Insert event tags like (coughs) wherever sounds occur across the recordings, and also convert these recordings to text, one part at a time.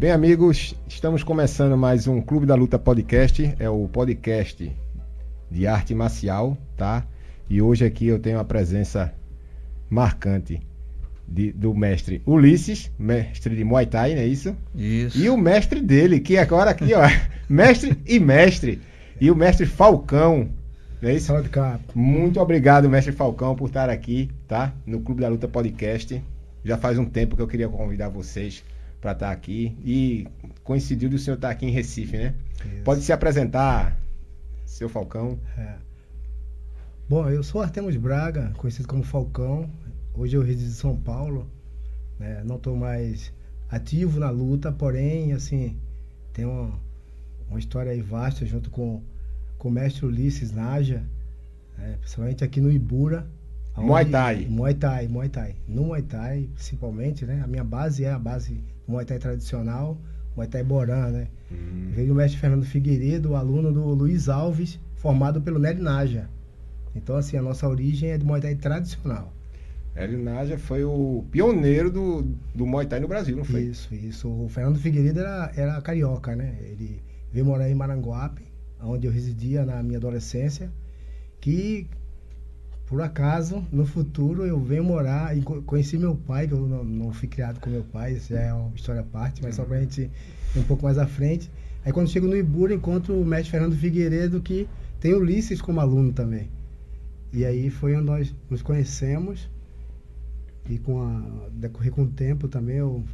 É, bem, amigos, estamos começando mais um Clube da Luta podcast. É o podcast de arte marcial, tá? E hoje aqui eu tenho a presença marcante de, do mestre Ulisses, mestre de Muay Thai, não é isso? Isso. E o mestre dele, que agora aqui, ó, (laughs) mestre e mestre. E o mestre Falcão, não é isso? Muito obrigado, mestre Falcão, por estar aqui, tá? No Clube da Luta podcast. Já faz um tempo que eu queria convidar vocês para estar aqui e coincidiu de o senhor estar aqui em Recife, né? Isso. Pode se apresentar, seu Falcão. É. Bom, eu sou Artemus Braga, conhecido como Falcão. Hoje eu resido em São Paulo. Né? Não estou mais ativo na luta, porém, assim, tem uma, uma história aí vasta junto com, com o mestre Ulisses Naja, né? principalmente aqui no Ibura. Muay Thai. Muay Thai, Muay Thai. No Muay Thai, principalmente, né? A minha base é a base do Muay Thai tradicional, Muay Thai Borã, né? Hum. Veio o mestre Fernando Figueiredo, aluno do Luiz Alves, formado pelo Nery Naja. Então, assim, a nossa origem é de Muay Thai tradicional. Nery Naja foi o pioneiro do, do Muay Thai no Brasil, não foi? Isso, isso. O Fernando Figueiredo era, era carioca, né? Ele veio morar em Maranguape, onde eu residia na minha adolescência, que por acaso, no futuro, eu venho morar e conheci meu pai, que eu não, não fui criado com meu pai, isso já é uma história à parte, mas só pra gente ir um pouco mais à frente. Aí quando chego no Ibura, encontro o mestre Fernando Figueiredo, que tem Ulisses como aluno também. E aí foi onde nós nos conhecemos. E com a decorrer com o tempo também eu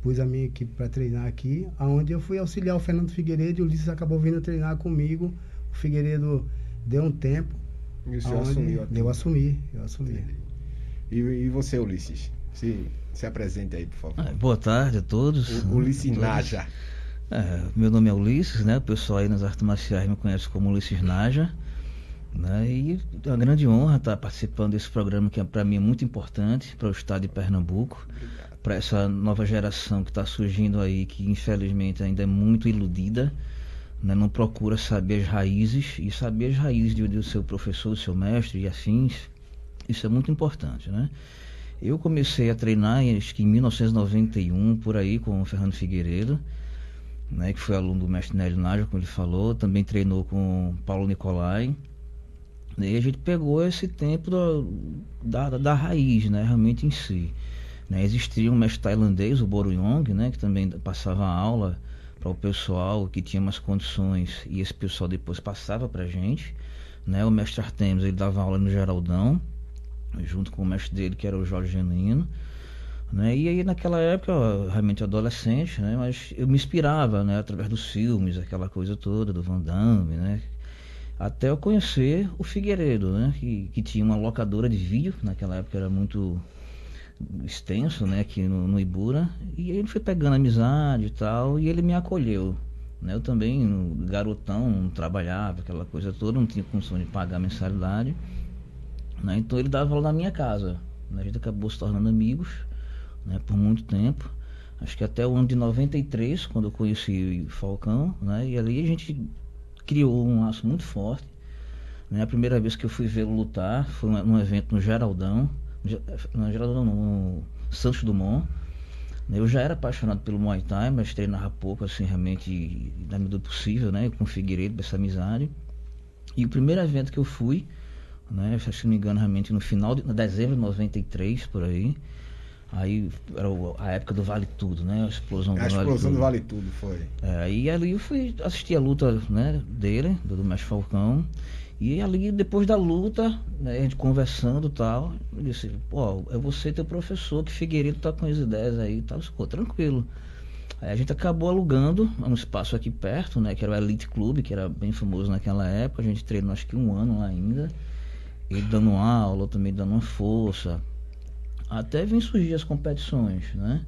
pus a minha equipe para treinar aqui, aonde eu fui auxiliar o Fernando Figueiredo e o Ulisses acabou vindo treinar comigo. O Figueiredo deu um tempo e o senhor assumiu Eu assumi, eu assumi. E, e, você, Ulisses? Se, se apresente aí, por favor. Ah, boa tarde a todos. O, Ulisses Naja. É, meu nome é Ulisses, né? O pessoal aí nas artes marciais me conhece como Ulisses Naja. Né? E é uma grande honra estar participando desse programa que é, para mim é muito importante para o estado de Pernambuco, para essa nova geração que está surgindo aí, que infelizmente ainda é muito iludida né, não procura saber as raízes e saber as raízes do, seu professor, do seu mestre e afins. Isso é muito importante, né? Eu comecei a treinar acho que em 1991 por aí com o Fernando Figueiredo, né, que foi aluno do mestre Nélio Nájio, como ele falou, também treinou com Paulo Nicolai. E a gente pegou esse tempo da, da, da raiz, né, realmente em si. Né, existia um mestre tailandês, o Boru Yong, né, que também passava aula para o pessoal que tinha mais condições e esse pessoal depois passava para gente. Né? O mestre Artemis ele dava aula no Geraldão, junto com o mestre dele que era o Jorge Genino. Né? E aí naquela época, realmente adolescente, né? mas eu me inspirava né? através dos filmes, aquela coisa toda do Van Damme, né? até eu conhecer o Figueiredo, né? que, que tinha uma locadora de vídeo, naquela época era muito extenso, né, aqui no, no Ibura, e ele foi pegando amizade e tal, e ele me acolheu. Né? Eu também, garotão, não trabalhava, aquela coisa toda, não tinha condição de pagar mensalidade. Né? Então ele dava aula na minha casa. Né? A gente acabou se tornando amigos né, por muito tempo. Acho que até o ano de 93, quando eu conheci o Falcão, né? e ali a gente criou um laço muito forte. Né? A primeira vez que eu fui vê-lo lutar foi num evento no Geraldão, na Geraldo no Santos Dumont. Eu já era apaixonado pelo Muay Thai, mas treinava pouco, assim, realmente, da medida possível, né? Com o Figueiredo, essa amizade. E o primeiro evento que eu fui, né? Se não me engano, realmente no final de dezembro de 93, por aí. Aí era a época do Vale Tudo, né? A explosão, a do, explosão vale do Vale Tudo foi. É, e ali eu fui assistir a luta né, dele, do, do Mestre Falcão. E ali, depois da luta, né, a gente conversando e tal, eu disse, pô, é você teu professor, que Figueiredo tá com as ideias aí e tal, ficou tranquilo. Aí a gente acabou alugando um espaço aqui perto, né, que era o Elite Club, que era bem famoso naquela época, a gente treinou acho que um ano lá ainda, ele dando aula, também dando uma força, até vem surgir as competições, né.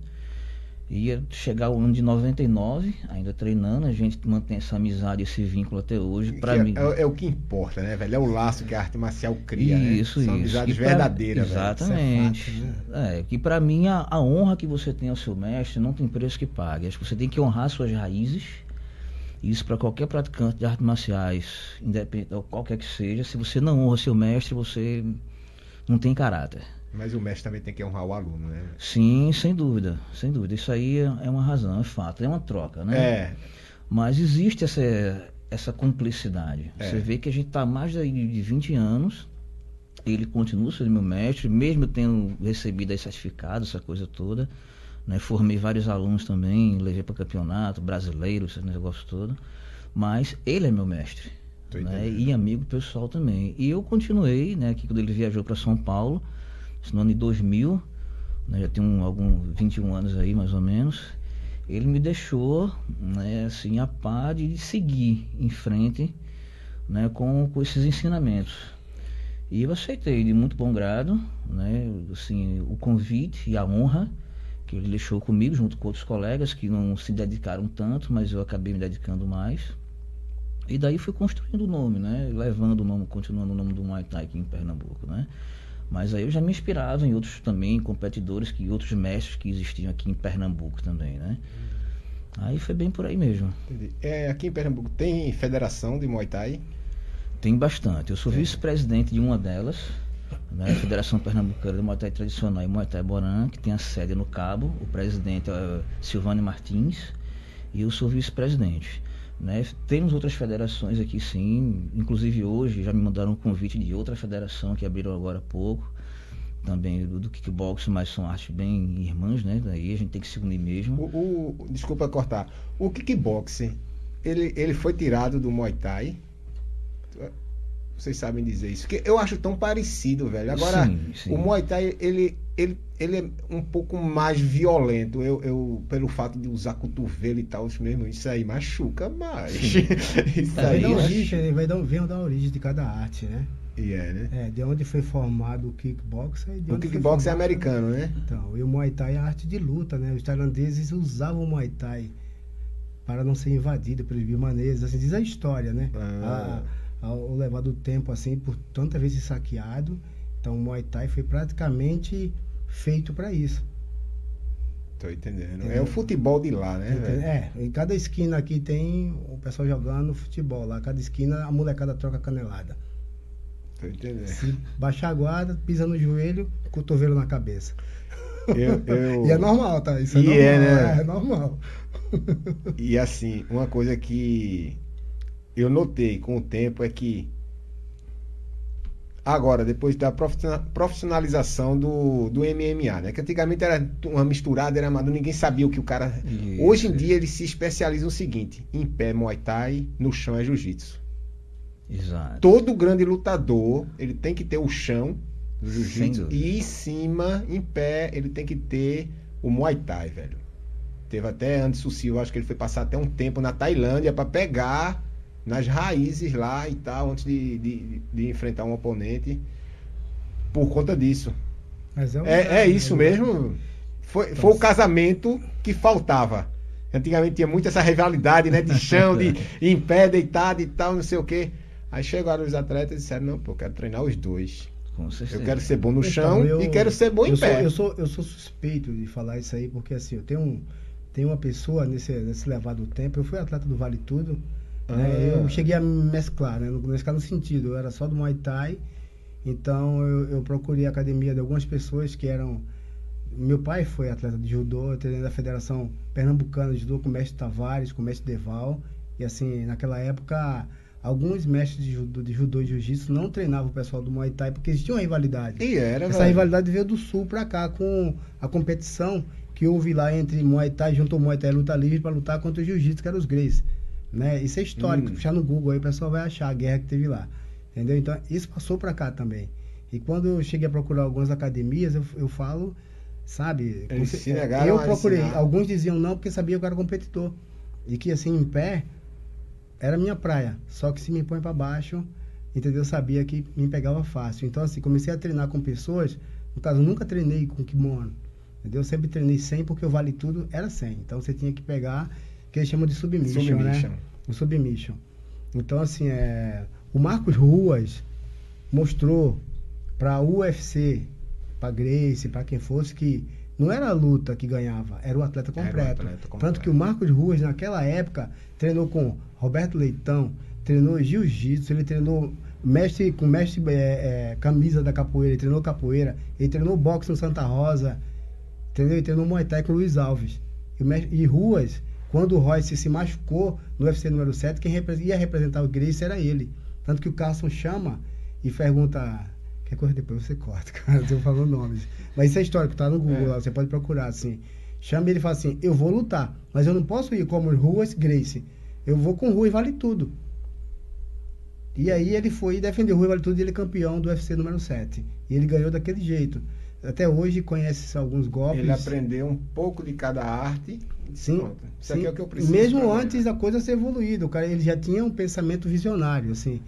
Ia chegar o ano de 99, ainda treinando, a gente mantém essa amizade, esse vínculo até hoje. Para é, mim. É, é, o que importa, né, velho? É o laço que a arte marcial cria. Né? Isso, né? São isso. amizades verdadeiras, Exatamente. Velho. É, fato, né? é, que para mim a, a, honra que você tem ao seu mestre não tem preço que pague. Acho que você tem que honrar suas raízes. Isso para qualquer praticante de artes marciais, independente qualquer que seja. Se você não honra seu mestre, você não tem caráter. Mas o mestre também tem que honrar o aluno, né? Sim, sem dúvida, sem dúvida. Isso aí é uma razão, é fato, é uma troca, né? É. Mas existe essa, essa cumplicidade. É. Você vê que a gente está há mais de 20 anos, ele continua sendo meu mestre, mesmo tendo recebido aí certificado, essa coisa toda. Né? Formei vários alunos também, levei para campeonato, brasileiro, esse negócio todo. Mas ele é meu mestre. Né? E amigo pessoal também. E eu continuei, né, aqui quando ele viajou para São Paulo, no ano de 2000, né, já tem um, algum 21 anos aí mais ou menos, ele me deixou né, assim, a par de seguir em frente né, com, com esses ensinamentos. E eu aceitei de muito bom grado né, assim, o convite e a honra que ele deixou comigo, junto com outros colegas que não se dedicaram tanto, mas eu acabei me dedicando mais. E daí fui construindo o nome, né? Levando o nome, continuando o nome do Muay Thai aqui em Pernambuco, né? Mas aí eu já me inspirava em outros também, competidores, que outros mestres que existiam aqui em Pernambuco também, né? Aí foi bem por aí mesmo. É, aqui em Pernambuco tem federação de Muay Thai? Tem bastante. Eu sou vice-presidente de uma delas, né? Federação Pernambucana de Muay Thai Tradicional e Muay Thai Boran, que tem a sede no Cabo. O presidente é Silvane Martins e eu sou vice-presidente. Né? Temos outras federações aqui sim, inclusive hoje já me mandaram um convite de outra federação que abriram agora há pouco, também do, do kickbox, mas são artes bem irmãs, né? Daí a gente tem que se unir mesmo. O, o desculpa cortar. O kickboxing, ele, ele foi tirado do Muay Thai. Vocês sabem dizer isso. Que eu acho tão parecido, velho. Agora, sim, sim. o Muay Thai, ele, ele, ele é um pouco mais violento. Eu, eu, pelo fato de usar cotovelo e tal, mesmo, isso aí machuca mais. (laughs) isso é, aí vai, dar origem, vai dar, vem da origem de cada arte, né? E é, né? É, de onde foi formado o kickbox. o kickbox é americano, né? Então, e o Muay Thai é a arte de luta, né? Os tailandeses usavam o Muay Thai para não ser invadido pelos birmaneses, assim diz a história, né? Ah. A, ao levar do tempo, assim, por tantas vezes saqueado. Então, o Muay Thai foi praticamente feito para isso. Tô entendendo. É o futebol de lá, né? É, em cada esquina aqui tem o pessoal jogando futebol lá. Cada esquina a molecada troca canelada. Tô entendendo. Se baixar a guarda, pisa no joelho, cotovelo na cabeça. Eu, eu... (laughs) e é normal, tá? Isso é e normal. É, né? é normal. (laughs) e assim, uma coisa que eu notei com o tempo é que Agora, depois da profissionalização do, do MMA, né? Que antigamente era uma misturada, era amador, ninguém sabia o que o cara. Isso, Hoje em dia ele se especializa no seguinte: em pé Muay Thai, no chão é Jiu-Jitsu. Exato. Todo grande lutador, ele tem que ter o chão do Jiu-Jitsu e em cima, em pé, ele tem que ter o Muay Thai, velho. Teve até Anderson Silva, acho que ele foi passar até um tempo na Tailândia para pegar nas raízes lá e tal, antes de, de, de enfrentar um oponente por conta disso. Mas é, um é, é isso né? mesmo. Foi, então, foi o casamento que faltava. Antigamente tinha muito essa rivalidade, né? De chão, de (laughs) em pé, deitado e tal, não sei o quê. Aí chegaram os atletas e disseram, não, pô, eu quero treinar os dois. Eu quero ser bom no então, chão eu, e quero ser bom em pé. Sou, eu, sou, eu sou suspeito de falar isso aí, porque assim, eu tenho, um, tenho uma pessoa nesse, nesse levado tempo, eu fui atleta do Vale Tudo? Ah. Né? Eu cheguei a mesclar, né? Mesclar no sentido, eu era só do Muay Thai, então eu, eu procurei a academia de algumas pessoas que eram. Meu pai foi atleta de judô, eu treinei da Federação Pernambucana de Judô com o mestre Tavares, com o mestre Deval. E assim, naquela época, alguns mestres de judô, de judô e jiu-jitsu não treinavam o pessoal do Muay Thai porque existia uma rivalidade. E era, Essa velho. rivalidade veio do sul para cá com a competição que houve lá entre Muay Thai, junto ao Muay Thai e luta livre para lutar contra o jiu-jitsu, que eram os Grace. Né? Isso é histórico. Hum. Puxar no Google aí, o pessoal vai achar a guerra que teve lá. Entendeu? Então, isso passou para cá também. E quando eu cheguei a procurar algumas academias, eu, eu falo, sabe? Eles se eu procurei. Alguns diziam não porque sabia que eu era competidor. E que assim, em pé, era minha praia. Só que se me põe para baixo, entendeu? Eu sabia que me pegava fácil. Então, assim, comecei a treinar com pessoas. No caso, nunca treinei com kimono. Entendeu? Eu sempre treinei 100 porque o vale tudo era 100. Então, você tinha que pegar que eles chamam de submission, submission. né? O submission. Então, assim, é, o Marcos Ruas mostrou para a UFC, para Grace, para quem fosse, que não era a luta que ganhava, era o atleta completo. Atleta completo. Tanto que o Marcos Ruas, naquela época, treinou com Roberto Leitão, treinou jiu-jitsu, ele treinou mestre com mestre é, é, camisa da capoeira, ele treinou capoeira, ele treinou boxe no Santa Rosa, entendeu? Ele treinou Muay Thai com Luiz Alves. E, mestre, e Ruas, quando o Royce se machucou no UFC número 7, quem ia representar o Grace era ele. Tanto que o Carson chama e pergunta. Quer coisa depois você corta, (laughs) cara, eu falando nomes. Mas isso é histórico, tá no Google é. lá, você pode procurar assim. Chama ele e fala assim: Eu vou lutar, mas eu não posso ir como Ruas Grace. Eu vou com Rui Vale Tudo. E aí ele foi e defendeu o Rui Vale Tudo e ele é campeão do UFC número 7. E ele ganhou daquele jeito. Até hoje conhece alguns golpes. Ele aprendeu um pouco de cada arte. Sim. Pronto. Isso sim. aqui é o que eu preciso. Mesmo antes da coisa ser evoluída, o cara ele já tinha um pensamento visionário, assim.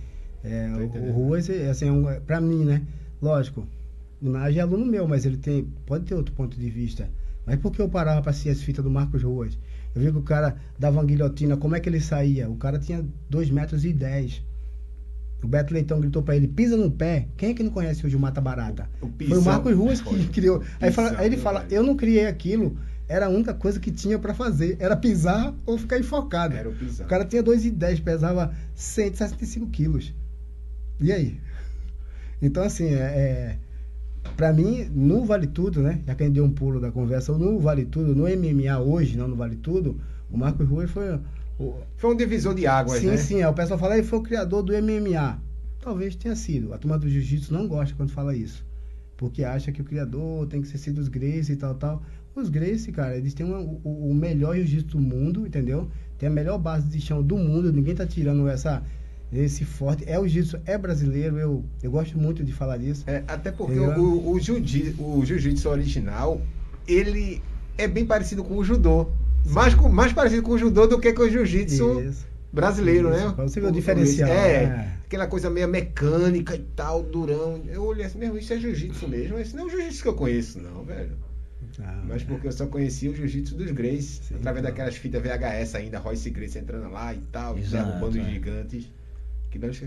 É, o, o Ruas, assim, é um, pra mim, né? Lógico, o Nage é aluno meu, mas ele tem, pode ter outro ponto de vista. Mas por que eu parava para assistir as fitas do Marcos Ruas? Eu vi que o cara dava uma guilhotina, como é que ele saía? O cara tinha 2 metros e 10. O Beto Leitão gritou para ele, pisa no pé. Quem é que não conhece hoje o Mata Barata? O Foi o Marcos Ruas que criou. Aí, fala, aí ele fala, eu não criei aquilo, era a única coisa que tinha para fazer. Era pisar ou ficar enfocado. Era o pisar. O cara tinha 2,10, pesava 165 quilos. E aí? Então, assim, é, é para mim, no Vale Tudo, né? Já que a gente deu um pulo da conversa, no Vale Tudo, no MMA hoje, não no Vale Tudo, o Marcos Rui foi. O... Foi um divisor de águas, sim, né? Sim, sim. O pessoal fala, ele foi o criador do MMA. Talvez tenha sido. A turma do jiu-jitsu não gosta quando fala isso. Porque acha que o criador tem que ser sido os Gracie e tal, tal. Os Gracie, cara, eles têm uma, o, o melhor jiu-jitsu do mundo, entendeu? Tem a melhor base de chão do mundo. Ninguém tá tirando essa esse forte. É o jiu-jitsu, é brasileiro, eu, eu gosto muito de falar disso. É, até porque o, o, jiu-jitsu original, ele é bem parecido com o judô. Mais, com, mais parecido com o judô do que com o jiu-jitsu brasileiro, Isso. né? Você ver o, diferencial. É, né? aquela coisa meio mecânica e tal, durão. Eu olhei assim, mesmo, isso é jiu-jitsu mesmo. Esse não é o jiu-jitsu que eu conheço, não, velho. Ah, Mas porque eu só conhecia o jiu-jitsu dos Sim, através então. daquelas fitas VHS ainda, Royce Grace entrando lá e tal, Exato, derrubando é. os gigantes. Que daí você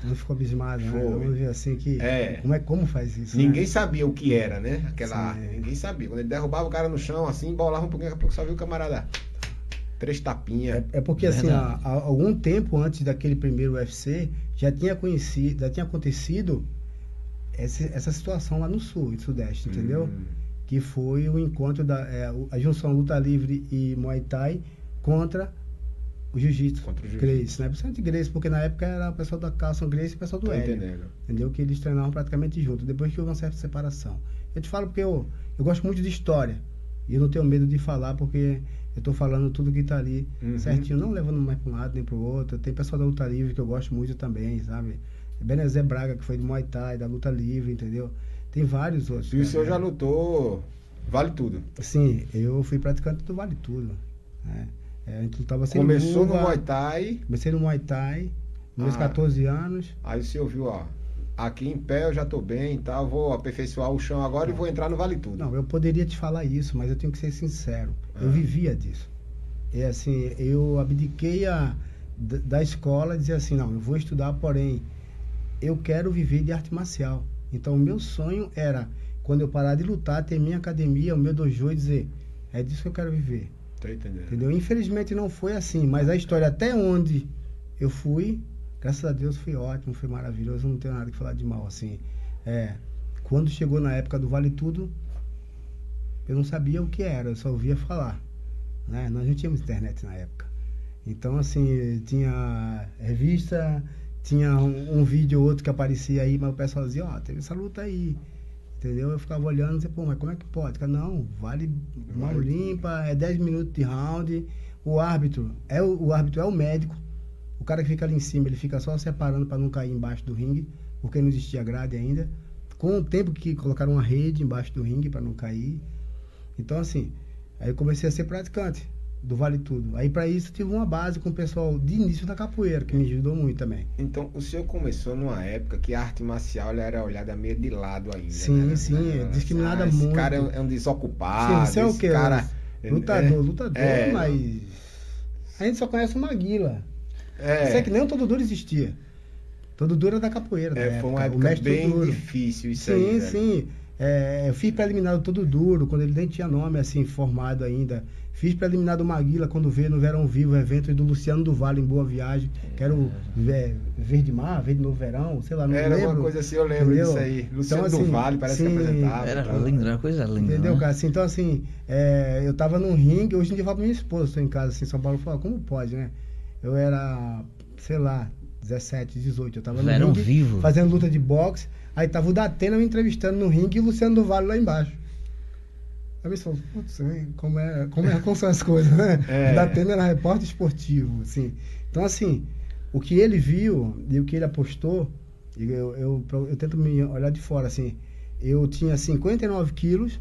Tudo ficou abismado, né? Eu vi assim que. É. Como, é, como faz isso? Ninguém né? sabia o que era, né? Aquela. Sim. Ninguém sabia. Quando ele derrubava o cara no chão, assim, bolava um pouquinho, daqui a pouco só viu o camarada. Três tapinhas. É, é porque, assim, há, há, algum tempo antes daquele primeiro UFC, já tinha conhecido, já tinha acontecido essa, essa situação lá no sul e sudeste, entendeu? Hum. Que foi o encontro da. É, a junção luta livre e Muay Thai contra o jiu-jitsu. Contra o jiu-jitsu. Grace, né? Principalmente Grace, porque na época era o pessoal da Carlson Grace e o pessoal do Hélio. Entendeu? Que eles treinavam praticamente juntos, depois que houve uma certa separação. Eu te falo porque eu, eu gosto muito de história. E eu não tenho medo de falar, porque eu estou falando tudo que está ali uhum. certinho, não levando mais para um lado nem para o outro. Tem pessoal da luta livre que eu gosto muito também, sabe? Benezé Braga, que foi do Muay Thai, da luta livre, entendeu? Tem vários outros. E o senhor já lutou Vale Tudo? Sim, eu fui praticante do Vale Tudo. Né? É, a gente lutava sem Começou luva, no Muay Thai? Comecei no Muay Thai, meus ah, 14 anos. Aí o senhor viu, ó, aqui em pé eu já tô bem e tá, tal, vou aperfeiçoar o chão agora não. e vou entrar no Vale Tudo. Não, eu poderia te falar isso, mas eu tenho que ser sincero. Ah. Eu vivia disso. É assim, eu abdiquei a, da escola e dizia assim, não, eu vou estudar, porém, eu quero viver de arte marcial. Então, o meu sonho era, quando eu parar de lutar, ter minha academia, o meu dojo e dizer, é disso que eu quero viver. Entendendo. Entendeu? Infelizmente não foi assim, mas a história até onde eu fui, graças a Deus foi ótimo, foi maravilhoso, não tenho nada que falar de mal, assim. É, quando chegou na época do Vale Tudo, eu não sabia o que era, eu só ouvia falar. Né? Nós não tínhamos internet na época. Então, assim, tinha revista, tinha um, um vídeo ou outro que aparecia aí, mas o pessoal dizia, ó, oh, teve essa luta aí. Entendeu? Eu ficava olhando e dizia, pô, mas como é que pode? Cara, não, vale mão limpa, é 10 minutos de round. O árbitro é o, o árbitro é o médico. O cara que fica ali em cima, ele fica só separando para não cair embaixo do ringue, porque não existia grade ainda. Com o tempo que colocaram uma rede embaixo do ringue para não cair. Então, assim, aí eu comecei a ser praticante do Vale Tudo. Aí para isso tive uma base com o pessoal de início da capoeira, que me ajudou muito também. Então, o senhor começou numa época que a arte marcial era olhada meio de lado ainda. Sim, né? sim, né? discriminada ah, muito. Esse cara é um desocupado. Sim, você é o quê? Cara, lutador, é, lutador, é, mas a gente só conhece o Maguila. É. Isso é que nem o Todo Duro existia. Todo Duro era da capoeira. É, foi uma época bem duro. difícil isso sim, aí. Sim, sim. É, eu fiz preliminar Todo Duro, quando ele nem tinha nome assim formado ainda Fiz preliminar do Maguila quando veio no Verão Vivo, evento do Luciano do Vale em Boa Viagem, que era o é, Verde Mar, Verde Novo Verão, sei lá, não era lembro. uma coisa assim, eu lembro entendeu? disso aí. Luciano então, assim, do Vale parece sim, que apresentava. Era lindo, era uma coisa linda. Entendeu, né? cara? Assim, então, assim, é, eu tava num ringue, hoje em dia eu falo pra minha esposa, estou em casa, assim, em São Paulo, falo, como pode, né? Eu era, sei lá, 17, 18, eu tava no Verão ringue, vivo. fazendo luta de boxe, aí tava o Datena me entrevistando no ringue e o Luciano do Vale lá embaixo. Aí você falou, putz, como, é, como, é, como são as coisas, né? É. Da Atena era repórter esportivo, assim. Então, assim, o que ele viu e o que ele apostou, eu, eu, eu, eu tento me olhar de fora, assim, eu tinha 59 quilos,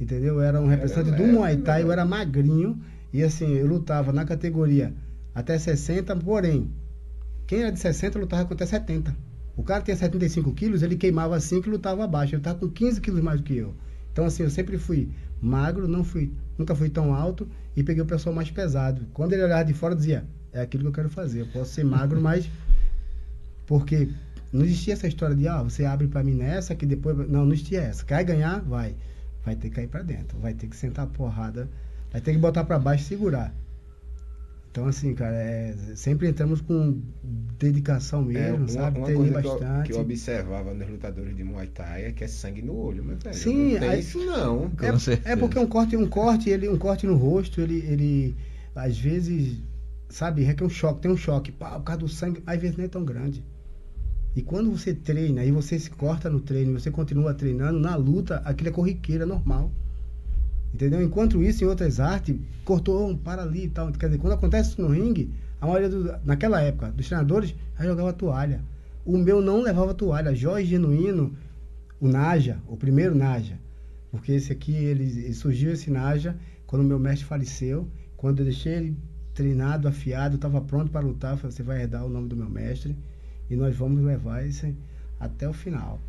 entendeu? Eu era um representante era, do Muay Thai, eu era magrinho, e assim, eu lutava na categoria até 60, porém, quem era de 60 lutava com até 70. O cara tinha 75 quilos, ele queimava 5 e lutava abaixo. Ele estava com 15 quilos mais do que eu. Então, assim, eu sempre fui magro, não fui, nunca fui tão alto e peguei o pessoal mais pesado. Quando ele olhava de fora, dizia: É aquilo que eu quero fazer. Eu posso ser magro, (laughs) mas. Porque não existia essa história de: Ah, você abre para mim nessa, que depois. Não, não existia essa. Quer ganhar? Vai. Vai ter que cair para dentro. Vai ter que sentar a porrada. Vai ter que botar para baixo e segurar. Então, assim, cara, é, sempre entramos com dedicação mesmo, é, uma, sabe? Uma coisa bastante. Que eu, que eu, observava nos lutadores de Muay Thai é que é sangue no olho, meu velho. Sim, não tem aí, isso não. É, é, porque um corte, um corte, ele, um corte no rosto, ele, ele às vezes, sabe, requer um choque, tem um choque, pá, por causa do sangue, às vezes não é tão grande. E quando você treina e você se corta no treino, você continua treinando, na luta, aquilo é corriqueira, normal. Entendeu? Enquanto isso, em outras artes, cortou um para ali e tal. Quer dizer, quando acontece isso no ringue, a maioria, do, naquela época, dos treinadores, já jogava toalha. O meu não levava toalha. Jorge Genuíno, o Naja, o primeiro Naja, porque esse aqui, ele, ele surgiu esse Naja quando o meu mestre faleceu. Quando eu deixei ele treinado, afiado, estava pronto para lutar, falei, você vai herdar o nome do meu mestre e nós vamos levar isso até o final.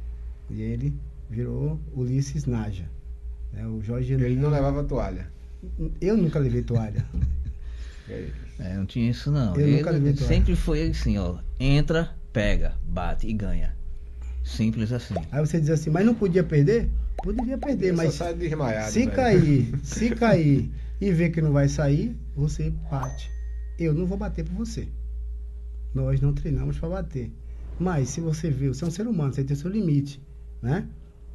E ele virou Ulisses Naja. É, o Jorge Ele não levava toalha. Eu nunca levei toalha. (laughs) É, não tinha isso não. Eu ele nunca levei toalha. sempre foi assim, ó. Entra, pega, bate e ganha. Simples assim. Aí você diz assim, mas não podia perder? Poderia perder, Eu mas se velho. cair, (laughs) se cair e ver que não vai sair, você bate. Eu não vou bater por você. Nós não treinamos para bater. Mas se você vê, você é um ser humano, você tem seu limite, né?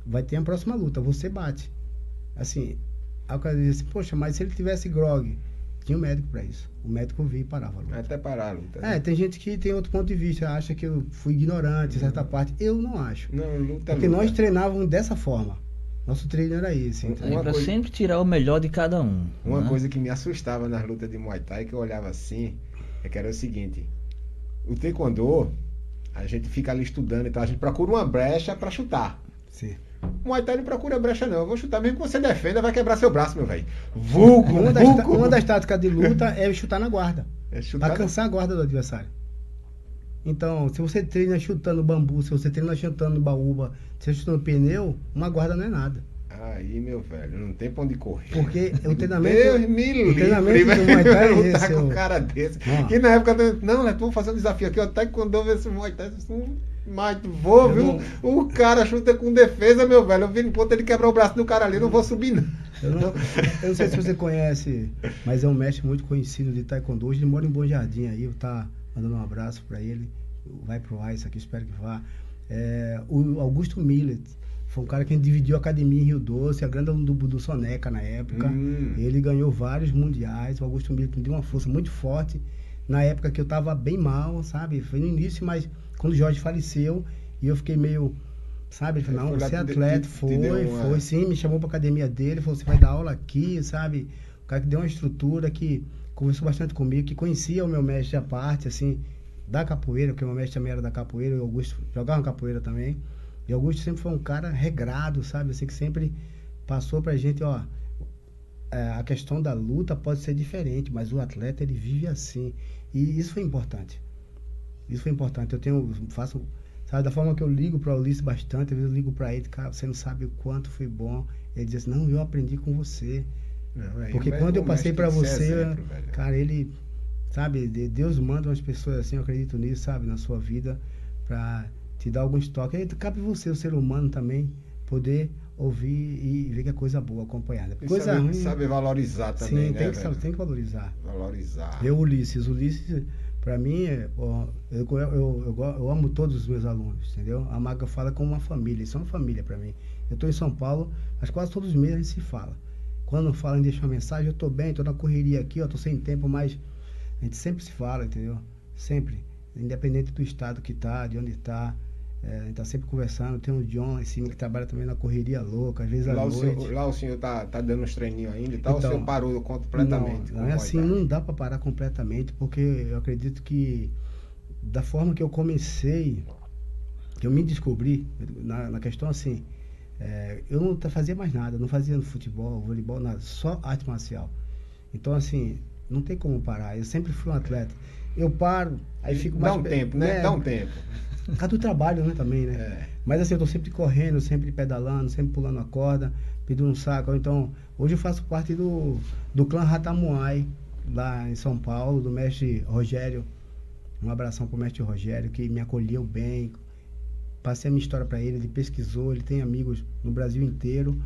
Vai ter a próxima luta, você bate. Assim, aí o cara dizia assim, poxa, mas se ele tivesse grog, tinha um médico para isso. O médico via e parava a luta. Até parar a luta. Né? É, tem gente que tem outro ponto de vista, acha que eu fui ignorante em certa parte. Eu não acho. Não, luta Porque luta. nós treinávamos dessa forma. Nosso treino era esse. Então. É pra coisa... sempre tirar o melhor de cada um. Uma né? coisa que me assustava nas lutas de Muay Thai, que eu olhava assim, é que era o seguinte. O Taekwondo, a gente fica ali estudando e tal, a gente procura uma brecha para chutar. Sim. Muay Thai não procura brecha, não. Eu vou chutar mesmo que você defenda, vai quebrar seu braço, meu velho. Vulgo, uma das, vulgo. uma das táticas de luta é chutar na guarda. É chutar pra cansar a guarda do adversário. Então, se você treina chutando bambu, se você treina chutando baúba, se você chutando pneu, uma guarda não é nada. Aí, meu velho, não tem pra onde correr. Porque o treinamento. Deus me livre, o treinamento do Muay Thai é esse. com um cara desse. Ah. Que na época. Não, né, vamos fazer um desafio aqui, ó. Taekwondo ver esse Muay Thai. Mas vou, eu viu? Não... O cara chuta com defesa, meu velho. Eu vi no ponto ele quebrar o braço do cara ali, não vou subir, não. Eu não, eu não sei se você conhece, mas é um mestre muito conhecido de Taekwondo. Hoje ele mora em Bom Jardim aí, eu tá mandando um abraço para ele. Vai pro Ice aqui, espero que vá. É, o Augusto Millet foi um cara que dividiu a academia em Rio Doce, a grande do, do Soneca na época. Hum. Ele ganhou vários mundiais. O Augusto Millet me deu uma força muito forte. Na época que eu tava bem mal, sabe? Foi no início, mas quando o Jorge faleceu e eu fiquei meio, sabe? Ele falou, não, você é atleta, foi, uma... foi, sim, me chamou pra academia dele, falou, você vai dar aula aqui, sabe? O cara que deu uma estrutura, que conversou bastante comigo, que conhecia o meu mestre à parte, assim, da capoeira, porque o meu mestre também era da capoeira, e o Augusto jogava capoeira também. E o Augusto sempre foi um cara regrado, sabe? Assim, que sempre passou pra gente, ó, é, a questão da luta pode ser diferente, mas o atleta ele vive assim. E isso foi importante. Isso foi importante. Eu tenho, faço, sabe, da forma que eu ligo para o Ulisses bastante, às vezes eu ligo para ele, cara, você não sabe o quanto foi bom. Ele diz assim, não, eu aprendi com você. Não, é, Porque quando eu passei para você, exemplo, cara, ele, sabe, Deus manda umas pessoas assim, eu acredito nisso, sabe, na sua vida, para te dar alguns toques. Aí cabe você, o ser humano também, poder ouvir e ver que é coisa boa acompanhada. E coisa saber, ruim. saber valorizar também, sim, né? tem, que, tem que valorizar. Valorizar. Eu, Ulisses, Ulisses, para mim, é, eu, eu, eu, eu, amo todos os meus alunos, entendeu? A Maga fala como uma família, são uma família para mim. Eu estou em São Paulo, mas quase todos os meses a gente se fala. Quando falam, deixa uma mensagem, eu estou bem, estou na correria aqui, tô sem tempo, mas a gente sempre se fala, entendeu? Sempre. Independente do estado que tá, de onde tá. É, a gente tá sempre conversando. Tem o John em cima que trabalha também na correria louca, às vezes à Lá o, noite. senhor, lá o senhor tá, tá dando uns treininhos ainda e tal, Então, o senhor parou completamente? Não, não é o assim, não dá para parar completamente, porque eu acredito que da forma que eu comecei, que eu me descobri, na, na questão assim, é, eu não fazia mais nada, não fazia no futebol, voleibol, nada, só arte marcial. Então, assim, não tem como parar. Eu sempre fui um atleta. Eu paro, aí fico Dá mais. um pe- tempo, né? Dá um tempo. Por causa do trabalho, né, também, né? É. Mas assim, eu tô sempre correndo, sempre pedalando, sempre pulando a corda, pedindo um saco. Então, hoje eu faço parte do, do clã Ratamuai, lá em São Paulo, do mestre Rogério. Um abração pro mestre Rogério, que me acolheu bem. Passei a minha história para ele, ele pesquisou, ele tem amigos no Brasil inteiro.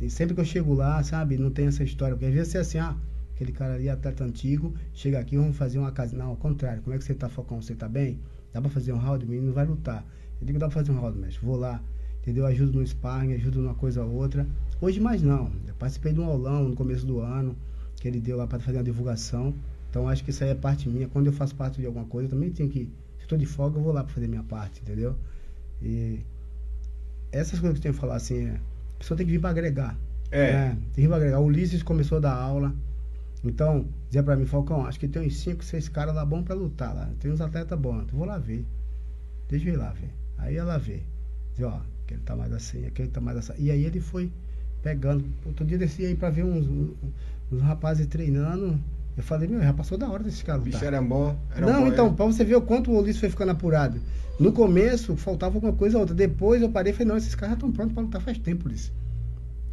E, sempre que eu chego lá, sabe, não tem essa história. Porque às vezes é assim, ah, aquele cara ali é atleta antigo, chega aqui, vamos fazer uma casa. Não, ao contrário, como é que você tá, Focão? Você tá bem? Dá pra fazer um round? O menino vai lutar. Eu digo, dá pra fazer um round, mestre. Vou lá, entendeu? Ajudo no sparring, ajudo numa coisa ou outra. Hoje mais não. Eu participei de um aulão no começo do ano, que ele deu lá para fazer uma divulgação. Então acho que isso aí é parte minha. Quando eu faço parte de alguma coisa, eu também tenho que. Se estou de folga, eu vou lá para fazer minha parte, entendeu? E essas coisas que eu tenho que falar assim, é, a pessoa tem que vir para agregar. É. né? Tem que vir para agregar. O Ulisses começou a dar aula. Então, dizia para mim, Falcão, acho que tem uns 5, 6 caras lá bons para lutar lá. Tem uns atletas bons. Vou lá ver. Deixa eu ir lá ver. Aí ela vê. Diz, ó, aquele tá mais assim, aquele tá mais assim. E aí ele foi pegando. Outro dia desci aí para ver uns, uns, rapazes treinando. Eu falei, meu, já passou da hora desse cara O bicho lutar. era bom. Era Não, bom, então, era- pra você ver o quanto o Ulisses foi ficando apurado. No começo, faltava alguma coisa ou outra. Depois eu parei e falei, não, esses caras já estão prontos pra lutar faz tempo, Ulisses.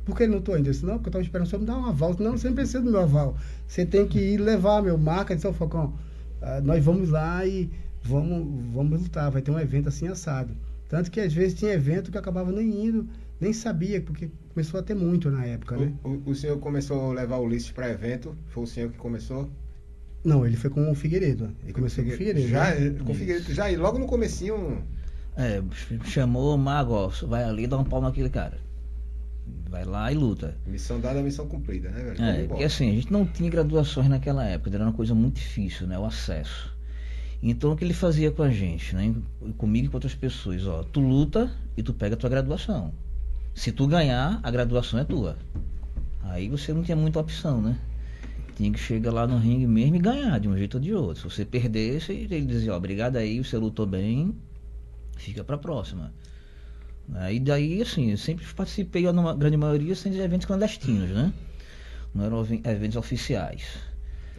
Por que ele não tô ainda? Eu disse, não, porque eu tava esperando o senhor me dar um aval. Eu disse, Não, você não precisa do meu aval. Você tem que ir levar meu marca. Disse, ô Falcão, ah, nós vamos lá e vamos, vamos lutar. Vai ter um evento assim assado. Tanto que às vezes tinha evento que eu acabava nem indo, nem sabia, porque começou a ter muito na época, né? O, o, o senhor começou a levar o Ulisses para evento? Foi o senhor que começou? Não, ele foi com o Figueiredo. Ele começou com o Figueiredo. Já, né? com o Figueiredo. Já, e logo no comecinho... É, ch- chamou o mago, ó, vai ali e dá um pau naquele cara. Vai lá e luta. Missão dada, missão cumprida, né, velho? É, porque assim, a gente não tinha graduações naquela época, era uma coisa muito difícil, né? O acesso. Então o que ele fazia com a gente, né? Comigo e com outras pessoas, ó, tu luta e tu pega a tua graduação. Se tu ganhar, a graduação é tua. Aí você não tinha muita opção, né? Tinha que chegar lá no ringue mesmo e ganhar de um jeito ou de outro. Se você perdesse, ele dizia, ó, obrigado aí, você lutou bem, fica pra próxima. Né? E daí, assim, eu sempre participei, na grande maioria, sem eventos clandestinos, né? Não eram even- eventos oficiais.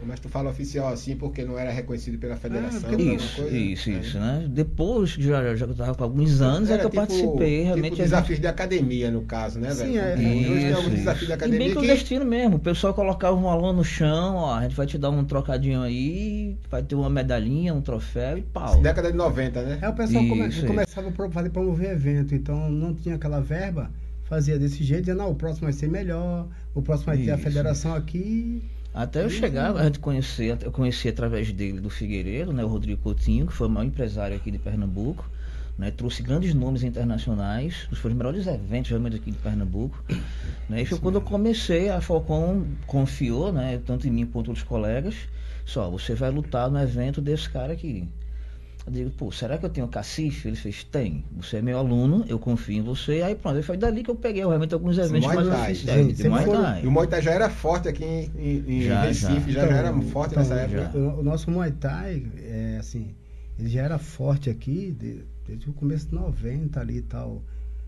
Mas tu fala oficial assim porque não era reconhecido pela federação. porque alguma Isso, coisa? isso, É. isso, né? Depois que já, já estava com alguns anos, é Era que eu tipo- participei realmente. Tipo desafios de academia, no caso, né, Sim, velho? é- Porque hoje tem Isso, alguns desafios de isso. E academia bem que... clandestino mesmo. O pessoal colocava um aluno no chão, ó, a gente vai te dar um trocadinho aí, vai ter uma medalhinha, um troféu e pau. Década de 90, né? É, o pessoal come- Isso, começava a promover evento, então não tinha aquela verba, fazia desse jeito, dizendo, não, o próximo vai ser melhor, o próximo vai ter a Isso, federação aqui. Até eu Uhum. chegar, a gente conhecer, eu conheci através dele do Figueiredo, né, o Rodrigo Coutinho, que foi o maior empresário aqui de Pernambuco, né, trouxe grandes nomes internacionais, os foram os melhores eventos realmente aqui de Pernambuco, (coughs) né, e foi quando eu comecei, a Falcon confiou, né, tanto em mim quanto outros colegas, só, você vai lutar no evento desse cara aqui. Eu digo, pô, será que eu tenho cacife? Ele fez, tem. Você é meu aluno, eu confio em você. Aí pronto, foi dali que eu peguei realmente alguns eventos Muay mais Thai. Muay Thai. E o Muay Thai já era forte aqui em, em- Já, Recife, já, Então, já era forte então, nessa já. época. O, o nosso Muay Thai, é, assim, ele já era forte aqui de- desde o começo de 90 ali e tal.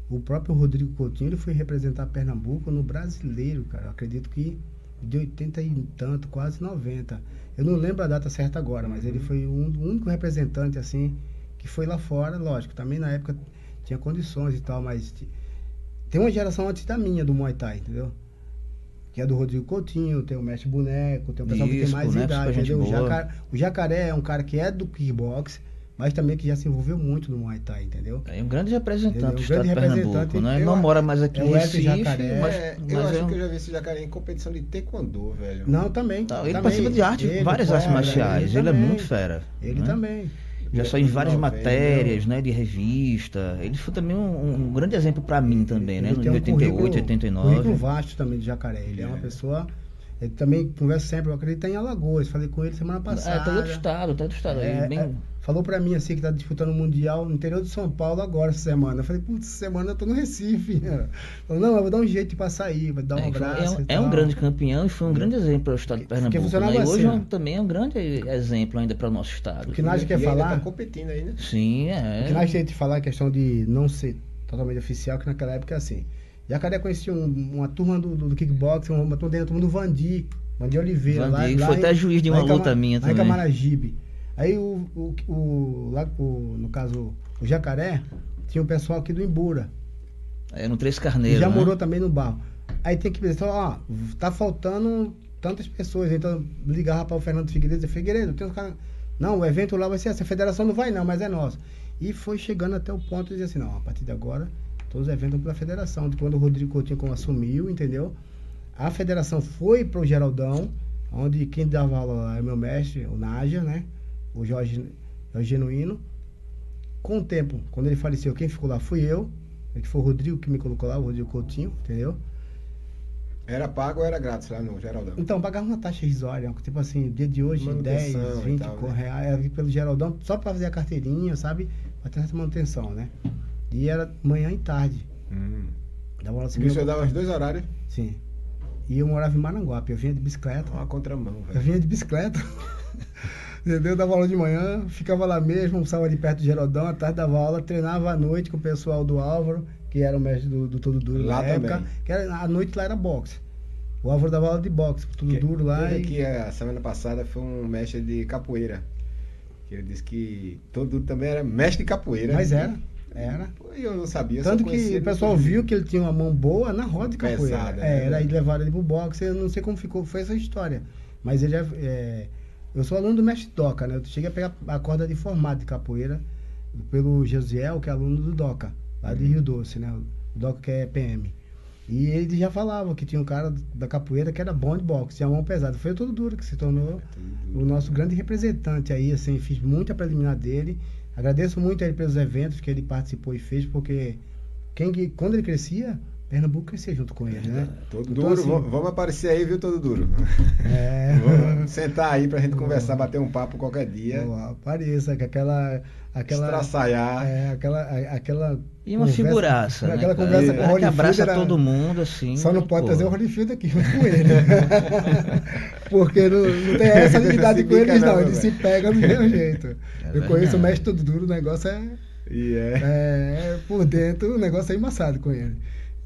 O próprio Rodrigo Coutinho, ele foi representar Pernambuco no brasileiro, cara. Eu acredito que de 80 e tanto, quase 90. Eu não lembro a data certa agora, mas ele foi um, o único representante, assim, que foi lá fora, lógico. Também na época tinha condições e tal, mas tem uma geração antes da minha do Muay Thai, entendeu? Que é do Rodrigo Coutinho, tem o Mestre Boneco, tem o pessoal que tem Isso, mais idade, entendeu? O. Jaca- o Jacaré é um cara que é do kickbox, mas também que já se envolveu muito no Muay Thai, entendeu? É um grande representante um do estado de Pernambuco, né? Ele não mora mais aqui é em Recife, jacaré. mas, é, mas eu é acho um... que eu já vi esse jacaré em competição de taekwondo, velho. Não, também. Não, ele também. participa de arte, Ele várias artes marciais, ele, é também. muito fera. Ele né? também. Já saiu em várias Novembro. matérias, né, de revista. Ele foi também um, um grande exemplo para mim também, né, Ele no tem um 88, currículo- 89. currículo vasto também de jacaré. Ele é, uma É. pessoa. Ele também conversa sempre, eu acredito em Alagoas. Falei com ele semana É, passada. tá do outro estado, tá do estado. aí, É, bem... é, falou pra mim assim que tá disputando o Mundial no interior de São Paulo agora essa semana. Eu falei, putz, essa semana eu tô no Recife. (laughs) Falou, não, eu vou dar um jeito de passar aí, vou dar um É, foi- abraço. é é um grande campeão e foi um grande exemplo para o estado de Pernambuco. funcionava Né? E hoje assim, é ó. também é um grande exemplo ainda para o nosso estado. O que nós E quer ainda falar. tá competindo aí, né? Sim, é. O que nós temos que falar é a questão de não ser totalmente oficial, que naquela época é assim. Jacaré conhecia um- uma turma do, do, do kickboxing, uma turma dentro do Vandi, Vandi Oliveira. lá, Vandi, lá foi até juiz de uma Cama- luta minha lá em também. Camaragibe. Aí o, o, o, lá, o- no caso, o Jacaré, tinha o pessoal aqui do Imbura. É no Três Carneiros. já né? morou também no barro. Aí tem que pensar, ó, tá faltando tantas pessoas. Então ligava para o Fernando Figueiredo e Figueiredo, tem uns caras. Não, o evento lá vai ser essa, a federação não vai não, mas é nosso. E foi chegando até o ponto de dizer assim, não, a partir de agora, todos os eventos pela federação. De quando o Rodrigo Coutinho assumiu, entendeu? A federação foi pro Geraldão, onde quem dava aula é o meu mestre, o Nádia, né? O Jorge, Jorge Genuíno. Com o tempo, quando ele faleceu, quem ficou lá fui eu, que foi o Rodrigo que me colocou lá, o Rodrigo Coutinho, entendeu? Era pago ou era grátis lá no Geraldão? Então, pagava uma taxa irrisória, tipo assim, dia de hoje, Manutenção 10, e 20 tal, né? reais, pelo Geraldão, só pra fazer a carteirinha, sabe? Pra ter essa manutenção, né? E era manhã e tarde. Hum. Dava aula E o senhor dava os dois horários? Sim. E eu morava em Maranguape, eu vinha de bicicleta. Uma contramão, Eu velho. vinha de bicicleta. (laughs) Entendeu? Dava aula de manhã, ficava lá mesmo, almoçava ali perto do Geraldão, à tarde dava aula, treinava à noite com o pessoal do Álvaro, que era o mestre do, do Todo Duro Lá na época. também. Que era, à noite lá era boxe. O Álvaro dava aula de boxe, Tudo Que- Duro lá. E... aqui a semana passada foi um mestre de capoeira. Que ele disse que todo também era mestre de capoeira. Mas era, era. Eu não sabia. Tanto que o pessoal viu que ele tinha uma mão boa na roda de capoeira. Pesada, é, né? era aí levaram ele pro boxe, eu não sei como ficou, foi essa história. Mas ele é, é- Eu sou aluno do mestre Doca, né? Eu cheguei a pegar a corda de formato de capoeira pelo Josiel, que é aluno do Doca, lá de Uhum. Rio Doce, né? O Doca que é PM. E ele já falava que tinha um cara da capoeira que era bom de boxe, tinha mão pesada. Foi o Todo Duro que se tornou o nosso grande representante aí, assim, fiz muita preliminar dele. Agradeço muito a ele pelos eventos que ele participou e fez, porque quem, que- quando ele crescia, Pernambuco crescia junto com ele, né? Todo Então, duro, assim, vamos- aparecer aí, viu, todo duro. É. (laughs) Vamos sentar aí pra gente conversar, bater um papo qualquer dia. Apareça, que aquela. Aquela Estraçalhar. é, aquela, aquela. E uma conversa- figuraça, né? Aquela cara? conversa É, com o Holyfield abraça era- todo mundo, assim. Só não pode pô. trazer o Holyfield aqui junto com ele. (laughs) Porque não, não tem essa habilidade com eles, não. não, Ele se pega do mesmo jeito. É Eu conheço o mestre todo duro, o negócio é. E é. É, por dentro o negócio é embaçado com ele.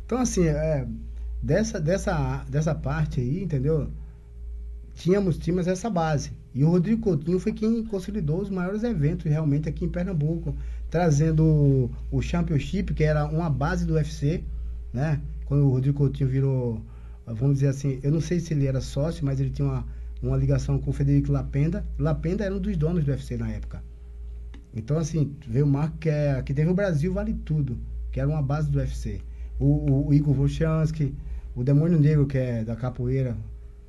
Então, assim, é, dessa, dessa, dessa parte aí, entendeu? Tínhamos, tínhamos essa base. E o Rodrigo Coutinho foi quem consolidou os maiores eventos realmente aqui em Pernambuco, trazendo o, Championship, que era uma base do UFC, né? Quando o Rodrigo Coutinho virou, vamos dizer assim, eu não sei se ele era sócio, mas ele tinha uma, uma ligação com o Federico Lapenda. Lapenda era um dos donos do UFC na época. Então, assim, veio o Marco que, é, que teve o Brasil Vale Tudo, que era uma base do UFC. O, o, o Igor Volchansky, o Demônio Negro, que é da capoeira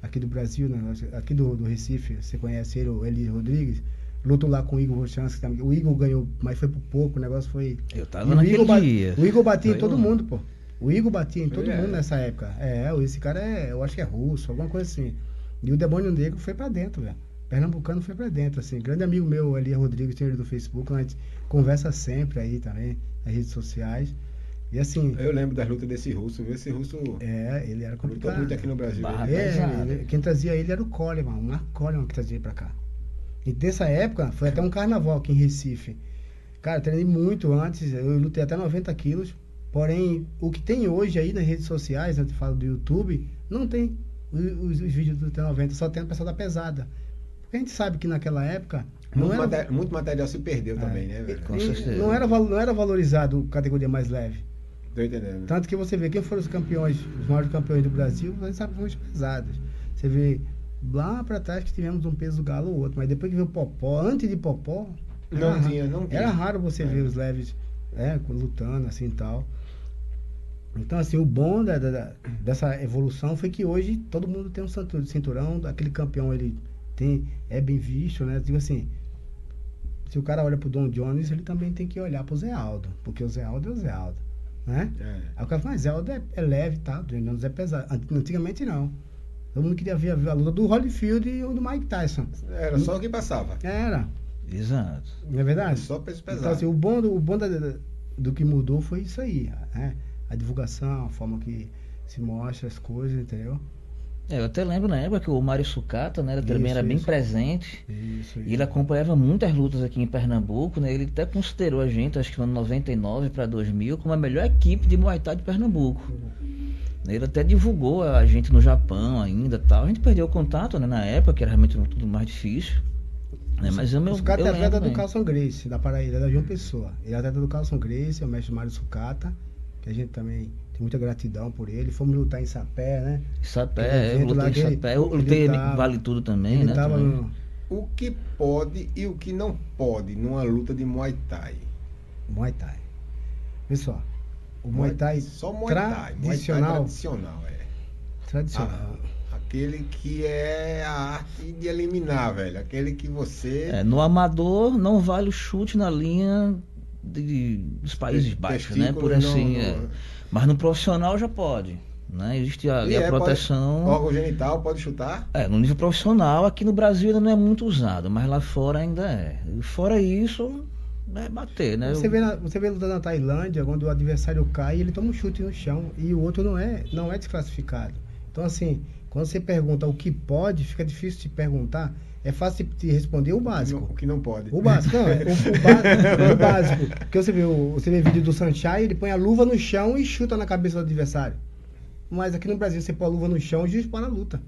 aqui do Brasil, né? aqui do, do Recife, você conhece ele, o Eli Rodrigues, lutou lá com o Igor também. O Igor ganhou, mas foi por pouco, o negócio foi. Eu tava o naquele Igor, dia. o Igor batia em todo lá. mundo, pô. O Igor batia em todo É. mundo nessa época. É, esse cara é, eu acho que é russo, alguma coisa assim. E o Demônio Negro foi pra dentro, velho. Pernambucano foi pra dentro, assim. Grande amigo meu, ali, Rodrigues, tem ele do Facebook, a gente conversa sempre aí também, nas redes sociais. E assim, Eu lembro das lutas desse russo, viu? Esse russo é, ele era lutou complicado. muito aqui no Brasil. Barra? É, ele- quem trazia ele era o Coleman, o Marco Coleman que trazia ele pra cá. E dessa época, foi até um carnaval aqui em Recife. Cara, eu treinei muito antes, eu lutei até 90 quilos. Porém, o que tem hoje aí nas redes sociais, né, eu falo do YouTube, não tem os, os- os vídeos do T90, só tem o pessoal da pesada. Porque a gente sabe que naquela época não Muito, era, mate- muito material se perdeu É. também, né, velho? Com certeza. não era, não era valorizado categoria mais leve. Tô entendendo. Tanto que você vê quem foram os campeões, os maiores campeões do Brasil, a gente sabe que são os pesados. Você vê lá pra trás que tivemos um peso galo ou outro, mas depois que veio o Popó, antes de Popó, Não era, tinha, não tinha. Era raro você é. ver os leves é, lutando assim e tal. Então, assim, o bom da, da, dessa evolução foi que hoje todo mundo tem um cinturão, aquele campeão ele tem, é bem visto, né? Digo assim, se o cara olha pro Don Jones, ele também tem que olhar pro Zé Aldo, porque o Zé Aldo é o Zé Aldo, né? É. Aí o cara fala, mas Zé Aldo é, é leve, tá? É pesado. Antigamente não. Todo mundo queria ver a, a luta do Holyfield e o do Mike Tyson. Era só o que passava. Era. Exato. Não é verdade? Só peso pesado. Então, assim, o bom, do, o bom da, do que mudou foi isso aí, né? A divulgação, a forma que se mostra as coisas, entendeu? É, eu até lembro na época que o Mário Sucata, né, também isso, era bem presente. Isso, E ele acompanhava muitas lutas aqui em Pernambuco, né? Ele até considerou a gente, acho que no ano 99 para 2000, como a melhor equipe de Muay Thai de Pernambuco. Uhum. Ele até divulgou a gente no Japão ainda, tal. A gente perdeu o contato, né, na época, que era realmente tudo mais difícil. Né? Mas eu, meu, Sucata é atleta do Carlson Grace, da Paraíba, da João Pessoa. Ele é atleta do Carlson Grace, é o mestre Mário Sucata, que a gente também tem muita gratidão por ele. Fomos lutar em Sapé, né? Sapé, eu lutei em Sapé. Eu lutei tava, Vale Tudo também, né? Tava no... O que pode e o que não pode numa luta de Muay Thai? Muay Thai. Pessoal, o Muay Thai, só Muay Thai. tradicional. Muay Thai tradicional, é. Tradicional. Ah, aquele que é a arte de eliminar, velho. Aquele que você. É, no amador não vale o chute na linha de, dos Países Baixos, né? Por assim. No, é. Mas no profissional já pode. Né? Existe a, a é, proteção. Pode, órgão genital pode chutar? É, no nível profissional, aqui no Brasil ainda não é muito usado, mas lá fora ainda é. E fora isso, é bater, né? Você vê, na, você vê lutando na Tailândia, quando o adversário cai, ele toma um chute no chão e o outro não é, não é desclassificado. Então, assim, quando você pergunta o que pode, fica difícil de perguntar. É fácil de responder o básico. O que não pode. O básico, não, é, o, o, básico, o básico. (laughs) Porque você vê, o, você vê vídeo do Sunshine, ele põe a luva no chão e chuta na cabeça do adversário. Mas aqui no Brasil, você põe a luva no chão e dispara a luta.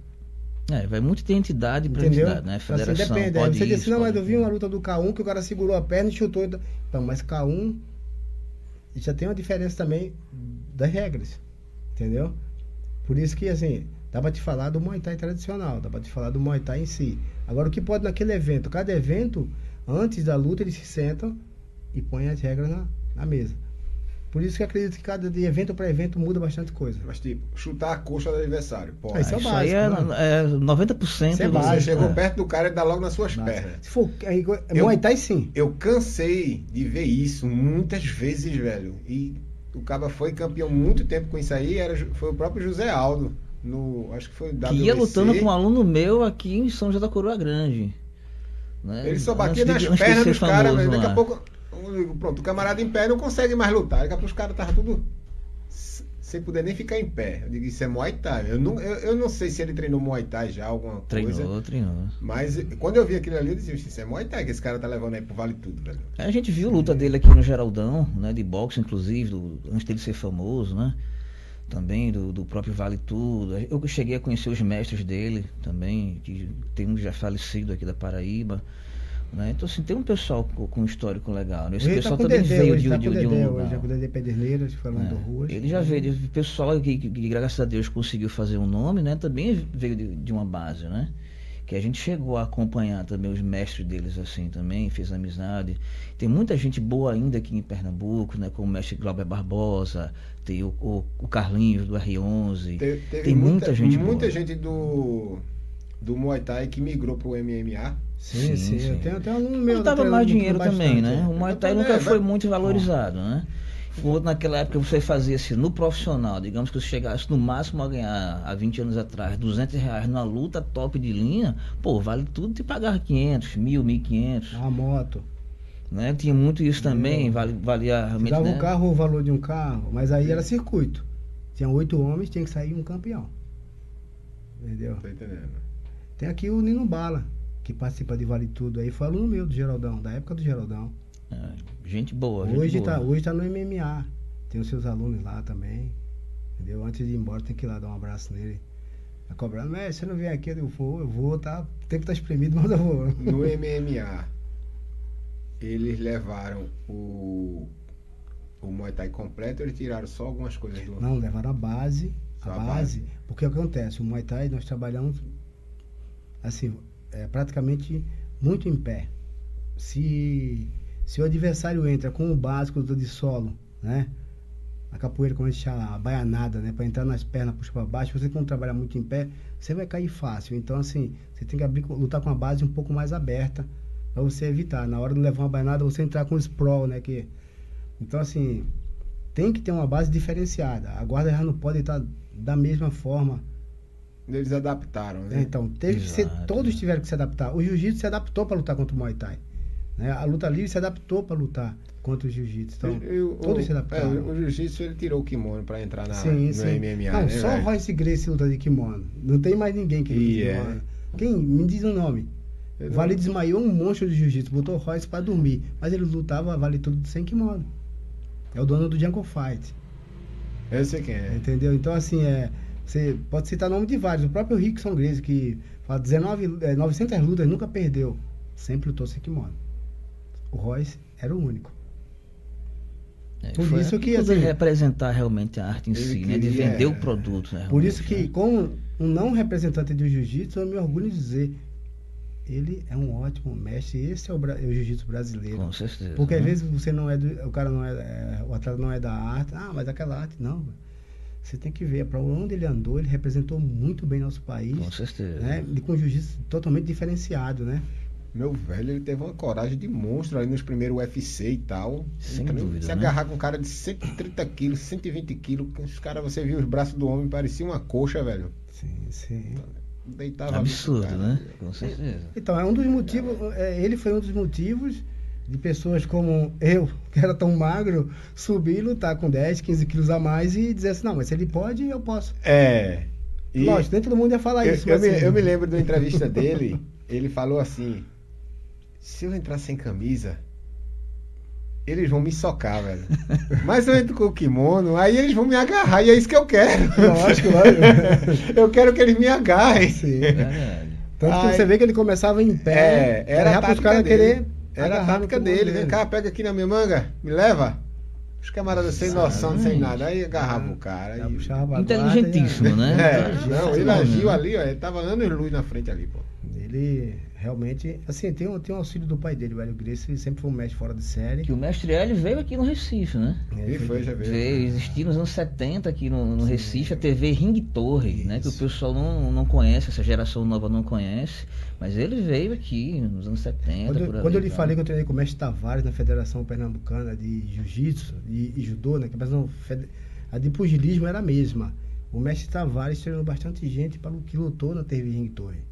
É, vai muito ter entidade para entidade, né? Então, assim, Federação assim, depende. Pode você isso, disse, não, mas eu vi uma luta do K1 que o cara segurou a perna e chutou. Então, mas K1 já tem uma diferença também das regras. Entendeu? Por isso que, assim, dá pra te falar do Muay Thai tradicional, dá pra te falar do Muay Thai em si. Agora, o que pode naquele evento? Cada evento, antes da luta, eles se sentam e põem as regras na, na mesa. Por isso que acredito que cada de evento para evento muda bastante coisa. Mas, tipo, chutar a coxa do adversário. Pô, isso, é isso básico, aí é, é 90% isso é básico, Você chegou é. perto do cara e dá logo nas suas pernas. Se for aí, eu, Muay Thai, sim. Eu cansei de ver isso muitas vezes, velho. E o Caba foi campeão muito tempo com isso aí. Era, foi o próprio José Aldo. No, acho que foi WC. Que ia lutando com um aluno meu aqui em São José da Coroa Grande. Né? Ele só batia nas (laughs) pernas dos caras, mas daqui a pouco pronto, o camarada em pé não consegue mais lutar. Daqui a pouco os caras estavam tudo sem poder nem ficar em pé. Eu digo, isso é Muay Thai. Eu não, eu, eu não sei se ele treinou Muay Thai já, alguma treinou, coisa. Treinou, treinou. Mas quando eu vi aquilo ali, eu disse, isso é Muay Thai que esse cara tá levando aí pro Vale Tudo, velho. É, a gente viu a luta dele aqui no Geraldão, né, de boxe, inclusive, do, antes dele ser famoso, né? Também do, do próprio Vale Tudo. Eu cheguei a conhecer os mestres dele também, que tem um já falecido aqui da Paraíba. Né? Então, assim, tem um pessoal com, com um histórico legal. Né? Esse ele tá pessoal tá também veio de, tá de, de, de um lugar. Já com o Pederneiras, falando é. ruas. Ele já veio, de pessoal que, que, que, graças a Deus, conseguiu fazer um nome, né? Também veio de, de uma base, né? Que a gente chegou a acompanhar também os mestres deles, assim, também, fez amizade. Tem muita gente boa ainda aqui em Pernambuco, né? Como o mestre Glauber Barbosa, tem o, o, o Carlinhos do R11. Te, tem muita, muita gente Muita boa. gente do, do Muay Thai que migrou pro MMA Sim, sim. sim. sim. Eu tenho até um meu. Mais dinheiro também, né? O Muay Thai nunca foi muito valorizado, né? naquela época você fazia assim, no profissional, digamos que você chegasse no máximo a ganhar, há 20 anos atrás, 200 reais numa luta top de linha, pô, vale tudo te pagar 500, mil, 1.500. A moto. Né? Tinha muito isso também, vale, valia realmente. Dava né? um carro o valor de um carro, mas aí era circuito. Tinha oito homens, tinha que sair um campeão. Entendeu? Tô entendendo. Tem aqui o Nino Bala que participa de Vale Tudo aí, foi aluno meu do Geraldão, da época do Geraldão. É, gente boa, hoje gente tá, boa. Hoje tá no MMA. Tem os seus alunos lá também. Entendeu? Antes de ir embora, tem que ir lá dar um abraço nele. Tá cobrando, mas você não vem aqui, eu vou, eu vou, tá? O tempo tá espremido, (laughs) mas eu vou. No MMA, eles levaram o, o Muay Thai completo ou eles tiraram só algumas coisas do. Não, levaram a base. A, a base, base, porque o que acontece? O Muay Thai nós trabalhamos assim, é, praticamente muito em pé. se, se o adversário entra com o básico de solo, né? A capoeira, como a gente chama, a baianada, né? Para entrar nas pernas, puxar para baixo. Você não trabalhar muito em pé, você vai cair fácil. Então, assim, você tem que abrir, lutar com a base um pouco mais aberta para você evitar. Na hora de levar uma baianada, você entrar com o sprawl, né? Que, então, assim, tem que ter uma base diferenciada. A guarda já não pode estar da mesma forma. Eles adaptaram, né? Então, teve que ser, todos tiveram que se adaptar. O jiu-jitsu se adaptou para lutar contra o Muay Thai. Né? A luta livre se adaptou para lutar contra o jiu-jitsu. Então, eu, todos o, se adaptaram. É, o jiu-jitsu ele tirou o kimono para entrar na, sim, no sim. MMA. Não, né, só véio? Royce Gracie luta de kimono. Não tem mais ninguém que luta de kimono. É. Quem? Me diz o um nome. O Vale desmaiou um monstro de jiu-jitsu, botou o Royce para dormir. Mas ele lutava vale tudo sem kimono. É o dono do Jungle Fight. Eu sei quem é. Entendeu? Então, assim, é, você pode citar nome de vários. O próprio Rickson Gracie, que fala 19, é, 900 lutas, nunca perdeu. Sempre lutou sem kimono. O Royce era o único. É, por isso que assim, representar realmente a arte em si, né? De vender o produto. Né, por isso que, né? como um não representante do jiu-jitsu, eu me orgulho de dizer ele é um ótimo mestre. Esse é o, o jiu-jitsu brasileiro. Com certeza. Porque às né? vezes você não é do, o cara não é, é, o atleta não é da arte. Ah, mas aquela arte não. Você tem que ver para onde ele andou. Ele representou muito bem nosso país. Com certeza. Né? E com jiu-jitsu totalmente diferenciado, né? Meu velho, ele teve uma coragem de monstro ali nos primeiros UFC e tal. Sem então, dúvida. Se né? agarrar com um cara de 130 quilos, 120 quilos, os caras, você viu os braços do homem, parecia uma coxa, velho. Sim, sim. Então, deitava Absurdo, cara, né? Com certeza. Então, é um dos motivos, é, ele foi um dos motivos de pessoas como eu, que era tão magro, subir e lutar com 10, 15 quilos a mais e dizer assim, não, mas se ele pode, eu posso. É. E Lógico, nem todo mundo ia falar eu, isso. Eu, me, assim, eu me lembro da entrevista dele, ele falou assim, se eu entrar sem camisa, eles vão me socar, velho. Mas eu entro com o kimono, aí eles vão me agarrar, e é isso que eu quero. Lógico, (laughs) lógico. eu quero que eles me agarrem. Sim. É Tanto que você vê que ele começava em pé. É, era a tática dele. Era a tática dele. Vem cá, pega aqui na minha manga, me leva. Os camaradas sem noção, sem nada. Aí agarrava o cara. E... Inteligentíssimo, né? É, não, ele agiu ali, ó. Ele tava anos luz na frente ali, pô. Ele realmente, assim, tem, tem um auxílio do pai dele, o Hélio Gracie, ele sempre foi um mestre fora de série. Que o mestre Hélio veio aqui no Recife, né? Ele foi, já veio. veio existia nos anos 70 aqui no, no Recife a TV Ring Torre, Isso. né? Que o pessoal não, não conhece, essa geração nova não conhece, mas ele veio aqui nos anos 70. Quando, quando eu lhe falei que eu treinei com o mestre Tavares na Federação Pernambucana de Jiu-Jitsu e, e, Judô, né? Que a, a de pugilismo era a mesma. O mestre Tavares treinou bastante gente para o que lutou na TV Ring Torre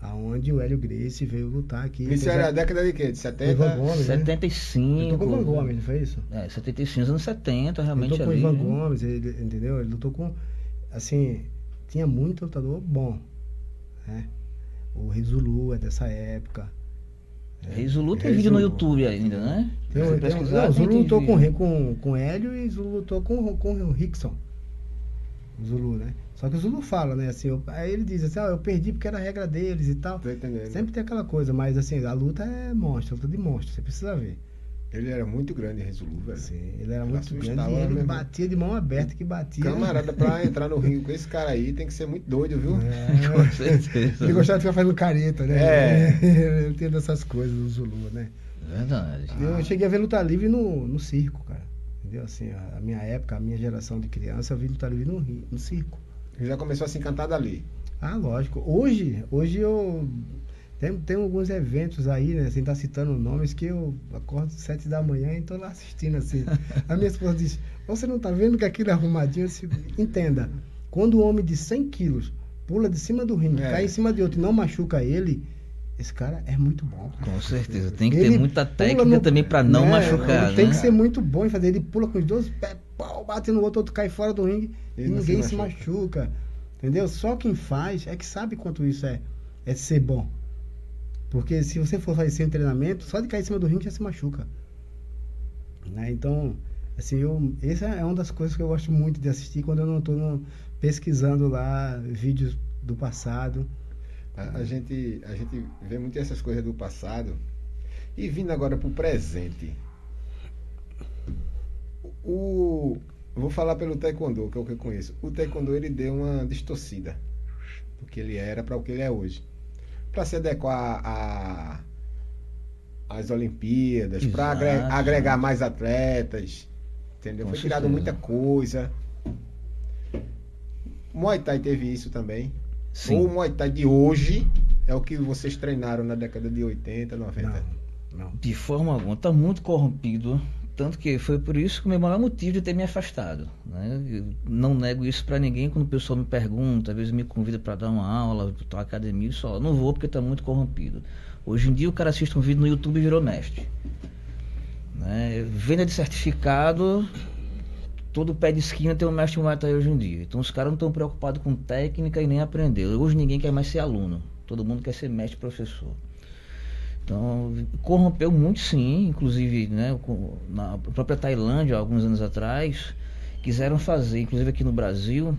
aonde o Hélio Gracie veio lutar aqui. Isso era a década de quê? De 70? Ivan Gomes, 75. Né? Lutou com o Ivan Gomes, não foi isso? É, 75, anos 70, realmente lutou ali. com o Ivan né? Gomes, ele, entendeu? Ele lutou com, assim, tinha muito lutador bom, né? O Rei Zulu é dessa época. É, Rei Zulu tem vídeo no YouTube ainda, né? Tem, tem, não, Zulu lutou com, com, com Hélio e Zulu lutou com, com o Rickson. Zulu, né? Só que o Zulu fala, né? Assim, eu, aí ele diz assim, ah, eu perdi porque era a regra deles e tal. Tô entendendo. Sempre tem aquela coisa, mas assim, a luta é monstro, luta de monstro, você precisa ver. Ele era muito grande, Zulu, velho. Sim, ele era ele muito grande e ele mesmo. batia de mão aberta que batia. Camarada, pra (laughs) entrar no ringue com esse cara aí tem que ser muito doido, viu? É, com certeza. Ele gostava de ficar fazendo careta, né? É. (laughs) ele tem dessas coisas do Zulu, né? Verdade. Eu ah. cheguei a ver luta livre no, no circo, cara. Entendeu? Assim, a, a minha época, a minha geração de criança, eu vi luta livre no, no circo. Já começou a se encantar dali. Ah, lógico. Hoje, hoje eu tem, tem alguns eventos aí, né? Sem estar tá citando nomes, que eu acordo às sete da manhã e estou lá assistindo assim. A minha esposa diz, você não está vendo que aquilo é arrumadinho? Disse, Entenda, quando um homem de 100 quilos pula de cima do ringue, é. cai em cima de outro e não machuca ele, esse cara é muito bom. Com certeza. Tem que ele ter muita técnica no, também para não né, machucar. Tem né? que ser muito bom em fazer. Ele pula com os dois pés, pau, bate no outro, outro cai fora do ringue e, e ninguém se machuca. se machuca. Entendeu? Só quem faz é que sabe quanto isso é, é ser bom. Porque se você for fazer sem treinamento, só de cair em cima do ringue já se machuca. Né? Então, assim, eu, essa é uma das coisas que eu gosto muito de assistir quando eu não estou pesquisando lá vídeos do passado. A, a, gente, a gente vê muito essas coisas do passado e vindo agora para o presente. O, vou falar pelo taekwondo, que é o que eu conheço. O taekwondo ele deu uma distorcida do que ele era para o que ele é hoje. Para se adequar a, as Olimpíadas, para agregar, agregar mais atletas. Entendeu? Com Foi tirado muita coisa. Muay Thai teve isso também. Sim. Ou o Muay Thai de hoje é o que vocês treinaram na década de 80, 90? Não, não. De forma alguma. Está muito corrompido. Tanto que foi por isso que o meu maior motivo de ter me afastado. Né? não nego isso para ninguém quando o pessoal me pergunta, às vezes me convida para dar uma aula, para academia, só não vou porque está muito corrompido. Hoje em dia o cara assiste um vídeo no YouTube e virou mestre. Né? Venda de certificado, todo pé de esquina tem um mestre Muay Thai hoje em dia. Então os caras não estão preocupados com técnica e nem aprender. Hoje ninguém quer mais ser aluno. Todo mundo quer ser mestre professor. Então, corrompeu muito sim, inclusive né, na própria Tailândia, alguns anos atrás, quiseram fazer, inclusive aqui no Brasil,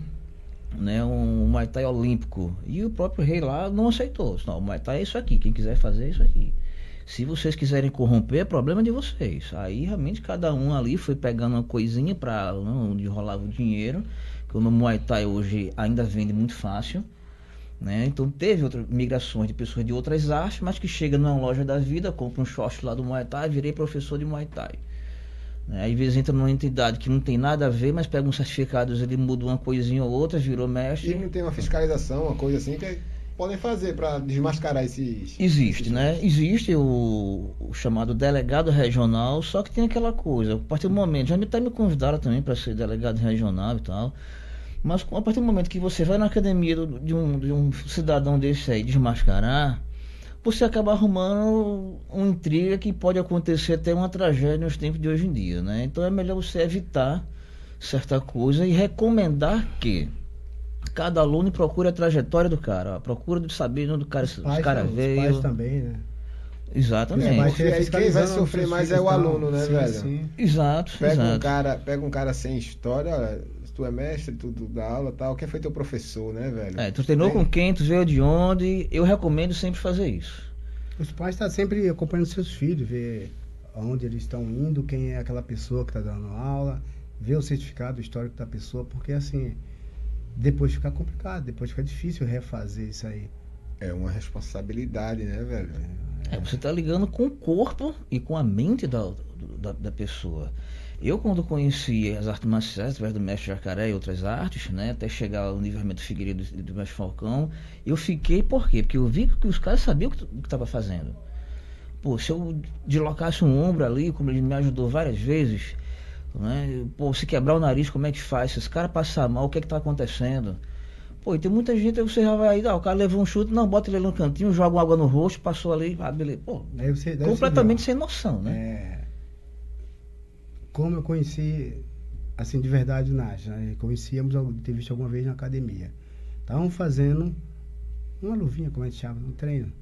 né, um Muay Thai olímpico. E o próprio rei lá não aceitou. Não, o Muay Thai é isso aqui, quem quiser fazer é isso aqui. Se vocês quiserem corromper, é problema de vocês. Aí realmente cada um ali foi pegando uma coisinha para onde rolava o dinheiro, que o Muay Thai hoje ainda vende muito fácil. Né? Então teve outras migrações de pessoas de outras artes, mas que chega numa loja da vida, compra um short lá do Muay Thai, virei professor de Muay Thai. Né? Às vezes entra numa entidade que não tem nada a ver, mas pega uns certificados, ele muda uma coisinha ou outra, virou mestre. E não tem uma fiscalização, uma coisa assim que podem fazer para desmascarar esses. Existe, esses... né? Existe o, o, chamado delegado regional, só que tem aquela coisa. A partir do momento, já me até me convidaram também para ser delegado regional e tal. Mas a partir do momento que você vai na academia de um, de um cidadão desse aí desmascarar, você acaba arrumando uma intriga que pode acontecer até uma tragédia nos tempos de hoje em dia, né? Então é melhor você evitar certa coisa e recomendar que cada aluno procure a trajetória do cara, procura de saber onde o cara, os cara veio. Os pais também, né? Exatamente. E aí quem vai sofrer mais é o aluno, né, sim, velho? Sim. Exato. Pega exato. um cara, pega um cara sem história, tu é mestre, tu, tu dá aula tal, quem foi teu professor, né, velho? É, tu treinou Tem... com quem, tu veio de onde, eu recomendo sempre fazer isso. Os pais estão tá sempre acompanhando seus filhos, ver aonde eles estão indo, quem é aquela pessoa que está dando aula, ver o certificado histórico da pessoa, porque assim, depois fica complicado, depois fica difícil refazer isso aí. É uma responsabilidade, né, velho? É, você está ligando com o corpo e com a mente da, da, da pessoa. Eu, quando conheci as artes marciais, através do mestre Jacaré e outras artes, né, até chegar ao nível do Figueiredo e do mestre Falcão, eu fiquei por quê? Porque eu vi que os caras sabiam o que estava fazendo. Pô, se eu deslocasse um ombro ali, como ele me ajudou várias vezes, né, pô, se quebrar o nariz, como é que faz? Se esse cara passar mal, o que é que está acontecendo? Pô, e tem muita gente, aí você já vai, ah, o cara levou um chute, não, bota ele no cantinho, joga água no rosto, passou ali, ah, beleza. Pô, deve ser, deve completamente sem noção, né? É como eu conheci, assim, de verdade o Nath, né? Conhecíamos, ter visto alguma vez na academia. Estavam fazendo uma luvinha, como a gente chama, um treino.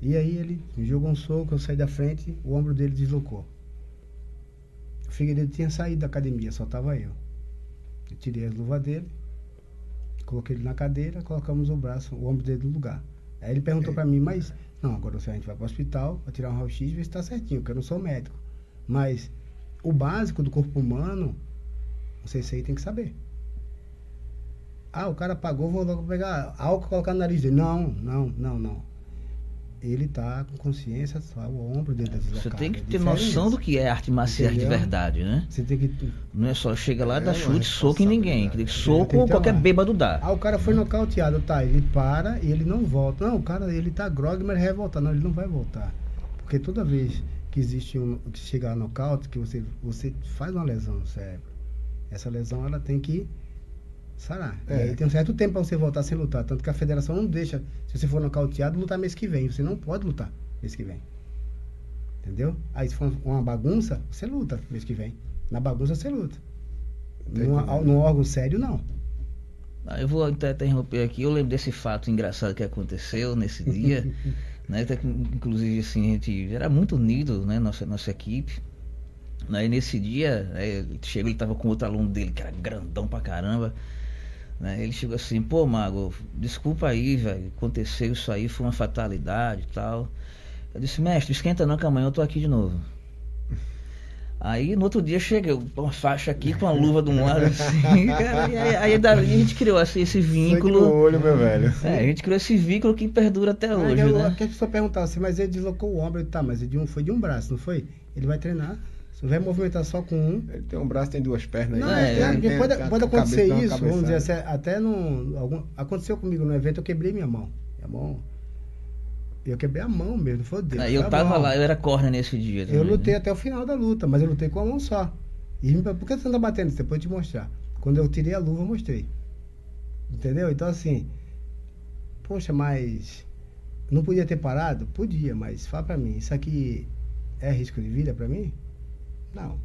E aí ele jogou um soco, eu saí da frente, o ombro dele deslocou. O Figueiredo tinha saído da academia, só estava eu. Eu tirei a luva dele, coloquei ele na cadeira, colocamos o braço, o ombro dele no lugar. Aí ele perguntou para mim, mas não, agora a gente vai para o hospital, vai tirar um raio-x e ver se está certinho, porque eu não sou médico. Mas o básico do corpo humano, vocês aí tem que saber. Ah, o cara pagou, vou logo pegar álcool e colocar no nariz dele. Não, não, não, não. Ele tá com consciência, só o ombro dele tá Você tem que é ter noção do que é arte marcial de verdade, né? Você tem que. Não é só chega lá, é, dá chute, soco em ninguém. Que soco é, qualquer uma... bêbado dá. Ah, o cara foi nocauteado, tá? Ele para e ele não volta. Não, o cara, ele tá grog, mas ele vai voltar. Não, ele não vai voltar. Porque toda vez que existe um que chega a nocaute, que você, você faz uma lesão no cérebro. Essa lesão ela tem que sarar. É. E aí tem um certo tempo para você voltar sem lutar. Tanto que a federação não deixa, se você for nocauteado, lutar mês que vem. Você não pode lutar mês que vem. Entendeu? Aí se for uma bagunça, você luta mês que vem. Na bagunça você luta. Num, num órgão sério, não. Ah, eu vou até interromper aqui. Eu lembro desse fato engraçado que aconteceu nesse dia. (laughs) né? Até que, inclusive, assim, a gente era muito unido, né? Nossa, nossa equipe. Né? E nesse dia, né, ele chegou, ele tava com outro aluno dele, que era grandão pra caramba. Né? Ele chegou assim, pô, Mago, desculpa aí, velho, aconteceu isso aí, foi uma fatalidade e tal. Eu disse, mestre, esquenta não que amanhã eu tô aqui de novo. Aí no outro dia cheguei com uma faixa aqui, com a luva de um lado assim, (laughs) cara, e aí, aí dali a gente criou assim, esse vínculo. No olho, meu velho. É, a gente criou esse vínculo que perdura até hoje. Eu, né? Que a pessoa perguntava assim, mas ele deslocou o ombro, tá, mas ele foi de um braço, não foi? Ele vai treinar. Se vai movimentar só com um. Ele tem um braço, tem duas pernas. Não, é, tem, tem, pode, tem, pode acontecer isso, vamos dizer assim, até no. Algum, aconteceu comigo no evento, eu quebrei minha mão. Minha mão eu quebrei a mão mesmo, foi o dedo. eu tava lá, eu era corner nesse dia. Também, eu lutei né? até o final da luta, mas eu lutei com a mão só. E por que você não tá batendo? Depois eu te mostrar. Quando eu tirei a luva, eu mostrei. Entendeu? Então assim. Poxa, mas. Não podia ter parado? Podia, mas fala pra mim, isso aqui é risco de vida pra mim? Não.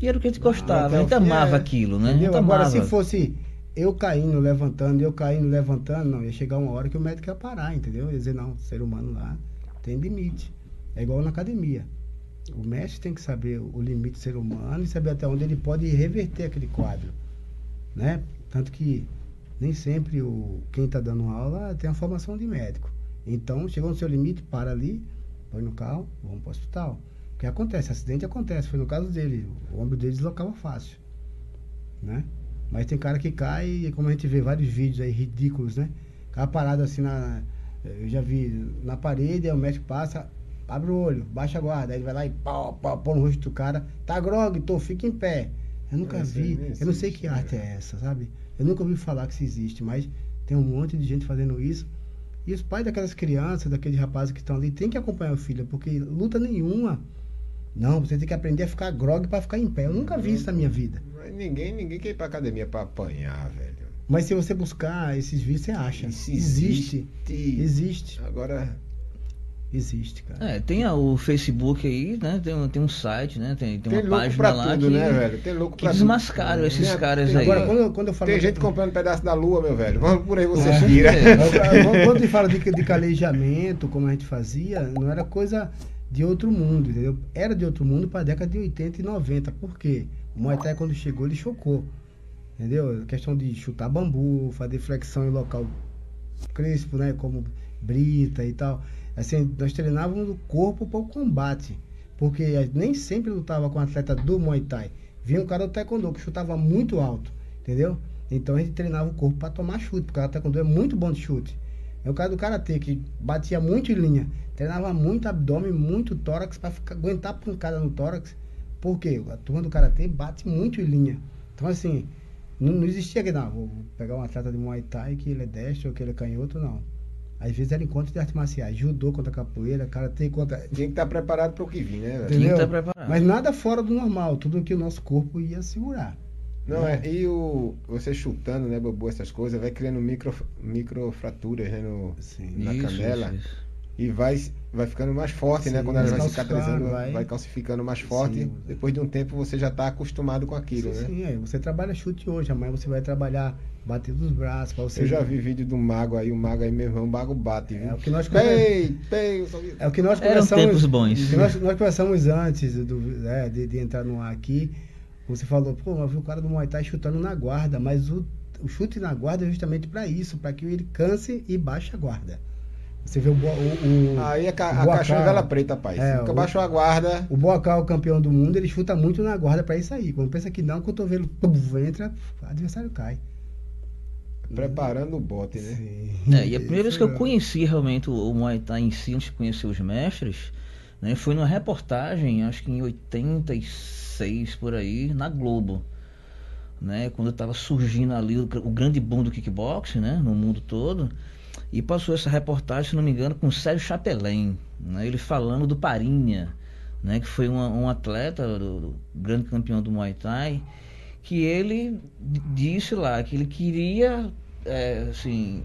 E era o que a gente gostava, a gente amava é, aquilo, né? Entendeu? Agora, se fosse eu caindo, levantando, eu caindo, levantando, não, ia chegar uma hora que o médico ia parar, entendeu? Ia dizer, não, ser humano lá tem limite. É igual na academia. O mestre tem que saber o limite do ser humano e saber até onde ele pode reverter aquele quadro, né? Tanto que nem sempre o quem está dando aula tem a formação de médico. Então, chegou no seu limite, para ali, põe no carro, vamos para o hospital. Porque acontece, acidente acontece. Foi no caso dele, o ombro dele deslocava fácil, né? Mas tem cara que cai, e como a gente vê vários vídeos aí ridículos, né? Cai parado assim na. Eu já vi na parede, aí o médico passa, abre o olho, baixa a guarda, aí ele vai lá e pau, pau, pau no rosto do cara. Tá grog, tô, fica em pé. Eu nunca é, vi, eu não sei que arte é essa, sabe? Eu nunca ouvi falar que isso existe, mas tem um monte de gente fazendo isso. E os pais daquelas crianças, daqueles rapazes que estão ali, tem que acompanhar o filho, porque luta nenhuma. Não, você tem que aprender a ficar grog para ficar em pé. Eu nunca vi isso na minha vida. Ninguém, ninguém quer ir pra academia pra apanhar, velho. Mas se você buscar esses vídeos, você acha. Isso existe. Existe. existe. Agora. Existe, cara. É, tem o Facebook aí, né? Tem, tem um site, né? Tem, tem, tem uma página lá tudo, que, né, velho? Tem louco que desmascaram tudo. esses tem, caras tem, aí. Agora, quando, quando eu falo tem gente comprando um pedaço da lua, meu velho. Vamos por aí, você é. tira. (laughs) quando a gente fala de, de calejamento, como a gente fazia, não era coisa de outro mundo, entendeu? Era de outro mundo para a década de 80 e 90. Por quê? O Muay Thai, quando chegou, ele chocou. Entendeu? A questão de chutar bambu, fazer flexão em local crespo, né? Como brita e tal. Assim, nós treinávamos o corpo para o combate. Porque nem sempre lutava com atleta do Muay Thai. Vinha um cara do Taekwondo que chutava muito alto, entendeu? Então a gente treinava o corpo para tomar chute, porque o Taekwondo é muito bom de chute. É o cara do Karatê que batia muito em linha, treinava muito abdômen, muito tórax para aguentar pancada no tórax. Por quê? A turma do Karatê bate muito em linha. Então, assim, não, não existia que, não, vou pegar um atleta de Muay Thai que ele é destro ou que ele é canhoto, não. Às vezes era encontro de artes marciais, judô contra capoeira, karatê contra. Tinha que estar preparado para o que vir, né? Tinha que estar preparado. Mas nada fora do normal, tudo que o nosso corpo ia segurar. Não, é, e o, você chutando, né, Bobo, essas coisas, vai criando micro, microfraturas né, no, Sim, na isso, canela. Isso, isso. E vai, vai ficando mais forte, né, Sim, né? Quando ela vai cicatrizando, vai... vai calcificando mais forte. Sim. Depois de um tempo você já está acostumado com aquilo, sim, né? Sim, é. Você trabalha chute hoje, amanhã você vai trabalhar bater dos braços. Pra você... Eu já vi vídeo do mago aí, o mago aí mesmo, o mago bate. Viu? É o que nós pei, pei, É o que nós conversamos. Eram tempos bons. Nós, nós conversamos antes do, né, de, de entrar no ar aqui. Você falou, pô, eu vi o cara do Muay Thai chutando na guarda, mas o, o chute na guarda é justamente para isso, para que ele canse e baixe a guarda. Você vê o, o, o Aí a, ca, a cachorra vela preta, pai. É, Nunca baixou a guarda. O Boacal, campeão do mundo, ele chuta muito na guarda para isso aí. Quando pensa que não, o cotovelo entra, o adversário cai. Preparando o bote, né? Sim. É, e a primeira vez que eu conheci realmente o Muay Thai em si, antes de conhecer os mestres, né, foi numa reportagem, acho que em 86 2006 por aí, na Globo. Né, quando estava surgindo ali o, o, grande boom do kickboxing né, no mundo todo. E passou essa reportagem, se não me engano, com o Sérgio Chapelin, né, ele falando do Parinha, né, que foi uma, um atleta, do, do, grande campeão do Muay Thai, que ele disse lá que ele queria é, assim,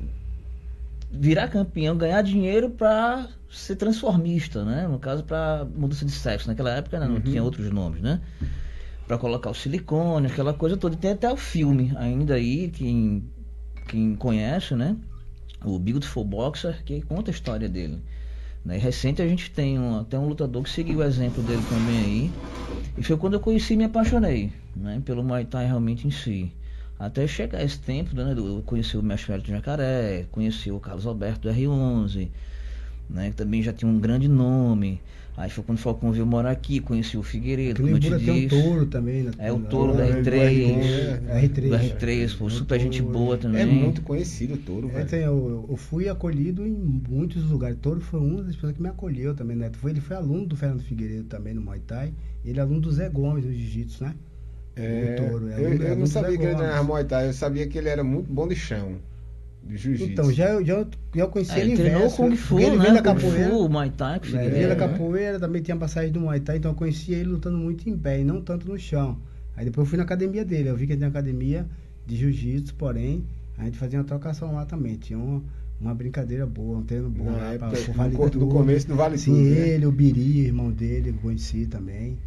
virar campeão, ganhar dinheiro para ser transformista, né? No caso, para mudança de sexo. Naquela época né? não uhum. tinha outros nomes, né? Para colocar o silicone, aquela coisa toda. E tem até o filme ainda aí, quem, quem conhece, né? O Beautiful Boxer, que conta a história dele. Né? E recente a gente tem um, até um lutador que seguiu o exemplo dele também aí. E foi quando eu conheci e me apaixonei né? pelo Muay Thai realmente em si. Até chegar esse tempo, né, eu conheci o Mestre Wellington Jacaré, conheci o Carlos Alberto do R11, né, que também já tinha um grande nome. Aí foi quando o Falcão veio morar aqui, conheci o Figueiredo, como eu te disse. tem um touro também. Né? É o touro da R3. R3. Do R3, pô, super gente boa também. É muito conhecido o touro, é, tem, eu, eu, fui acolhido em muitos lugares. O touro foi uma das pessoas que me acolheu também, né? Foi, ele foi aluno do Fernando Figueiredo também no Muay Thai. Ele é aluno do Zé Gomes, do Jiu-Jitsu, né? É, touro. É eu, eu não sabia que ele treinava Muay Thai, eu sabia que ele era muito bom de chão. Então, já, já, já conheci é, ele inverso. Treinou Kung Fu, ele né? da capoeira. Fu, Muay Thai. É, ele veio da capoeira, também tinha passagem do Muay Thai, então eu conheci ele lutando muito em pé e não tanto no chão. Aí depois eu fui na academia dele, eu vi que ele tinha academia de jiu-jitsu, porém, a gente fazia uma trocação lá também. Tinha uma, uma brincadeira boa, um treino bom na lá época, pra, vale no, no começo do Vale Sim, Tudo, né? ele, né? o Biri, irmão dele, eu conheci também.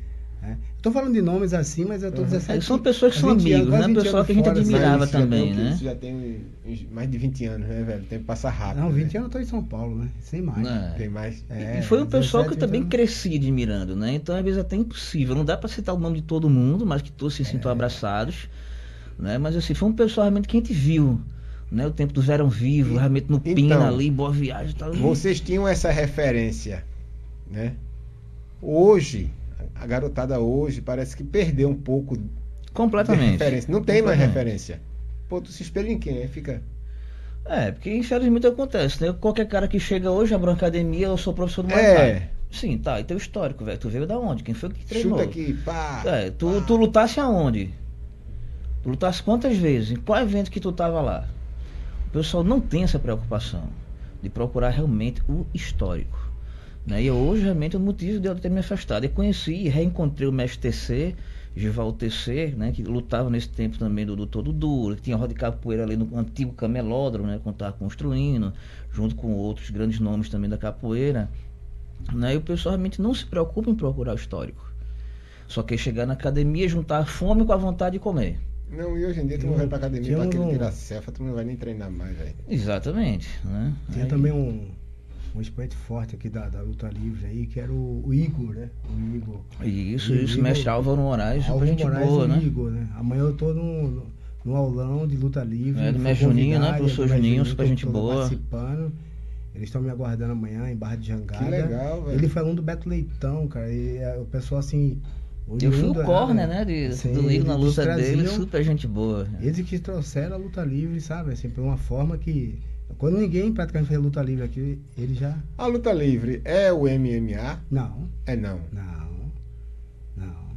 É. Estou falando de nomes assim, mas eu estou uhum. 17 São pessoas que são amigos, né? Pessoal que a gente admirava também, né? Isso já tem mais de 20 anos, né, velho? O tempo passa rápido. Não, 20 né? anos eu estou em São Paulo, né? Sem mais. É. Tem mais. É, e foi um pessoal que eu também anos. cresci admirando, né? Então, às vezes, é até impossível. Não dá para citar o nome de todo mundo, mas que todos se sintam é. abraçados. Né? Mas, assim, foi um pessoal realmente que a gente viu. Né, o tempo do Verão Vivo, realmente no então, Pina ali, Boa Viagem. Tal. Vocês tinham essa referência, né? Hoje, a garotada hoje parece que perdeu um pouco completamente referência. Não tem mais referência. Pô, tu se espelha em quem? Aí fica. É, porque infelizmente acontece, né? Qualquer cara que chega hoje, abre uma academia, eu sou professor do Muay É. Sim, tá. E teu histórico, velho. Tu veio da onde? Quem foi que treinou? Chuta aqui, pá. É, tu, pá. tu lutasse aonde? Tu lutasse quantas vezes? Em qual evento que tu tava lá? O pessoal não tem essa preocupação de procurar realmente o histórico. Né? E hoje realmente o motivo de eu ter me afastado. Eu conheci e reencontrei o mestre TC, Gival TC, né, que lutava nesse tempo também do, do Todo Duro, que tinha roda de capoeira ali no antigo camelódromo, né, quando estava construindo, junto com outros grandes nomes também da capoeira. Né, e o pessoal realmente não se preocupa em procurar o histórico. Só quer chegar na academia e juntar a fome com a vontade de comer. Não, e hoje em dia tu não vai pra academia pra aquele tirar cefa, tu não vai nem treinar mais, velho. Exatamente, né? Tem Aí... também um, um expoente forte aqui da, da luta livre aí, que era o, o Igor, né? O Igor. Isso, isso, Igor, mestre Álvaro Moraes, Álvaro gente Moraes boa, né? Igor, né? Amanhã eu tô no, no, no aulão de luta livre. É do mestre Juninho, né? Professor Juninho, super gente boa. participando. Eles estão me aguardando amanhã em Barra de Jangada. Que legal, velho. Ele foi aluno do Beto Leitão, cara. E é, o pessoal assim. Eu fui o corner, né? De, sim, do livro na luta dele, super gente boa. Eles que trouxeram a luta livre, sabe? Assim, por uma forma que quando ninguém praticamente fez luta livre aqui, ele já. A luta livre é o MMA? Não. É não. Não. Não.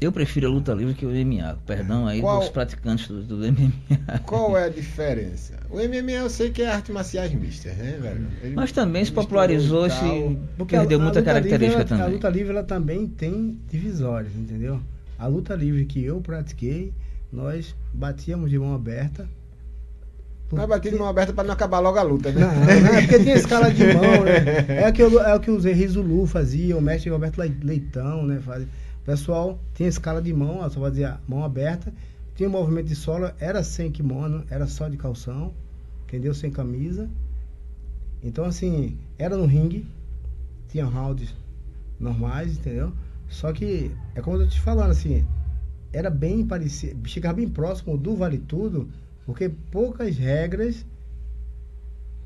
Eu prefiro a luta livre que o MMA. Perdão aí Qual... dos praticantes do, do, MMA. Qual é a diferença? O MMA eu sei que é arte marciais mistas, né, velho? Ele Mas também se popularizou, se perdeu a, muita a característica livre, também. A luta livre ela também tem divisórias, entendeu? A luta livre que eu pratiquei, nós batíamos de mão aberta mas batia de mão aberta para não acabar logo a luta, né? Não, não, é porque tinha escala de mão, né? (laughs) É o que, é o, que o Zé Rizulu fazia, o mestre Roberto Leitão, né? Fazia. O pessoal tinha escala de mão, só fazia mão aberta, tinha movimento de solo, era sem kimono, era só de calção, entendeu? Sem camisa. Então, assim, era no ringue, tinha rounds normais, entendeu? Só que, é como eu tô te falando, assim, era bem parecido, chegava bem próximo do Vale Tudo, porque poucas regras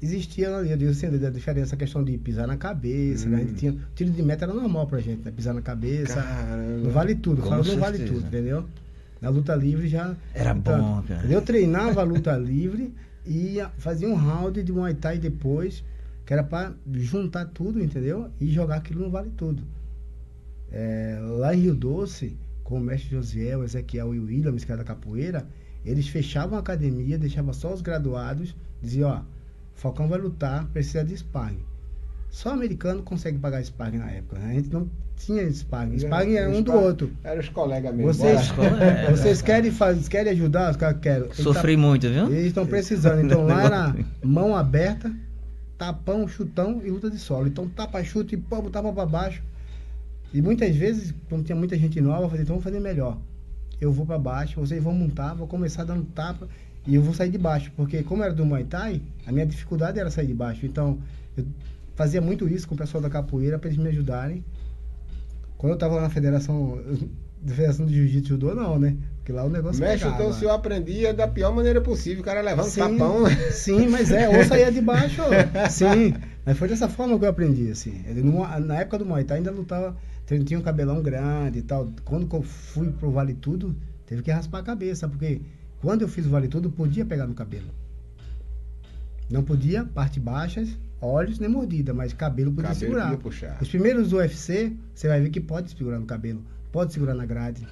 existiam ali. Eu digo assim, a diferença, a questão de pisar na cabeça, hum. né? A gente hum. tinha, tiro de meta era normal pra gente, né? Pisar na cabeça. Caramba. Não vale tudo, fala não vale tudo, entendeu? Na luta livre já. Era então, bom, cara. Eu treinava a luta livre e fazia um round de Muay Thai depois, que era para juntar tudo, entendeu? E jogar aquilo no vale tudo. É, lá em Rio Doce, com o mestre Josiel, Ezequiel e o Williams, que era da capoeira, eles fechavam a academia, deixavam só os graduados, diziam, ó, Falcão vai lutar, precisa de sparring. Só o americano consegue pagar sparring na época. Né? A gente não tinha sparring. Sparring era um do outro. Era os colegas mesmo. Vocês, (laughs) vocês querem, fazer, querem ajudar? Os caras querem. Sofri tá, muito, viu? Eles estão precisando. Então (laughs) lá era mão aberta, tapão, chutão e luta de solo. Então tapa, chute, pão, tapa para baixo. E muitas vezes, quando tinha muita gente nova, eu falei, então vamos fazer melhor eu vou para baixo, vocês vão montar, vou começar dando tapa e eu vou sair de baixo, porque como era do Muay Thai, a minha dificuldade era sair de baixo. Então, eu fazia muito isso com o pessoal da capoeira para eles me ajudarem. Quando eu estava na federação, da Federação de Jiu-Jitsu Judô, não, né? Porque lá o negócio Mexe, pegava. então se eu aprendia da pior maneira possível, o cara levando sim, tapão. Sim, mas é, ou saía de baixo, (laughs) sim. Mas foi dessa forma que eu aprendi, assim. Na época do Muay Thai ainda lutava, tinha um cabelão grande e tal. Quando eu fui pro Vale Tudo, teve que raspar a cabeça, porque quando eu fiz o Vale Tudo, podia pegar no cabelo. Não podia, parte baixas, olhos nem mordida, mas cabelo podia cabelo segurar. Podia puxar. Os primeiros do UFC, você vai ver que pode segurar no cabelo, pode segurar na grade.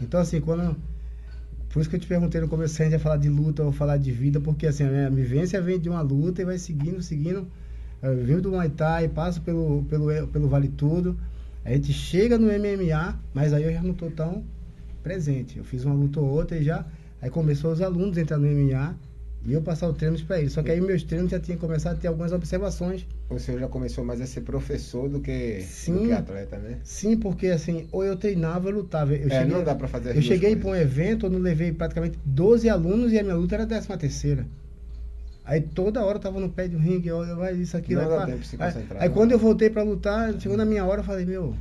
Então, assim, quando. Por isso que eu te perguntei no começo se a gente ia falar de luta ou falar de vida, porque assim, a minha vivência vem de uma luta e vai seguindo, seguindo. Eu do Muay Thai, passo pelo, pelo, pelo Vale Tudo. A gente chega no MMA, mas aí eu já não estou tão presente. Eu fiz uma luta ou outra e já. Aí começou os alunos a entrar no MMA e eu passar os treinos para eles. Só que aí meus treinos já tinham começado a ter algumas observações. O senhor já começou mais a ser professor do que, sim, do que atleta, né? Sim, porque assim, ou eu treinava ou eu lutava. Eu é, cheguei, não dá para fazer Eu cheguei para um evento onde levei praticamente 12 alunos e a minha luta era a 13 terceira. Aí toda hora eu tava no pé do ringue, eu, vai isso aqui, não dá tempo de se concentrar. Aí, aí quando eu voltei para lutar, chegou na minha hora, eu falei, meu,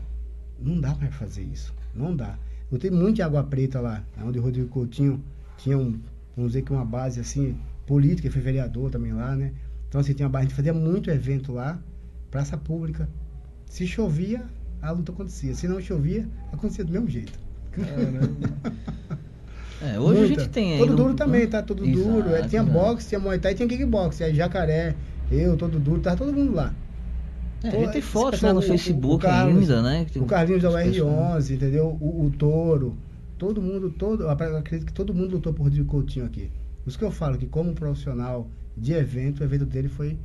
não dá para fazer isso. Não dá. Lutei muito em Água Preta lá, onde o Rodrigo Coutinho tinha um, vamos dizer que uma base assim, política, foi vereador também lá, né? Então, assim, tinha, a gente fazia muito evento lá, praça pública. Se chovia, a luta acontecia. Se não chovia, acontecia do mesmo jeito. (laughs) É, hoje Muita. a gente tem Todo duro um... também, tá? Todo exato, duro. É, tinha exato. boxe, tinha muay thai, tinha kickbox. Aí jacaré, eu, todo duro, tava todo mundo lá. É, a gente tem fotos né, no o, Facebook o Carlos, ainda, né? O Carlinhos da UR11, entendeu? O, o Touro. Todo mundo, todo, eu acredito que todo mundo lutou por Rodrigo Coutinho aqui. Por isso que eu falo que como profissional de evento, o evento dele foi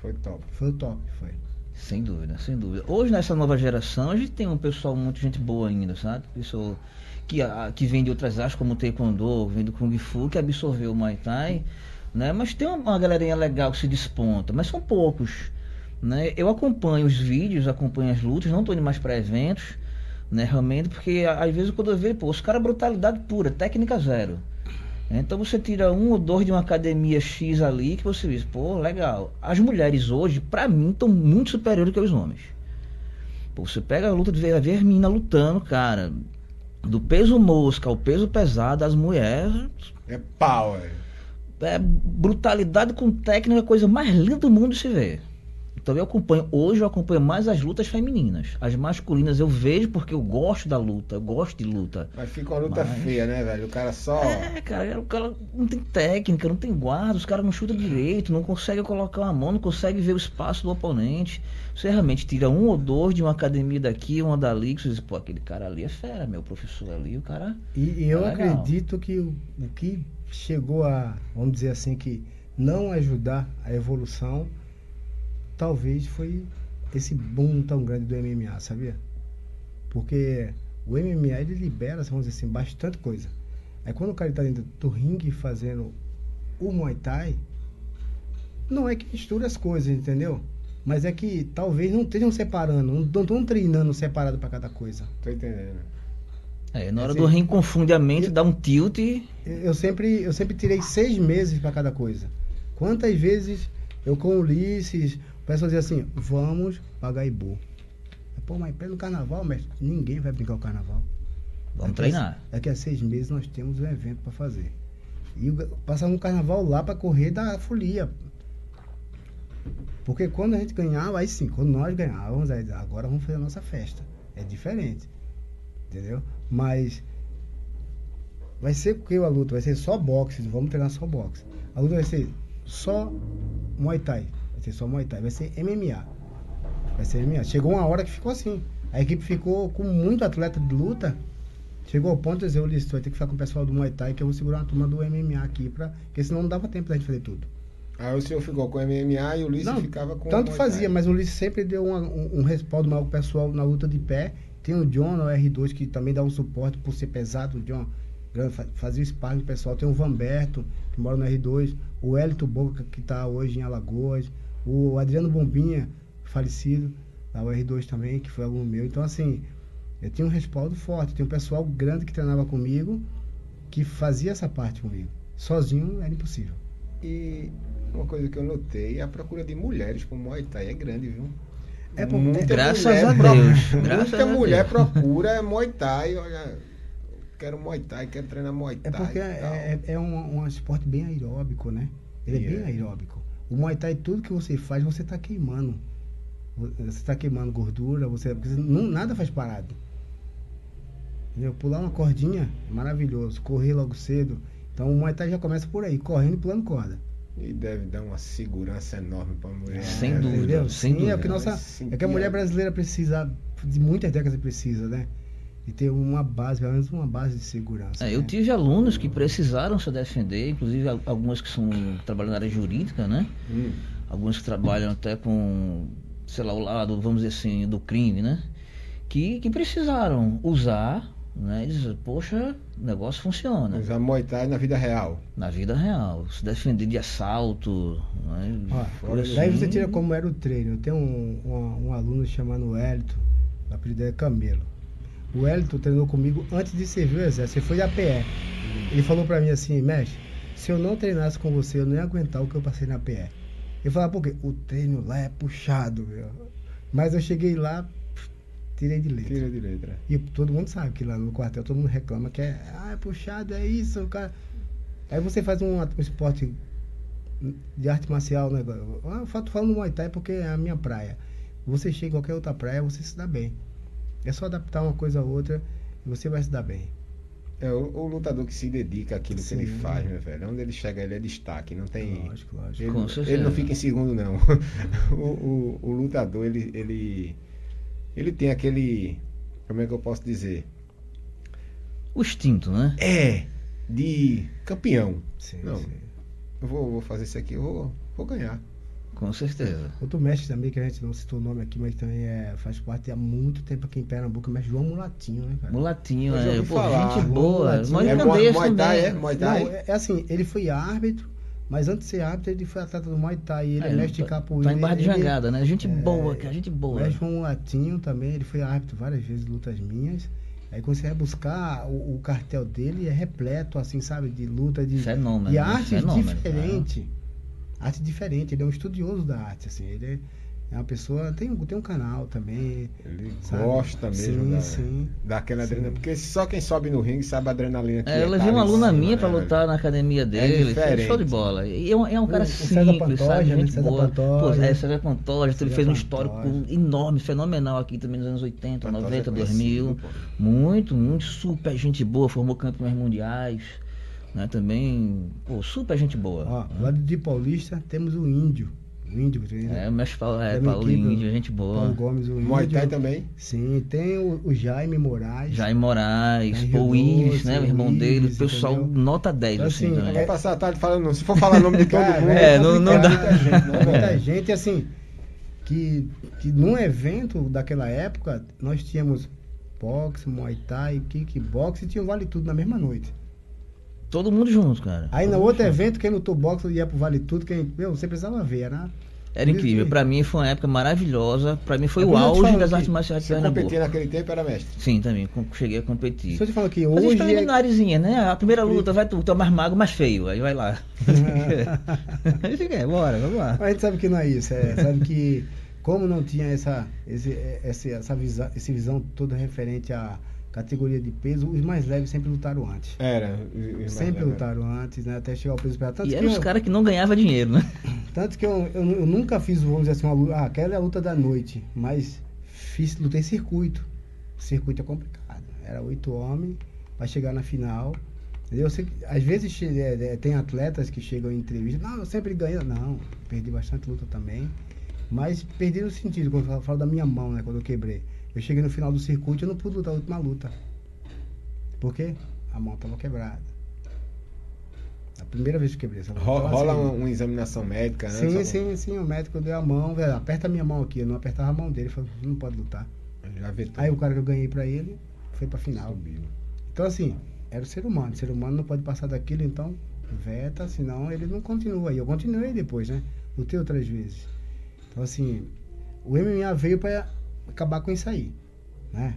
foi top. Foi o top, foi. Sem dúvida, sem dúvida. Hoje nessa nova geração, a gente tem um pessoal muito gente boa ainda, sabe? Pessoa que, a, que vem de outras artes como o Taekwondo, vem do Kung Fu, que absorveu o Muay Thai, né? Mas tem uma, galerinha legal que se desponta, mas são poucos, né? Eu acompanho os vídeos, acompanho as lutas, não estou indo mais para eventos, né? Realmente, porque às vezes quando eu vejo, pô, os caras brutalidade pura, técnica zero. Então você tira um ou dois de uma academia X ali que você diz, pô, legal. As mulheres hoje, para mim, estão muito superiores que os homens. Pô, você pega a luta de ver a menina lutando, cara, do peso mosca ao peso pesado, as mulheres. É power. É brutalidade com técnica, a coisa mais linda do mundo se vê. Então eu acompanho, hoje eu acompanho mais as lutas femininas. As masculinas eu vejo porque eu gosto da luta, eu gosto de luta. Mas fica uma luta Mas... feia, né, velho? O cara só. É, cara, o cara não tem técnica, não tem guarda, os caras não chutam direito, não consegue colocar uma mão, não consegue ver o espaço do oponente. Você realmente tira um ou dois de uma academia daqui, uma dali, que você diz, pô, aquele cara ali é fera, meu professor ali, o cara. E, e eu é acredito que o, o que chegou a, vamos dizer assim, que não ajudar a evolução talvez foi esse boom tão grande do MMA, sabia? Porque o MMA ele libera, vamos dizer assim, bastante coisa. Aí quando o cara está dentro do ringue fazendo o Muay Thai, não é que mistura as coisas, entendeu? Mas é que talvez não estejam separando, não estão treinando separado para cada coisa. Tô entendendo. É, na hora é, do ringue confunde a mente, eu, dá um tilt e... Eu sempre, eu sempre tirei seis meses para cada coisa. Quantas vezes eu com o Ulisses, pessoal diz assim, vamos para Gaibu. Pô, mas pelo carnaval, mestre, ninguém vai brincar o carnaval. Vamos daqui treinar. A, daqui a seis meses nós temos um evento para fazer. E passar um carnaval lá para correr da folia. Porque quando a gente ganhava, aí sim, quando nós ganhávamos, aí, agora vamos fazer a nossa festa. É diferente. Entendeu? Mas vai ser o que a luta? Vai ser só boxe, vamos treinar só boxe. A luta vai ser só Muay Thai. Ser só Muay Thai, vai ser MMA. Vai ser MMA. Chegou uma hora que ficou assim. A equipe ficou com muito atleta de luta. Chegou ao ponto de dizer, Ulisses, vai ter que ficar com o pessoal do Muay Thai que eu vou segurar uma turma do MMA aqui, pra... porque senão não dava tempo da gente fazer tudo. Aí o senhor ficou com o MMA e o Ulisses não, ficava com Tanto fazia, mas o Ulisses sempre deu uma, um, um, respaldo maior pro pessoal na luta de pé. Tem o John no R2 que também dá um suporte por ser pesado. O John fazia o sparring pessoal. Tem o Vanberto, que mora no R2. O Elito Boca, que está hoje em Alagoas o Adriano Bombinha, falecido, da UR2 também, que foi aluno meu. Então, assim, eu tinha um respaldo forte, tinha um pessoal grande que treinava comigo, que fazia essa parte comigo. Sozinho era impossível. E uma coisa que eu notei, a procura de mulheres para o Muay Thai é grande, viu? É porque, muita graças a Deus. Pro, graças muita a mulher Deus. procura Muay Thai, olha, quero Muay Thai, quero treinar Muay é Thai. É porque é, é, é um, um, esporte bem aeróbico, né? Ele é, é bem aeróbico. O Muay Thai, tudo que você faz, você está queimando. Você está queimando gordura, você, não, nada faz parado. Entendeu? Pular uma cordinha, maravilhoso. Correr logo cedo. Então o Muay Thai já começa por aí, correndo e pulando corda. E deve dar uma segurança enorme para a mulher. Sem né? dúvida, Entendeu? sem Sim, dúvida. É, que nossa, é que a mulher brasileira precisa, de muitas décadas precisa, né? E ter uma base, pelo menos uma base de segurança. É, né? Eu tive alunos que precisaram se defender, inclusive algumas que são trabalham na área jurídica, né? Hum. Alguns que trabalham até com, sei lá, o lado, vamos dizer assim, do crime, né? Que, que precisaram usar né? E diz, poxa, o negócio funciona. Usar Muay Thai na vida real. Na vida real. Se defender de assalto. Né? assim. Daí você tira como era o treino. Eu tenho um, um, um aluno chamado Hélito, o apelido é Camelo. O Hélito treinou comigo antes de servir o exército. Ele foi da PE. Ele falou pra mim assim, mestre, se eu não treinasse com você, eu não ia aguentar o que eu passei na PE. Ele falava, por quê? O treino lá é puxado, meu. Mas eu cheguei lá, tirei de letra. Tira de letra. E todo mundo sabe que lá no quartel todo mundo reclama que é, ah, é puxado, é isso, cara. Aí você faz um, um esporte de arte marcial, né? Eu tô falando Muay Thai porque é a minha praia. Você chega em qualquer outra praia, você se dá bem. É só adaptar uma coisa a outra e você vai se dar bem. É, o, o lutador que se dedica àquilo Sim. que ele faz, meu velho. Onde ele chega, ele é destaque. Não tem. Lógico, lógico. Ele, ele não fica em segundo, não. (laughs) o, o, o lutador, ele, ele ele tem aquele. Como é que eu posso dizer? O instinto, né? É, de campeão. Sim, Não, sim. Eu vou, vou fazer isso aqui, eu vou, vou ganhar. Com certeza. Outro mestre também, que a gente não citou o nome aqui, mas também é, faz parte há muito tempo aqui em Pernambuco, o mestre João Mulatinho, né, cara? Mulatinho, é. Pô, falar. gente boa. Mulatinho. É, Muay Thai, é? Muay Thai? Não, é, é assim, ele foi árbitro, mas antes de ser árbitro, ele foi atleta do Muay Thai. Ele é, é mestre de capoeira. Tá em Barra de Jangada, né? Gente é, boa, cara, gente boa. Mestre um latinho também, ele foi árbitro várias vezes lutas minhas. Aí quando você vai buscar o, o, cartel dele, é repleto, assim, sabe, de luta, de, fenômeno, de arte fenômeno, diferente. Né? Arte diferente, ele é um estudioso da arte, assim, ele é é uma pessoa, tem, tem um canal também. Ele sabe? gosta mesmo sim, da, sim, daquela sim. adrenalina. Porque só quem sobe no ringue sabe a adrenalina que é. Eu levei uma aluna minha para né? lutar na academia é dele. É show de bola. E é um, é um cara o, simples, Pantoja, sabe? Gente boa. Pô, é, César Pantoja, ele fez um histórico enorme, fenomenal aqui também nos anos 80, Pantoja 90, 2000. Muito, muito super gente boa, formou campeões mundiais. Né, também, pô, super gente boa. Ó, né? lado de Paulista temos o Índio. O índio, É, o mestre Paulo, é, Paulo Índio, gente boa. Paulo Gomes, o índio. Muay Thai também? Sim, tem o, o Jaime Moraes. Jaime Moraes, Paul Ives, né, o irmão dele, o pessoal entendeu? nota 10, então, assim. assim né? Vai passar a tarde falando, se for falar nome de todo mundo. É, não, não dá. Muita gente, não, muita gente, assim, que, que num evento daquela época, nós tínhamos boxe, Muay Thai, kickbox e tinha Vale Tudo na mesma noite. Todo mundo junto, cara. Aí no outro junto. evento, quem lutou boxe ia pro Vale Tudo, quem, meu, você precisava ver, era. Era incrível. Para mim foi uma época maravilhosa. Para mim foi é o auge das artes marciais de Pernambuco. Você competia naquele tempo, era mestre? Sim, também. Cheguei a competir. Você fala que hoje... Fazia preliminarzinha, né? A primeira luta, vai tu, tu é mais magro, mais feio. Aí vai lá. (laughs) Aí bora, vamos lá. Mas a gente sabe que não é isso. É, sabe que como não tinha essa, esse, essa, essa visão, essa visão toda referente a categoria de peso, os mais leves sempre lutaram antes. Era. Sempre lutaram antes, né? Até chegar ao peso pesado. Tanto e eram os caras que não ganhavam dinheiro, né? (laughs) Tanto que eu, eu, eu, nunca fiz, vamos dizer assim, uma luta. Ah, aquela é a luta da noite. Mas fiz, lutei circuito. Circuito é complicado. Era oito homens para chegar na final. Eu sei que, às vezes é, é, tem atletas que chegam em entrevista, não, eu sempre ganho. Não, perdi bastante luta também. Mas perdi no sentido, quando eu falo da minha mão, né? Quando eu quebrei. Eu cheguei no final do circuito e não pude lutar a última luta. Por quê? A mão estava quebrada. A primeira vez que eu quebrei essa Rola, rola uma, uma, examinação médica, né? Sim, sim, sim. O médico deu a mão, velho, aperta a minha mão aqui. Eu não apertava a mão dele. Falou, não pode lutar. Aí o cara que eu ganhei pra ele foi pra final. Subiu. Então, assim, era o ser humano. O ser humano não pode passar daquilo, então veta, senão ele não continua. E eu continuei depois, né? Lutei outras vezes. Então, assim, o MMA veio para acabar com isso aí, né?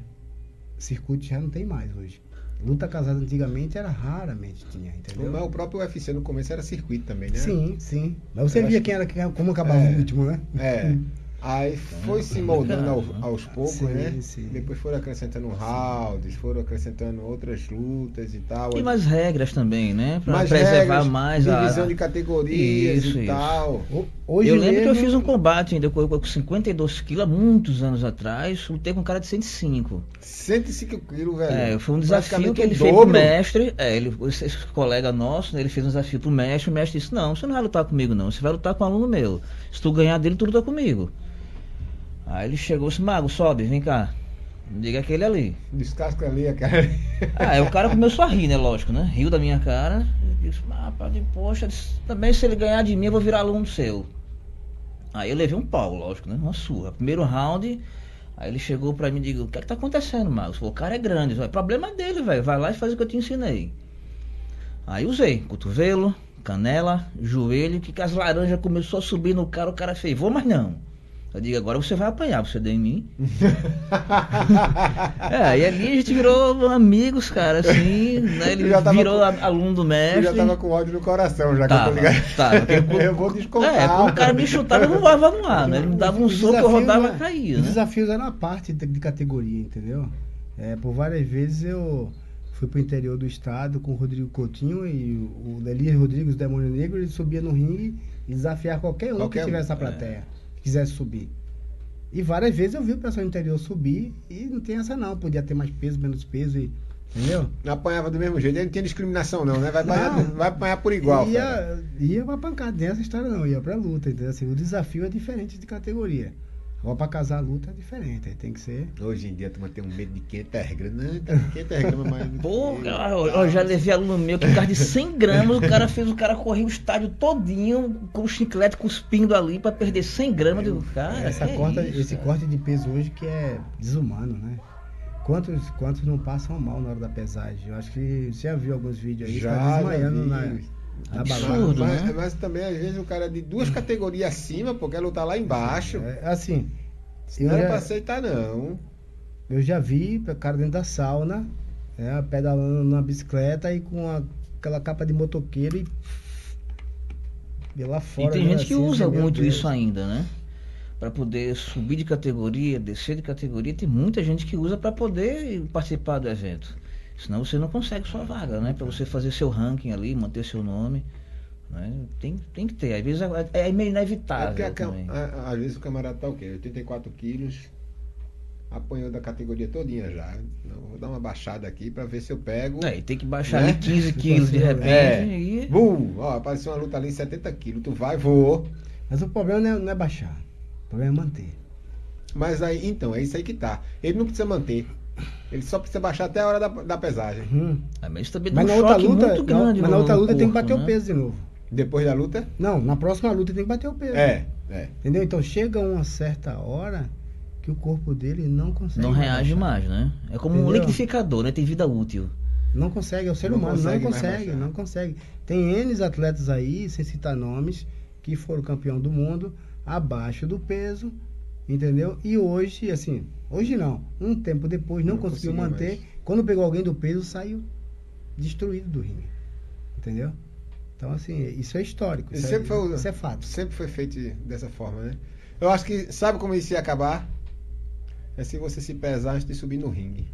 Circuito já não tem mais hoje. Luta casada antigamente era raramente tinha, entendeu? Mas o próprio UFC no começo era circuito também, né? Sim, sim. Mas você Eu via quem era, como acabava é, o último, né? É. (laughs) Aí foi se moldando ao, aos poucos, sim, né? Sim. Depois foram acrescentando rounds, foram acrescentando outras lutas e tal. E mais regras também, né? Pra mais preservar regras, mais a. Divisão de categorias isso, e isso. tal. Hoje eu lembro mesmo... que eu fiz um combate ainda com, com 52 quilos há muitos anos atrás. Lutei com um cara de 105. 105 quilos, velho. É, foi um desafio que ele fez pro mestre. É, ele, esse, esse colega nosso, né, ele fez um desafio pro mestre. O mestre disse: Não, você não vai lutar comigo, não. Você vai lutar com um aluno meu. Se tu ganhar dele, tu luta comigo. Aí ele chegou e disse, Mago, sobe, vem cá. Diga aquele ali. Descasca ali, a cara. (laughs) Ah, aí o cara começou a rir, né? Lógico, né? Riu da minha cara. Eu disse, ah, padre, poxa, disse, também se ele ganhar de mim, eu vou virar aluno seu. Aí eu levei um pau, lógico, né? Uma surra. Primeiro round, aí ele chegou pra mim e disse, o que é que tá acontecendo, Mago? O cara é grande. O problema é dele, velho. Vai lá e faz o que eu te ensinei. Aí usei cotovelo, canela, joelho, que as laranjas começou a subir no cara, o cara fez, vou, mas não. Eu digo, agora você vai apanhar, você deu em mim. (laughs) é, e ali a gente virou amigos, cara, assim, né? Ele virou com... aluno do mestre. Eu já tava com ódio no coração, já tava, que eu tô ligado. Tava, (laughs) eu vou descontar. É, quando o cara me chutava, eu não voava no ar, né? Ele me dava um soco, eu rodava e caía. Os né? desafios eram a parte de, de categoria, entendeu? É, por várias vezes eu fui pro interior do estado com o Rodrigo Coutinho e o Elias Rodrigues, o Demônio Negro, ele subia no ringue e desafiar qualquer um qualquer que tivesse na plateia. É quisesse subir. E várias vezes eu vi o pessoal interior subir e não tem essa não. Podia ter mais peso, menos peso e. Entendeu? Apanhava do mesmo jeito, ele não tinha discriminação não, né? Vai apanhar, não, vai apanhar por igual. Ia, ia pra pancada, tem essa história não, ia pra luta, entendeu? Assim, o desafio é diferente de categoria. Agora pra casar a luta é diferente, aí tem que ser. Hoje em dia tu tem um medo de 500 gramas. Não, 500 gramas mais. Porra, eu, já levei aluno meu que carro de 100 gramas, o cara fez o cara correr o estádio todinho com o chiclete cuspindo ali pra perder 100 gramas do cara. Essa corta, isso, esse cara. corte de peso hoje que é desumano, né? Quantos, quantos não passam mal na hora da pesagem? Eu acho que você já viu alguns vídeos aí, já, tá desmaiando na Absurdo, mas, né? Mas, também, às vezes, o cara é de duas categorias acima, porque quer lutar lá embaixo. É, assim. Não era pra aceitar, não. Eu já vi o cara dentro da sauna, né, pedalando na bicicleta e com a, aquela capa de motoqueiro e. e lá fora. E tem gente que assim, usa muito Deus. isso ainda, né? Para poder subir de categoria, descer de categoria, tem muita gente que usa para poder participar do evento. Senão você não consegue sua vaga, né? Para você fazer seu ranking ali, manter seu nome. Né? Tem, tem que ter. Às vezes é, é meio inevitável. É também. A, às vezes o camarada tá o quê? 84 quilos, apanhou da categoria todinha já. Não, vou dar uma baixada aqui para ver se eu pego. É, e tem que baixar né? ali 15 (laughs) quilos de repente. É. E... Bum! Ó, apareceu uma luta ali em 70 quilos. Tu vai, vou. Mas o problema não é, não é baixar. O problema é manter. Mas aí, então, é isso aí que tá. Ele não precisa manter. Ele só precisa baixar até a hora da, da pesagem. Hum. Ah, mas também mas na outra luta, muito grande. Mas na outra luta corpo, tem que bater né? o peso de novo. Depois da luta? Não, na próxima luta tem que bater o peso. É, é. Entendeu? Então chega uma certa hora que o corpo dele não consegue. Não reage mais, né? É como Entendeu? um liquidificador, né? Tem vida útil. Não consegue, é o ser não humano, consegue não consegue, não consegue. Tem N atletas aí, sem citar nomes, que foram campeão do mundo abaixo do peso, entendeu? E hoje, assim, Hoje não. Um tempo depois não, não conseguiu manter. Mais. Quando pegou alguém do peso, saiu destruído do ringue. Entendeu? Então, assim, isso é histórico. Isso, é, foi, isso é fato. Sempre foi feito dessa forma, né? Eu acho que, sabe como isso ia acabar? É se você se pesar antes de subir no ringue.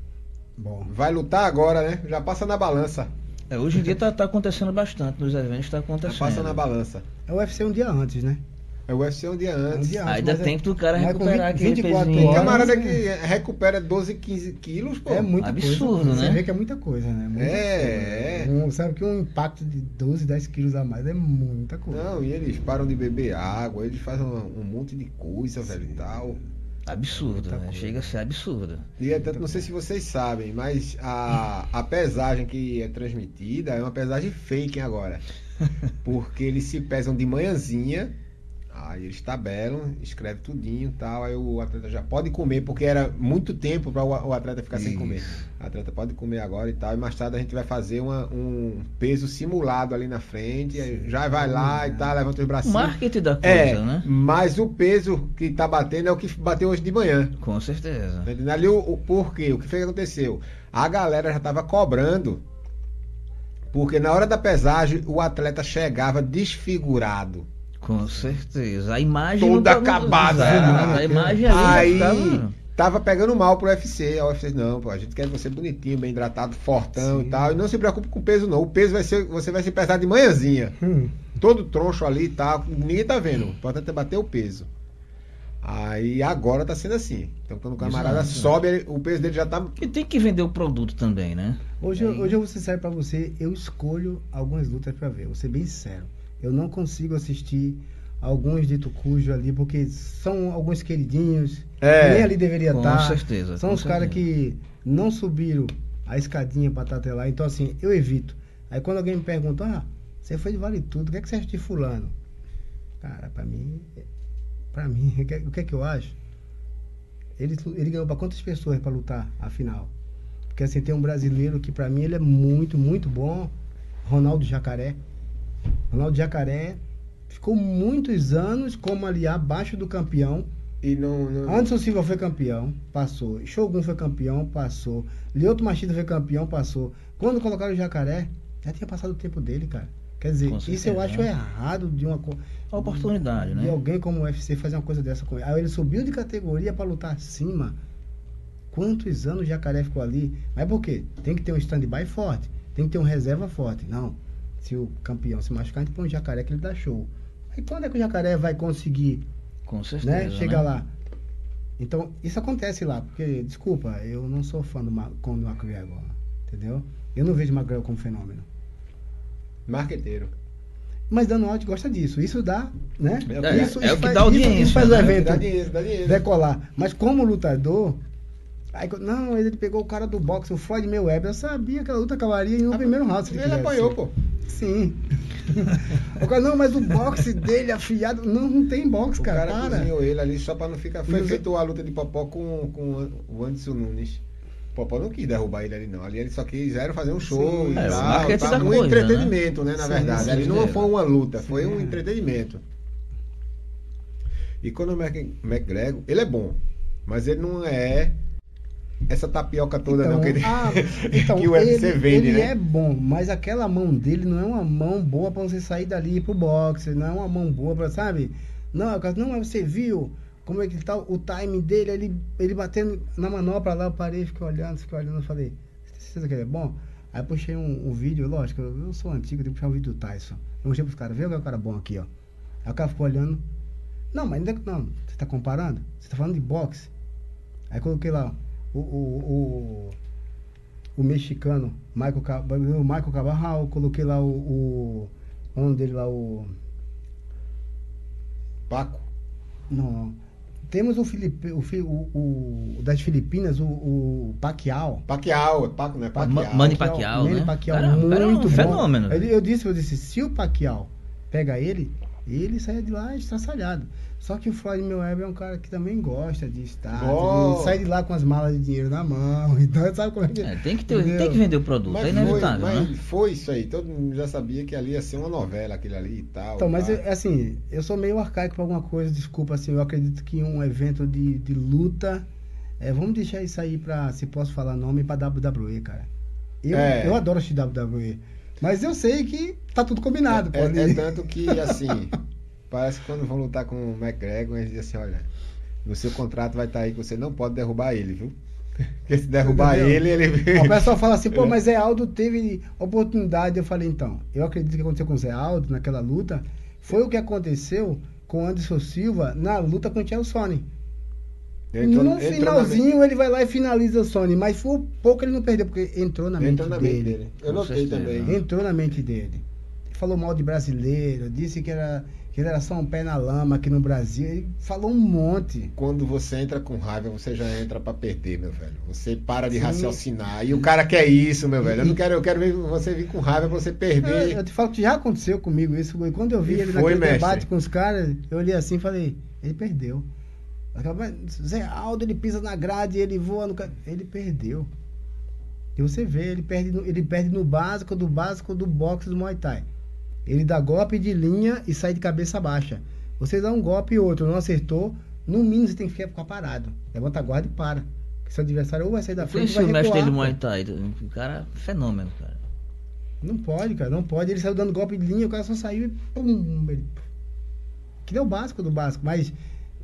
Bom. Vai lutar agora, né? Já passa na balança. É, hoje em dia tá, tá acontecendo bastante nos eventos, tá acontecendo. Já passa na balança. É o UFC um dia antes, né? É o UFC um dia antes. Um dia antes Aí dá tempo do cara recuperar 20, aquele 24 pezinho. Tem camarada que recupera 12, 15 quilos, pô. É muito Absurdo, coisa. né? Você vê que é muita coisa, né? Muita é, coisa. é. Um, sabe que um impacto de 12, 10 quilos a mais é muita coisa. Não, e eles param de beber água, eles fazem um, um monte de coisa, Sim. velho, e tal. Absurdo, né? Chega a ser absurdo. E é tanto, não sei se vocês sabem, mas a, a pesagem que é transmitida é uma pesagem fake agora. (laughs) Porque eles se pesam de manhãzinha Aí eles tabelam, escreve tudinho tal. Aí o atleta já pode comer, porque era muito tempo para o atleta ficar Isso. sem comer. O atleta pode comer agora e tal. E mais tarde a gente vai fazer uma, um peso simulado ali na frente. já vai lá e tal, levanta os bracinhos. Marketing da coisa, é, né? Mas o peso que tá batendo é o que bateu hoje de manhã. Com certeza. Tá ali o, o porquê, o que foi que aconteceu? A galera já tava cobrando. Porque na hora da pesagem o atleta chegava desfigurado Com certeza. A imagem. Toda acabada. A imagem ali. Aí tava pegando mal pro UFC. A UFC, não, pô, a gente quer você bonitinho, bem hidratado, fortão Sim. e tal. E não se preocupe com o peso, não. O peso vai ser. Você vai ser pesado de manhãzinha. Hum. Todo troncho ali e tal. Ninguém tá vendo. O importante é bater o peso. Aí agora tá sendo assim. Então quando o camarada Exato. sobe, ele, o peso dele já tá. E tem que vender o produto também, né? Hoje, Aí... hoje eu vou ser sério pra você, eu escolho algumas lutas para ver, vou ser bem sincero. Eu não consigo assistir alguns dito cujo ali, porque são alguns queridinhos, é, nem ali deveria com estar. Com certeza. São com os caras que não subiram a escadinha para estar até lá. Então, assim, eu evito. Aí quando alguém me pergunta, ah, você foi de Vale Tudo, o que, é que você acha de fulano? Cara, pra mim, para mim, (laughs) o que, é que eu acho? Ele, ele ganhou para quantas pessoas para lutar a final? Porque assim, tem um brasileiro que para mim ele é muito, muito bom, Ronaldo Jacaré. Ronaldo Jacaré ficou muitos anos como ali abaixo do campeão. E não, não... Anderson Silva foi campeão, passou. Shogun foi campeão, passou. Lioto Machida foi campeão, passou. Quando colocaram o Jacaré, já tinha passado o tempo dele, cara. Quer dizer, isso eu acho errado de uma a oportunidade, de, né? De alguém como o UFC fazer uma coisa dessa com ele. Aí ele subiu de categoria para lutar acima. Quantos anos o Jacaré ficou ali? Mas por quê? Tem que ter um stand-by forte, tem que ter um reserva forte. Não. Se o campeão se machucar, a gente põe um jacaré que ele dá show. Aí quando é que o jacaré vai conseguir? Com certeza. Né? Chegar né? lá. Então, isso acontece lá, porque, desculpa, eu não sou fã do Conor McGregor, entendeu? Eu não vejo McGregor como fenômeno. Marqueteiro. Mas Dano Out gosta disso. Isso dá, né? É, isso, é, é o que faz, dá audiência. Isso, isso faz né? o evento dá dinheiro, dá dinheiro. decolar. Mas como lutador, aí, não, ele pegou o cara do boxe, o Floyd Mayweather. Eu sabia que a luta acabaria no ah, primeiro round. ele, ele apanhou, pô. Sim. (laughs) o cara, não, mas o boxe dele afiado. Não, não tem boxe, cara. O cara cozinhou ele ali só pra não ficar. Foi feito a luta de Popó com, com o Anderson Nunes. Popó não quis derrubar ele ali, não. Ali eles só quiseram fazer um show sim, e é, tal. Tá, um coisa, entretenimento, né, né na sim, verdade. Sim, ali não foi uma luta, foi um entretenimento. E quando o McGregor, ele é bom, mas ele não é essa tapioca toda então, não que, ele, ah, (laughs) então, que o UFC ele, vende, ele né? é bom, mas aquela mão dele não é uma mão boa para você sair dali pro boxe, não é uma mão boa para, sabe? Não, não, você viu como é que tá o timing dele, ele, ele batendo na manopla lá, eu parei, fiquei olhando, fiquei olhando, falei, você certeza que ele é bom? Aí puxei um, um vídeo, lógico, eu, sou antigo, tenho que puxar um vídeo do Tyson. Eu mostrei pros caras, vê o que é o cara bom aqui, ó. Aí o cara ficou olhando. Não, mas ainda não, você tá comparando? Você tá falando de boxe? Aí coloquei lá o, o, o, o mexicano, Michael, o Michael Cabarral, coloquei lá o, o. O nome dele lá, o. Paco? Não. Temos o, Filipe, o, o, o, das Filipinas, o, o Pacquiao. Pacquiao, Paco, né? Pacquiao. Manny Pacquiao, Manny né? Pacquiao, cara, muito cara é um bom. fenômeno. Eu, eu, disse, eu disse, se o Pacquiao pega ele, ele saia de lá estraçalhado. Só que o Floyd Mayweather é um cara que também gosta de estar, de sair de lá com as malas de dinheiro na mão. (laughs) Então, sabe como é que é? Tem que, ter, tem que vender o produto, mas é inevitável. Foi, né? mas foi isso aí. Todo mundo já sabia que ali ia ser uma novela, aquele ali e tal. Então, mas eu, assim, eu sou meio arcaico pra alguma coisa, desculpa, assim, eu acredito que um evento de, de luta. É, vamos deixar isso aí pra, se posso falar nome, pra WWE, cara. Eu, é. eu adoro assistir WWE. Mas eu sei que tá tudo combinado. É, é, é tanto que, (laughs) assim. Parece que quando vão lutar com o McGregor, eles dizem assim, olha, no seu contrato vai estar tá aí que você não pode derrubar ele, viu? (laughs) Porque se derrubar ele, ele. O pessoal fala assim, pô, mas Zé Aldo teve oportunidade. Eu falei, então, eu acredito que aconteceu com o Zé Aldo naquela luta. Foi o que aconteceu com o Anderson Silva na luta com o Tchel Sony. Entrou, no finalzinho ele vai lá e finaliza o Sony, mas foi pouco ele não perdeu, porque entrou na, entrou mente, na dele. mente, dele. Eu notei também. Entrou na mente dele. Falou mal de brasileiro, disse que era que ele era só um pé na lama aqui no Brasil. Ele falou um monte. Quando você entra com raiva, você já entra para perder, meu velho. Você para de Sim. raciocinar. E o cara quer isso, meu velho. Eu não quero, eu quero ver você vir com raiva pra você perder. Eu, eu te falo que já aconteceu comigo isso. Quando eu vi e ele foi, naquele mestre. debate com os caras, eu olhei assim e falei, ele perdeu. Zé Aldo, ele pisa na grade, ele voa no. Ele perdeu. E você vê, ele perde, no, ele perde no básico, do básico do boxe do Muay Thai. Ele dá golpe de linha e sai de cabeça baixa. Você dá um golpe e outro, não acertou, no mínimo você tem que ficar parado. Levanta a guarda e para. Porque seu adversário ou vai sair da frente ou vai o mestre dele Muay Thai. O cara, fenômeno, cara. Não pode, cara, não pode. Ele saiu dando golpe de linha, o cara só saiu e pum, ele... que deu o básico do básico, mas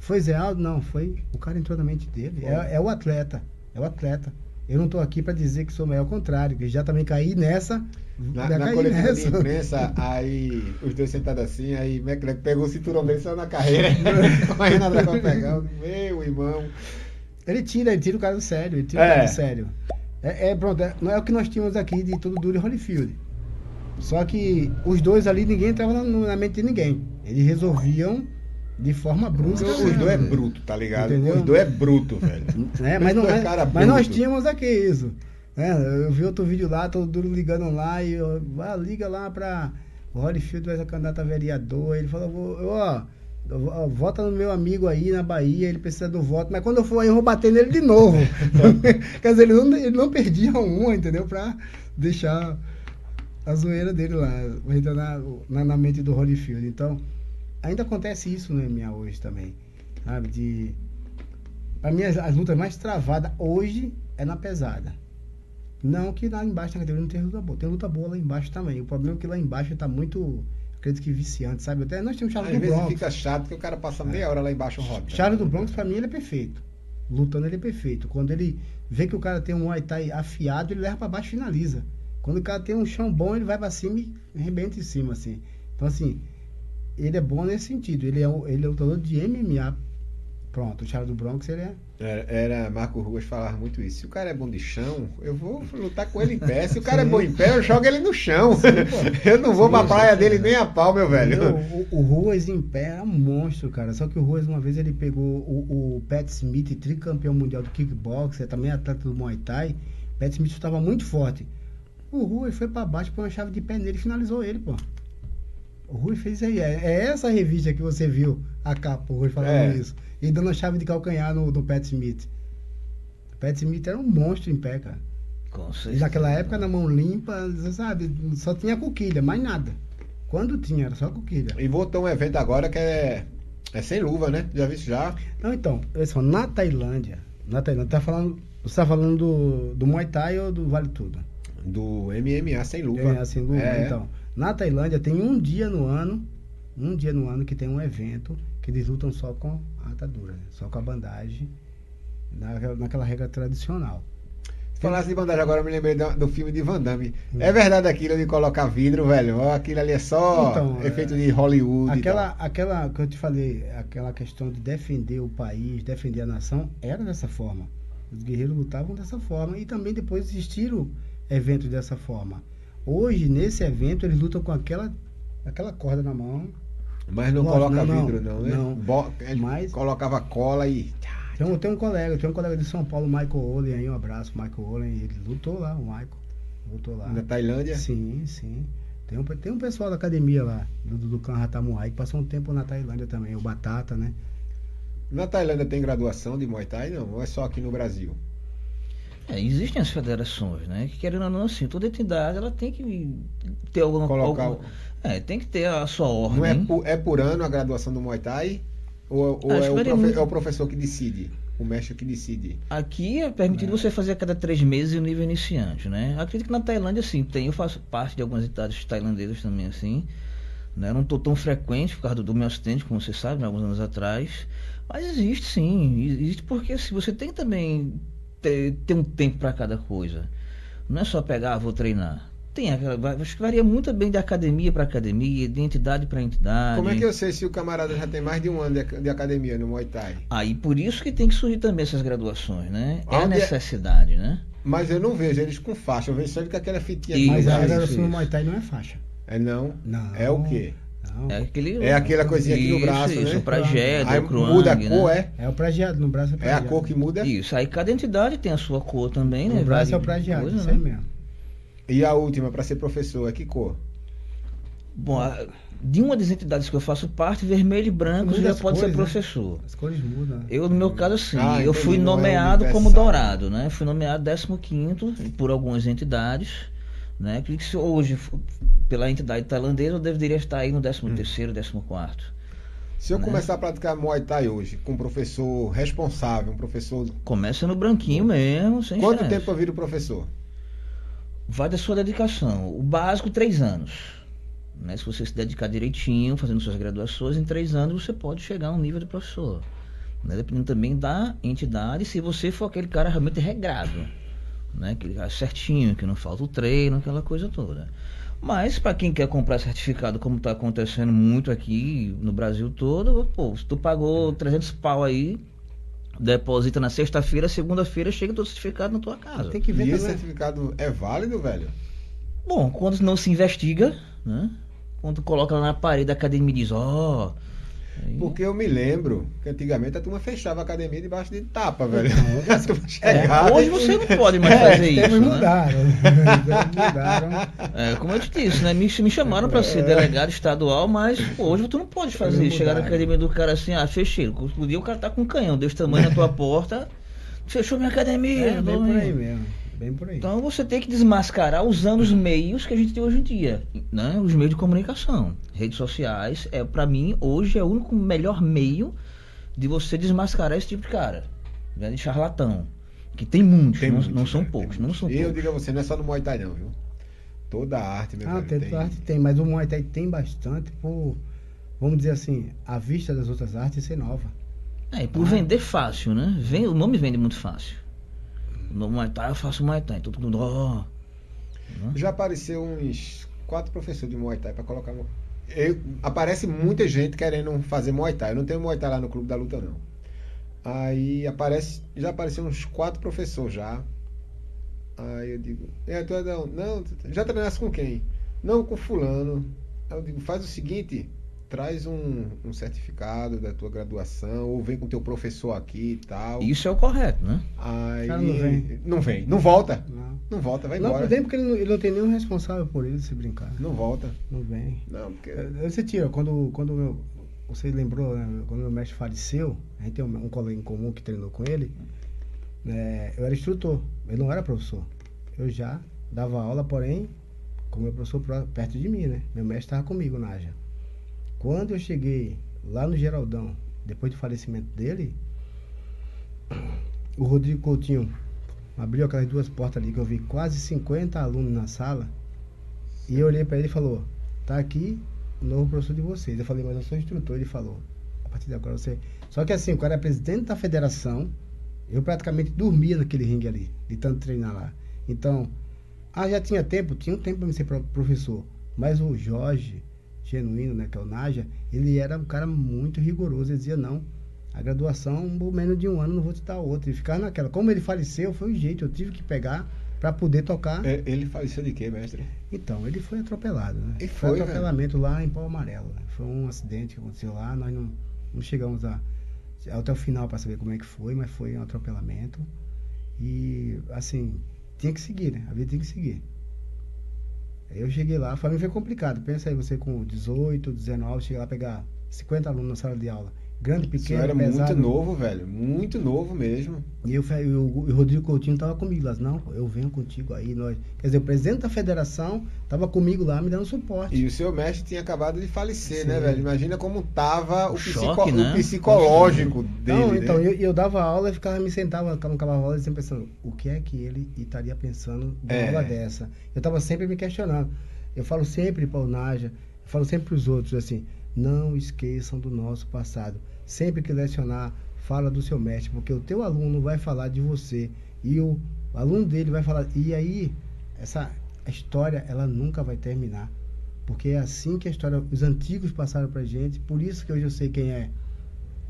foi Zé Aldo? Não, foi. O cara entrou na mente dele. É, é, o atleta. É o atleta. Eu não estou aqui para dizer que sou melhor, ao contrário, que já também caí nessa. Na, na coletiva nessa. de imprensa, aí os dois sentados assim, aí McLeod pegou o cinturão dele só na carreira, (laughs) correndo atrás pra pegar. Meu irmão. Ele tira, ele tira o cara do sério, ele tira é. o cara do sério. É, é, pronto, é, não é o que nós tínhamos aqui de tudo duro e Holyfield. Só que os dois ali, ninguém entrava na, na mente de ninguém. Eles resolviam de forma brusca. Os dois é bruto, tá ligado? Entendeu? Os dois é bruto, velho. (laughs) É, mas, não, é, mas nós tínhamos aqui isso. É, eu vi outro vídeo lá, todo duro ligando lá e eu, ah, liga lá pra o Holyfield vai ser candidato a vereador. Ele falou, ó, ó, vota no meu amigo aí na Bahia, ele precisa do voto, mas quando eu for aí eu vou bater nele de novo. (laughs) Quer dizer, ele não, ele não perdia uma, entendeu? Pra deixar a zoeira dele lá, na, na, na mente do Holyfield. Então, ainda acontece isso no MMA hoje também. Sabe? De. Pra mim, as, as lutas mais travadas hoje é na pesada. Não que lá embaixo na categoria não tem luta boa. Tem luta boa lá embaixo também. O problema é que lá embaixo tá muito. Acredito que viciante, sabe? Até nós temos Charles Às do vezes fica chato que o cara passa meia hora lá embaixo roda. Charles do Bronx, pra mim, ele é perfeito. Lutando, ele é perfeito. Quando ele vê que o cara tem um Muay Thai afiado, ele leva pra baixo e finaliza. Quando o cara tem um chão bom, ele vai pra cima e arrebenta em cima, assim. Então, assim, ele é bom nesse sentido. Ele é, ele é lutador de MMA. Pronto, o Charles do Bronx, ele é. Era, era Marco Ruas falava muito isso. Se o cara é bom de chão, eu vou lutar com ele em pé. Se o cara Sim. é bom em pé, eu jogo ele no chão. Sim, (laughs) eu não vou Sim, pra praia dele nem a pau, meu velho. o, o, Ruas em pé é um monstro, cara. Só que o Ruas, uma vez, ele pegou o, o Pat Smith, tricampeão mundial do kickboxer, também atleta do Muay Thai. Pat Smith estava muito forte. O Ruas foi para baixo, pôs uma chave de pé nele e finalizou ele, pô. O Rui fez aí. É, é, essa revista que você viu, a capa, o Rui falando é. isso. E dando a chave de calcanhar no, no Pat Smith. O Pat Smith era um monstro em pé, cara. Com certeza. E naquela época, na mão limpa, sabe, só tinha coquilha, mais nada. Quando tinha, era só coquilha. E voltou um evento agora que é, é sem luva, né? Já visto já? Não, então, pessoal, na Tailândia, na Tailândia, tá falando, você tá falando do, do Muay Thai ou do Vale Tudo? Do MMA sem luva. MMA sem luva, é. então. Na Tailândia tem um dia no ano, um dia no ano que tem um evento que eles lutam só com a atadura, né? só com a bandagem, na, naquela regra tradicional. Falasse de bandagem agora, eu me lembrei do, do filme de Van Damme. Hum. É verdade aquilo de colocar vidro, velho? Aquilo ali é só então, efeito de Hollywood? Aquela, aquela que eu te falei, aquela questão de defender o país, defender a nação, era dessa forma. Os guerreiros lutavam dessa forma e também depois existiram eventos dessa forma. Hoje, nesse evento, eles lutam com aquela, aquela corda na mão. Mas não coloca não, vidro, não, né? Não. Bo mas, colocava cola e. Tem, tem um colega, tem um colega de São Paulo, Michael Olen, aí, um abraço, Michael Olen, ele lutou lá, o Michael. Lutou lá. Na Tailândia? Sim, sim. Tem um, tem um pessoal da academia lá, do, do Kanhatamuai, que passou um tempo na Tailândia também, o Batata, né? Na Tailândia tem graduação de Muay Thai, não? Ou é só aqui no Brasil? É, existem as federações, né? Que querendo ou não, assim, toda entidade ela tem que ter alguma coisa. É, tem que ter a sua ordem. Não é por, é por ano a graduação do Muay Thai? Ou, ou é, o profe, é, o professor que decide? O mestre que decide? Aqui é permitido você fazer a cada três meses o nível iniciante, né? Acredito que na Tailândia, sim, tem. Eu faço parte de algumas entidades tailandesas também, assim. Né? Eu não estou tão frequente por causa do, do meu acidente, como você sabe, né? alguns anos atrás. Mas existe sim. Existe porque se você tem também ter, ter um tempo para cada coisa. Não é só pegar, ah, vou treinar. Tem, acho que varia muito bem de academia para academia, de entidade para entidade. Como é que eu sei se o camarada já tem mais de um ano de, de academia no Muay Thai? Aí por isso que tem que surgir também essas graduações, né? É a é? necessidade, é... né? Mas eu não vejo eles com faixa, eu vejo só com aquela fitinha. Mas a graduação no Muay Thai não é faixa. É não? Não. É o quê? É, aquele, é aquela coisinha aqui no braço, isso, né? o prajeado, aí o Kruang, muda a cor, né? é? É o prajeado, no braço é prajeado. É a cor que muda? Isso, aí cada entidade tem a sua cor também, né? No braço é o prajeado, coisa, isso né? mesmo. E a última, para ser professor, é que cor? Bom, a, de uma das entidades que eu faço parte, vermelho e branco, você já pode cores, ser né? professor. As cores mudam. Né? Eu, no meu caso, sim. Ah, eu fui é nomeado é como dourado, né? Fui nomeado 15 por algumas entidades. Né? Que se hoje, pela entidade tailandesa, eu deveria estar aí no 13 hum. terceiro, 14 se eu né? começar a praticar Muay Thai hoje, com um professor responsável, um professor. Começa no branquinho mesmo, sem Quanto tempo eu viro professor? Vai da sua dedicação. O básico, três anos. Né? Se você se dedicar direitinho, fazendo suas graduações, em três anos você pode chegar a um nível de professor. Né? Dependendo também da entidade, se você for aquele cara realmente regrado. Né? Aquele cara certinho, que não falta o treino, aquela coisa toda. Mas para quem quer comprar certificado, como está acontecendo muito aqui no Brasil todo, pô, se tu pagou 300 pau aí, deposita na sexta-feira, segunda-feira chega todo certificado na tua casa. Tem que ver e esse certificado é válido, velho? Bom, quando não se investiga, né? Quando coloca lá na parede da academia e diz, ó, oh, porque eu me lembro que antigamente a turma fechava a academia debaixo de tapa, velho. é, (laughs) hoje você não pode mais é, fazer é, isso. Né? Mudaram. (laughs) mudaram. É, como eu te disse, né? Me, me chamaram para ser delegado estadual, mas pô, hoje tu não pode fazer. Chegar na academia do cara assim, ah, fechei. O dia o cara tá com um canhão desse tamanho na tua (laughs) porta, fechou minha academia. É, bem por aí mesmo. Bem por aí. Então você tem que desmascarar usando os meios que a gente tem hoje em dia, né? Os meios de comunicação, redes sociais é para mim hoje é o único melhor meio de você desmascarar esse tipo de cara, né? de charlatão, que tem muitos, tem não, muitos, não, são né? poucos, não são Eu poucos. digo a você, não é só no Muay Thai não, viu? Toda a arte, meu ah, velho, tem, toda arte tem, mas o Muay Thai tem bastante por, vamos dizer assim, a vista das outras artes ser nova. É, e por ah. vender fácil, né? Vem, o nome vende muito fácil no Muay Thai eu faço Muay Thai. Todo mundo. Oh. Já apareceu uns quatro professores de Muay Thai para colocar. Eu, aparece muita gente querendo fazer Muay Thai. Eu não tenho Muay Thai lá no Clube da Luta, não. Aí aparece, já apareceram uns quatro professores já. Aí eu digo, é, tu é não, não, já treinasse com quem? Não, com fulano. Aí eu digo, faz o seguinte, traz um, um, certificado da tua graduação, ou vem com teu professor aqui e tal. Isso é o correto, né? Aí não vem. Não vem, não volta. Não, não volta, vai não, embora. Não, porque ele não, ele não tem nenhum responsável por ele se brincar. Não volta. Não vem. Não, porque... É, você tira, quando, quando meu, você lembrou, né, quando meu mestre faleceu, a gente tem um, um colega em comum que treinou com ele, né, eu era instrutor, ele não era professor. Eu já dava aula, porém, como meu professor perto de mim, né? Meu mestre estava comigo na Ágia. Quando eu cheguei lá no Geraldão, depois do falecimento dele, o Rodrigo Coutinho abriu aquelas duas portas ali que eu vi quase 50 alunos na sala. E eu olhei para ele e falou: "Tá aqui o novo professor de vocês". Eu falei: "Mas eu sou instrutor". Ele falou: "A partir de agora você". Só que assim, o cara é presidente da federação. Eu praticamente dormia naquele ringue ali, de tanto treinar lá. Então, ah, já tinha tempo, tinha um tempo para me ser professor. Mas o Jorge, genuíno, né, que é o Naja, ele era um cara muito rigoroso. Ele dizia, não, a graduação, por menos de um ano, não vou te dar outra. E ficar naquela. Como ele faleceu, foi o jeito, eu tive que pegar para poder tocar. É, ele faleceu de quê, mestre? Então, ele foi atropelado, né? E foi, foi atropelamento lá em Pau Amarelo. Né? Foi um acidente que aconteceu lá, nós não, não chegamos a, até o final para saber como é que foi, mas foi um atropelamento. E, assim, tinha que seguir, né? A vida tinha que seguir. Eu cheguei lá, para mim foi complicado. Pensa aí, você com 18, 19, chega lá pegar 50 alunos na sala de aula. Grande, pequeno, era pesado. muito novo, velho. Muito novo mesmo. E eu, o, o Rodrigo Coutinho tava comigo lá. Não, eu venho contigo aí. Nós. Quer dizer, o presidente da federação tava comigo lá me dando suporte. E o seu mestre tinha acabado de falecer, Sim. né, velho? Imagina como tava o, o, choque, psico, né? o psicológico dele. Não, então, né? eu, eu, dava aula e ficava, me sentava no cavalo e sempre pensando, o que é que ele estaria pensando de é. aula dessa? Eu tava sempre me questionando. Eu falo sempre para o Naja, eu falo sempre para os outros assim, não esqueçam do nosso passado. Sempre que lecionar, fala do seu mestre, porque o teu aluno vai falar de você e o aluno dele vai falar. E aí, essa história, ela nunca vai terminar. Porque é assim que a história, os antigos passaram pra gente, por isso que hoje eu sei quem é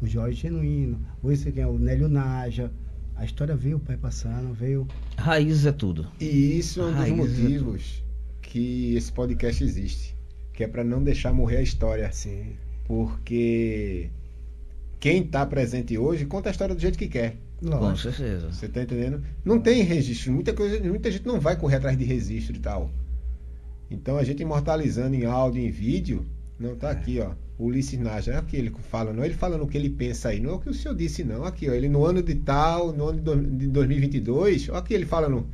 o Jorge Genuíno, hoje eu sei quem é o Nélio Naja. A história veio o pai passando, veio. Raiz é tudo. E isso é um Raiz dos é motivos que esse podcast existe, que é para não deixar morrer a história. Sim. Porque quem está presente hoje conta a história do jeito que quer. Com certeza. Você está entendendo? Não tem registro. Muita, coisa, muita gente não vai correr atrás de registro e tal. Então a gente imortalizando em áudio, em vídeo, não tá é. aqui, ó. O Ulisses Naja, é o que ele fala, não é ele falando o que ele pensa aí, não é o que o senhor disse, não. Aqui, ó, ele no ano de tal, no ano de 2022, ó, aqui ele fala no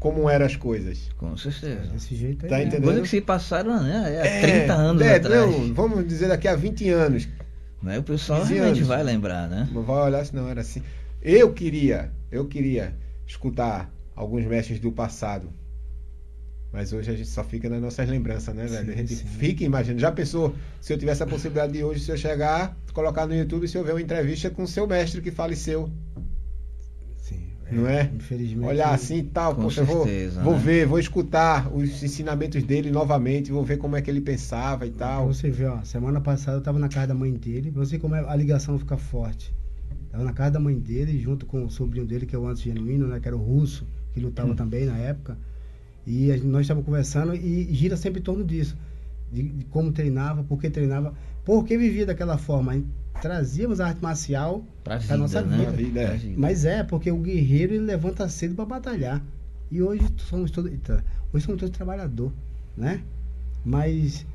como eram as coisas. Com certeza. Desse jeito aí. Tá entendendo? Coisa que se passaram né, há é, 30 anos é, atrás. Não, vamos dizer daqui a 20 anos. Mas o pessoal realmente anos. vai lembrar, né? Vai olhar se não era assim. Eu queria, eu queria escutar alguns mestres do passado Mas hoje a gente só fica nas nossas lembranças, né, velho? Sim, a gente sim. fica imaginando. Já pensou, se eu tivesse a possibilidade de hoje, se eu chegar, colocar no YouTube, se eu ver uma entrevista com o seu mestre que faleceu. Não é? Infelizmente. Olhar assim e tal, poxa, certeza, vou, né? vou ver, vou escutar os ensinamentos dele novamente, vou ver como é que ele pensava e tal. Você ver, ó, semana passada eu tava na casa da mãe dele, você como é, a ligação fica forte. Tava na casa da mãe dele, junto com o sobrinho dele, que é o Antes Genuíno, né? Que era o russo, que lutava hum. também na época. E nós estávamos conversando e gira sempre em torno disso. De, de, como treinava, por que treinava, por que vivia daquela forma. Trazíamos a arte marcial para a nossa né? vida. vida é. Mas é, porque o guerreiro ele levanta cedo para batalhar. E hoje somos todos. Hoje somos todos trabalhador, né? Mas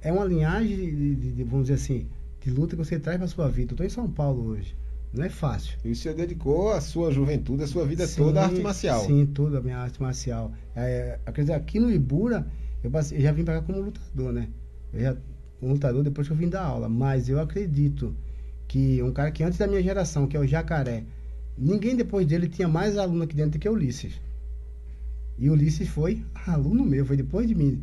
é uma linhagem de, de, de, vamos dizer assim, de luta que você traz para sua vida. Eu estou em São Paulo hoje. Não é fácil. E você dedicou a sua juventude, a sua vida sim, toda à arte marcial. Sim, toda a minha arte marcial. É, quer dizer, aqui no Ibura, eu, passei, eu já vim para cá como lutador, né? Eu já, um lutador depois que eu vim dar aula. Mas eu acredito que um cara que antes da minha geração, que é o Jacaré, ninguém depois dele tinha mais aluno aqui dentro que o Ulisses. E o Ulisses foi aluno meu, foi depois de mim.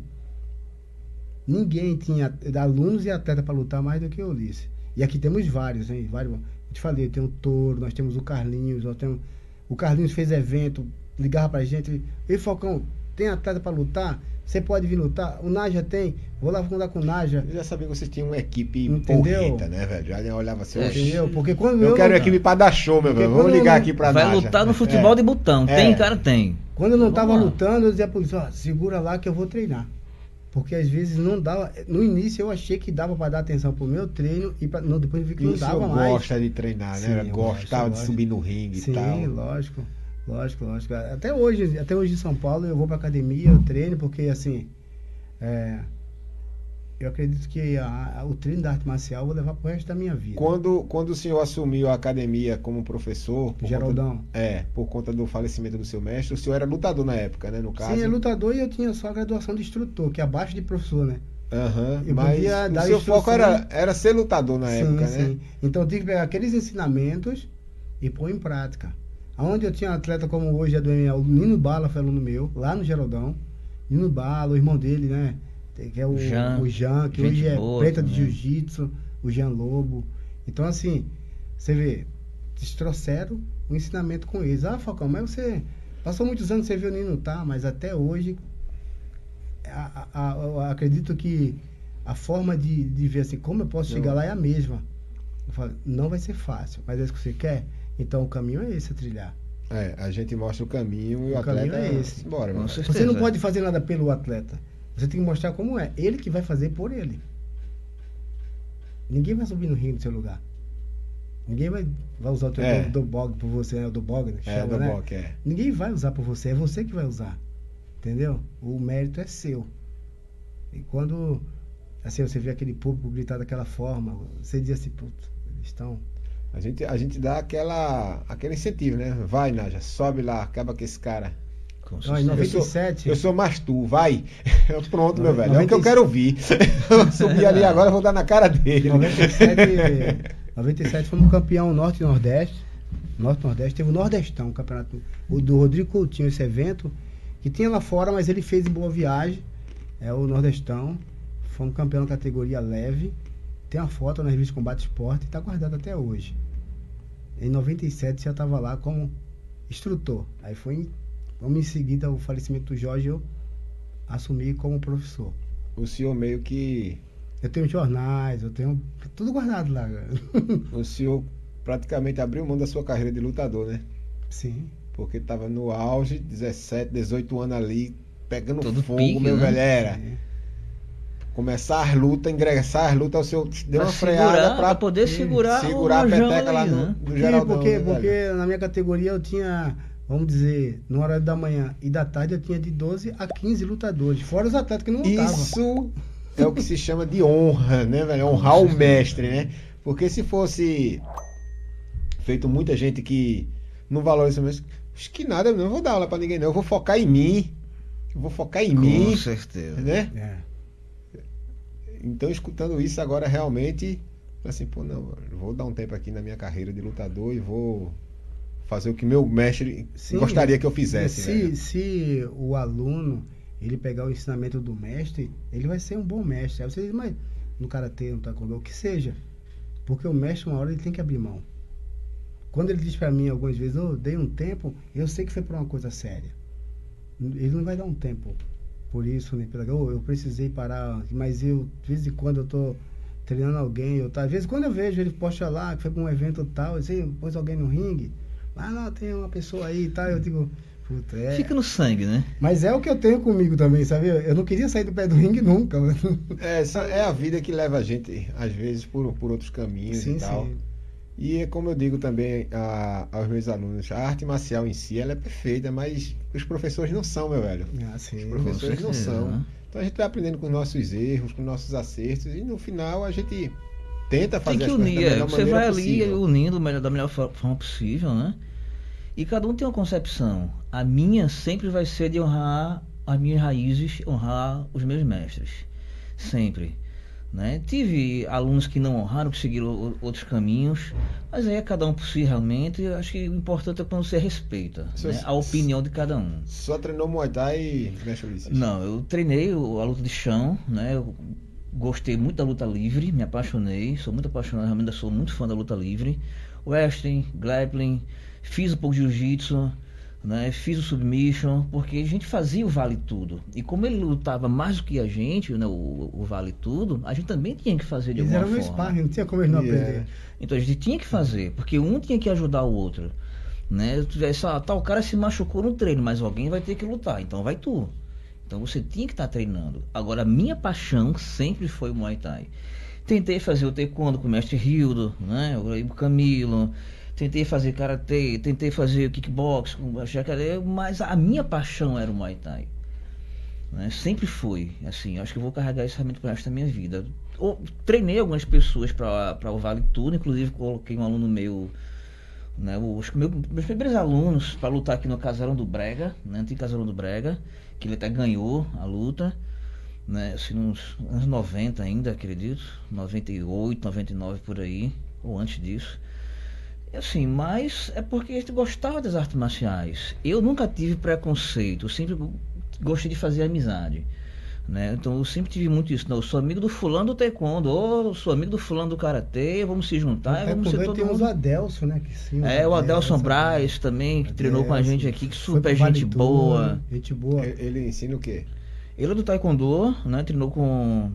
Ninguém tinha alunos e atleta para lutar mais do que o Ulisses. E aqui temos vários, hein? Vários te falei, tem o Toro, nós temos o Carlinhos, nós temos. O Carlinhos fez evento, ligava pra gente. Ei, Falcão, tem atleta pra lutar? Você pode vir lutar? O Naja tem? Vou lá contar com o Naja. Eu já sabia que vocês tinham uma equipe porreta, né, velho? Já olhava assim, Entendeu? Porque quando eu. Eu quero uma equipe pra dar show, meu velho. Vamos ligar aqui pra Vai Naja. lutar no futebol é. de botão. Tem, é. cara, tem. Quando eu não Vamos tava lá. lutando, eu dizia pra polícia, ó, segura lá que eu vou treinar. Porque às vezes não dava. No início eu achei que dava para dar atenção pro meu treino e pra, não, depois eu vi que Isso não dava mais. gosta de treinar, né? Sim, Gostava de subir no ringue Sim, e tal. Sim, lógico. Lógico, lógico. Até hoje, até hoje em São Paulo eu vou pra academia, eu treino, porque assim. É, eu acredito que a, a, o treino da arte marcial eu vou levar pro resto da minha vida. Quando, quando o senhor assumiu a academia como professor. Geraldão. Conta, é, por conta do falecimento do seu mestre, o senhor era lutador na época, né? No caso. Sim, é lutador e eu tinha só a graduação de instrutor, que é abaixo de professor, né? Aham, uhum, mas o seu foco era, era ser lutador na sim, época, sim. né? Então eu tinha que pegar aqueles ensinamentos e pôr em prática. Onde eu tinha um atleta como hoje é do MMA, o Nino Bala foi aluno meu, lá no Geraldão. Nino Bala, o irmão dele, né? que é o Jean, o Jean que hoje é boa, preta de jiu-jitsu, o Jean Lobo. Então, assim, você vê, eles trouxeram o um ensinamento com eles. Ah, Falcão, mas você passou muitos anos, você viu o Nino, tá? Mas até hoje, a, a, a, acredito que a forma de, de ver assim, como eu posso chegar lá é a mesma. Eu falo, não vai ser fácil, mas é isso que você quer? Então o caminho é esse a trilhar. É, a gente mostra o caminho e o, o atleta caminho é esse. Bora, você não pode fazer nada pelo atleta. Você tem que mostrar como é. Ele que vai fazer por ele. Ninguém vai subir no ringue no seu lugar. Ninguém vai, vai usar o teu é. do, bog por você, né? O do bog, né? É, do né? bog, é. Ninguém vai usar por você, é você que vai usar. Entendeu? O mérito é seu. E quando assim, você vê aquele público gritar daquela forma, você diz assim, putz, eles estão. A gente, a gente dá aquela, aquele incentivo, né? Vai, Naja, sobe lá, acaba com esse cara. Com Não, 97. Eu sou, eu sou mais tu, vai. (laughs) Pronto, meu velho. 96. É o que eu quero ouvir. (laughs) Eu subi ali agora, vou dar na cara dele. 97, 97 fomos campeão Norte e Nordeste. Norte e Nordeste. Teve o Nordestão, o campeonato o do Rodrigo Coutinho, esse evento, que tinha lá fora, mas ele fez em Boa Viagem. É o Nordestão. Fomos campeão na categoria leve. Tem uma foto na revista Combate Esporte e está guardada até hoje. Em 97 já estava lá como instrutor. Aí foi em em seguida ao falecimento do Jorge, eu assumi como professor. O senhor meio que. Eu tenho jornais, eu tenho tudo guardado lá. (laughs) o senhor praticamente abriu mão da sua carreira de lutador, né? Sim. Porque estava no auge, 17, 18 anos ali, pegando Todo fogo, pique, meu né? velho. Era. Começar as lutas, ingressar as lutas, o senhor deu pra uma freada para poder segurar, segurar a peteca lá no, né? no Geraldão. Porque, porque na minha categoria eu tinha vamos dizer, no horário da manhã e da tarde eu tinha de 12 a 15 lutadores, fora os atletas que não lutavam. Isso é o que se chama de honra, né, velho? Honrar o mestre, né? Porque se fosse feito muita gente que não valoriza o mestre, acho que nada, não vou dar aula para ninguém, não. Eu vou focar em mim. Eu vou focar em Com mim. Com certeza. Né? É. Então, escutando isso agora, realmente, assim, pô, não, vou dar um tempo aqui na minha carreira de lutador e vou fazer o que meu mestre Sim, gostaria que eu fizesse. Se, se o aluno ele pegar o ensinamento do mestre, ele vai ser um bom mestre. Aí você diz, mas no karatê, no taekwondo, o que seja. Porque o mestre, uma hora, ele tem que abrir mão. Quando ele diz para mim algumas vezes, eu oh, dei um tempo, eu sei que foi para uma coisa séria. Ele não vai dar um tempo por isso, né? Pela, oh, eu precisei parar, mas eu, de vez em quando, eu tô treinando alguém, eu, tá, às vezes quando eu vejo ele posta lá, que foi para um evento tal, assim, pôs alguém no ringue, ah, não, tem uma pessoa aí e tal, eu digo, Puta, é... Fica no sangue, né? Mas é o que eu tenho comigo também, sabe? Eu não queria sair do pé do ringue nunca. É, essa é a vida que leva a gente, às vezes, por, por outros caminhos sim, e tal. Sim. E é como eu digo também a, aos meus alunos, a arte marcial em si ela é perfeita, mas os professores não são, meu velho. Ah, sim, os professores não são. Né? Então a gente vai aprendendo com nossos erros, com nossos acertos, e no final a gente tenta fazer Tem que unir, é. Você vai ali unindo da melhor forma possível, né? E cada um tem uma concepção. A minha sempre vai ser de honrar as minhas raízes, honrar os meus mestres. Sempre. Né? Tive alunos que não honraram, que seguiram outros caminhos, mas aí é cada um por si realmente. Eu acho que o importante é quando você respeita né? a opinião de cada um. Só treinou Muay Thai, Ulisses? Não, eu treinei a luta de chão, né? Eu gostei muito da luta livre, me apaixonei, sou muito apaixonado, realmente sou muito fã da luta livre. Wrestling, grappling, fiz um pouco de jiu-jitsu, né? Fiz o submission, porque a gente fazia o vale tudo. E como ele lutava mais do que a gente, né? o, o vale tudo, a gente também tinha que fazer de Eles alguma forma. Sparring, não tinha como eles não yeah. aprender. Então a gente tinha que fazer, porque um tinha que ajudar o outro. Né? Só, tal cara se machucou no treino, mas alguém vai ter que lutar, então vai tu. Então você tinha que estar tá treinando. Agora, a minha paixão sempre foi o Muay Thai. Tentei fazer o taekwondo com o mestre Hildo, né? o Camilo, tentei fazer karatê, tentei fazer kickbox mas a minha paixão era o Muay Thai. Né? Sempre foi, assim, acho que eu vou carregar isso realmente para o resto da minha vida. Eu, treinei algumas pessoas para o Vale Tudo, inclusive coloquei um aluno meu, né, os meu, meus primeiros alunos para lutar aqui no Casarão do Brega, né, antigo Casarão do Brega, que ele até ganhou a luta, né, assim, nos anos 90 ainda, acredito, 98, 99 por aí, ou antes disso. Assim, mas é porque a gente gostava das artes marciais. Eu nunca tive preconceito, eu sempre gostei de fazer amizade. Né? Então eu sempre tive muito isso. Não, eu sou amigo do fulano do taekwondo, ou sou amigo do fulano do karatê, vamos se juntar, no vamos ser todo mundo. o Adelson, né? Que, sim, é, o Adelson Braz também, que Adelson, treinou com a gente aqui, que super gente boa. Gente boa. Ele, ele ensina o quê? Ele é do taekwondo, né? Treinou com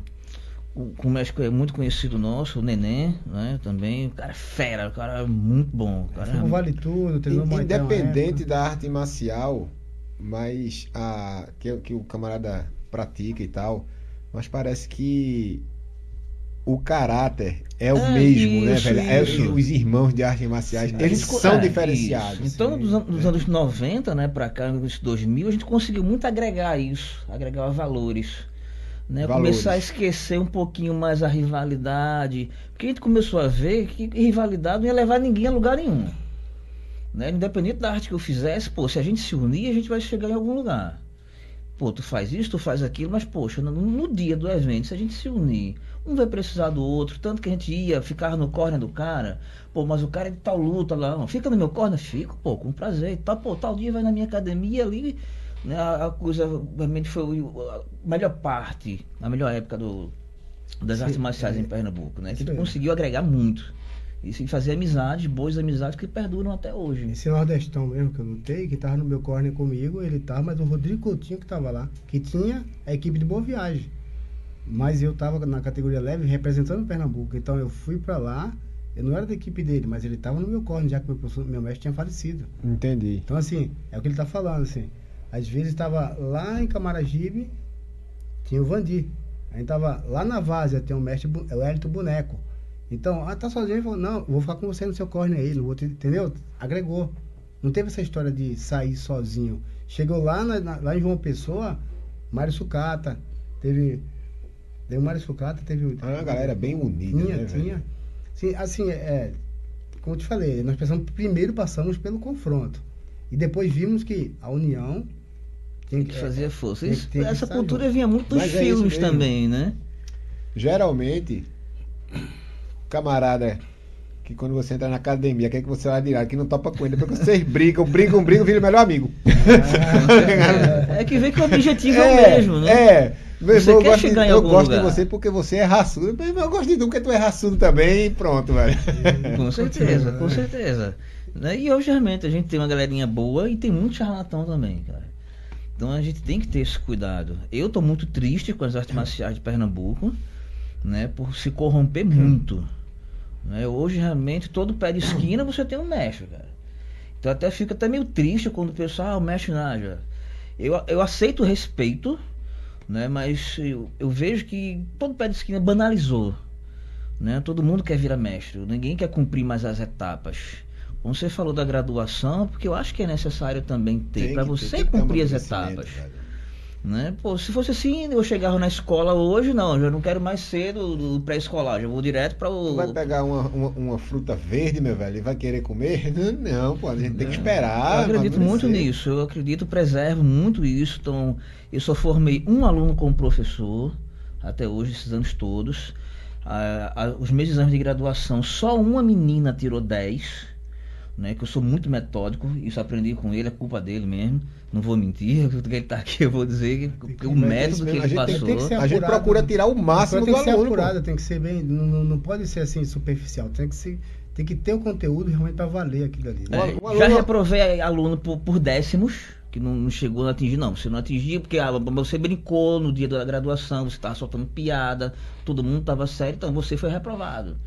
o, México é muito conhecido nosso, o Neném, né? Também. O cara é fera, o cara é muito bom. O cara é, vale tudo, treinou Independente da arte marcial, mas a, que, que o camarada pratica e tal, mas parece que o caráter é o é mesmo, né, isso, né, velho? É, os irmãos de artes marciais, eles são é, diferenciados. Isso. Então, dos, dos anos 90, né, para cá, nos 2000, a gente conseguiu muito agregar isso, agregar valores. Né, começar a esquecer um pouquinho mais a rivalidade. Porque a gente começou a ver que rivalidade não ia levar ninguém a lugar nenhum. Né? Independente da arte que eu fizesse, pô, se a gente se unir, a gente vai chegar em algum lugar. Pô, tu faz isso, tu faz aquilo, mas poxa, no, no dia do evento, se a gente se unir, um vai precisar do outro, tanto que a gente ia ficar no corner do cara, pô, mas o cara é de tal luta lá, não, fica no meu corner, fico, pô, com prazer, tá, pô, tal dia vai na minha academia ali né, a, coisa realmente foi a melhor parte, a melhor época do, das Sim, artes marciais é, em Pernambuco, né? Que ele conseguiu agregar muito. E fazer amizades, boas amizades que perduram até hoje. Esse Nordestão mesmo que eu lutei, que tava no meu corner comigo, ele tava, mas o Rodrigo Coutinho que tava lá, que tinha a equipe de Boa Viagem. Mas eu tava na categoria leve representando Pernambuco. Então eu fui para lá, eu não era da equipe dele, mas ele tava no meu corner, já que meu, professor, meu mestre tinha falecido. Entendi. Então assim, é o que ele tá falando, assim. Às vezes estava lá em Camaragibe, tinha o Vandi. A gente estava lá na Várzea, tem o mestre, o Hélito Boneco. Então, ah, tá sozinho? Ele falou, não, vou ficar com você no seu corner aí, não vou te, entendeu? Agregou. Não teve essa história de sair sozinho. Chegou lá, na, na, lá em João Pessoa, Mário Sucata, teve... Teve o Mário Sucata, teve... Ah, a galera bem unida, tinha, né, Tinha, Sim, assim, é, como eu te falei, nós pensamos, primeiro passamos pelo confronto. E depois vimos que a união tem que fazer força. Isso, tem, tem essa cultura junto. vinha muito dos Mas é filmes é também, né? Geralmente, camarada que quando você entra na academia, quer que você vai direto, que não topa com ele, porque vocês brigam, brigam, brigam, vira o melhor amigo. é, é, que vê que o objetivo é, é o mesmo, né? É. Você eu quer gosto, chegar de, em Eu gosto lugar. de você porque você é raçudo. Mas eu gosto de tu porque tu é raçudo também e pronto, velho. (laughs) Com certeza, com certeza. Né? E hoje realmente a gente tem uma galerinha boa e tem muito charlatão também, cara. Então a gente tem que ter esse cuidado. Eu tô muito triste com as artes marciais de Pernambuco, né? Por se corromper muito. Né? Hoje realmente todo pé de esquina você tem um mestre, cara. Então até fica até meio triste quando o pessoal, ah, o mestre Naja. Eu, eu aceito o respeito, né? Mas eu, eu vejo que todo pé de esquina banalizou. Né? Todo mundo quer virar mestre, ninguém quer cumprir mais as etapas. Você falou da graduação, porque eu acho que é necessário também ter, para você ter, cumprir as etapas. Né? Pô, se fosse assim, eu chegava na escola hoje, não, eu não quero mais ser do, do pré-escolar, já vou direto para o. Vai pegar uma, uma, uma, fruta verde, meu velho, e vai querer comer? (laughs) Não, pô, a gente tem que esperar. Eu acredito muito nisso, eu acredito, preservo muito isso. Então, eu só formei um aluno como professor, até hoje, esses anos todos. Ah, ah, os meus exames de graduação, só uma menina tirou 10 né? Que eu sou muito metódico, isso aprendi com ele, é culpa dele mesmo. Não vou mentir, (laughs) que ele está aqui, eu vou dizer que, que o método que ele passou. Tem, tem a gente procura tirar o máximo tem do que aluno. Ser apurada, tem que ser bem, não, não pode ser assim superficial, tem que ser tem que ter o conteúdo realmente para valer aquilo ali. Né? É, aluno... Já reprovei aluno por, por décimos, que não, não, chegou a atingir, não. Você não atingiu porque ah, você brincou no dia da graduação, você estava soltando piada, todo mundo estava sério, então você foi reprovado.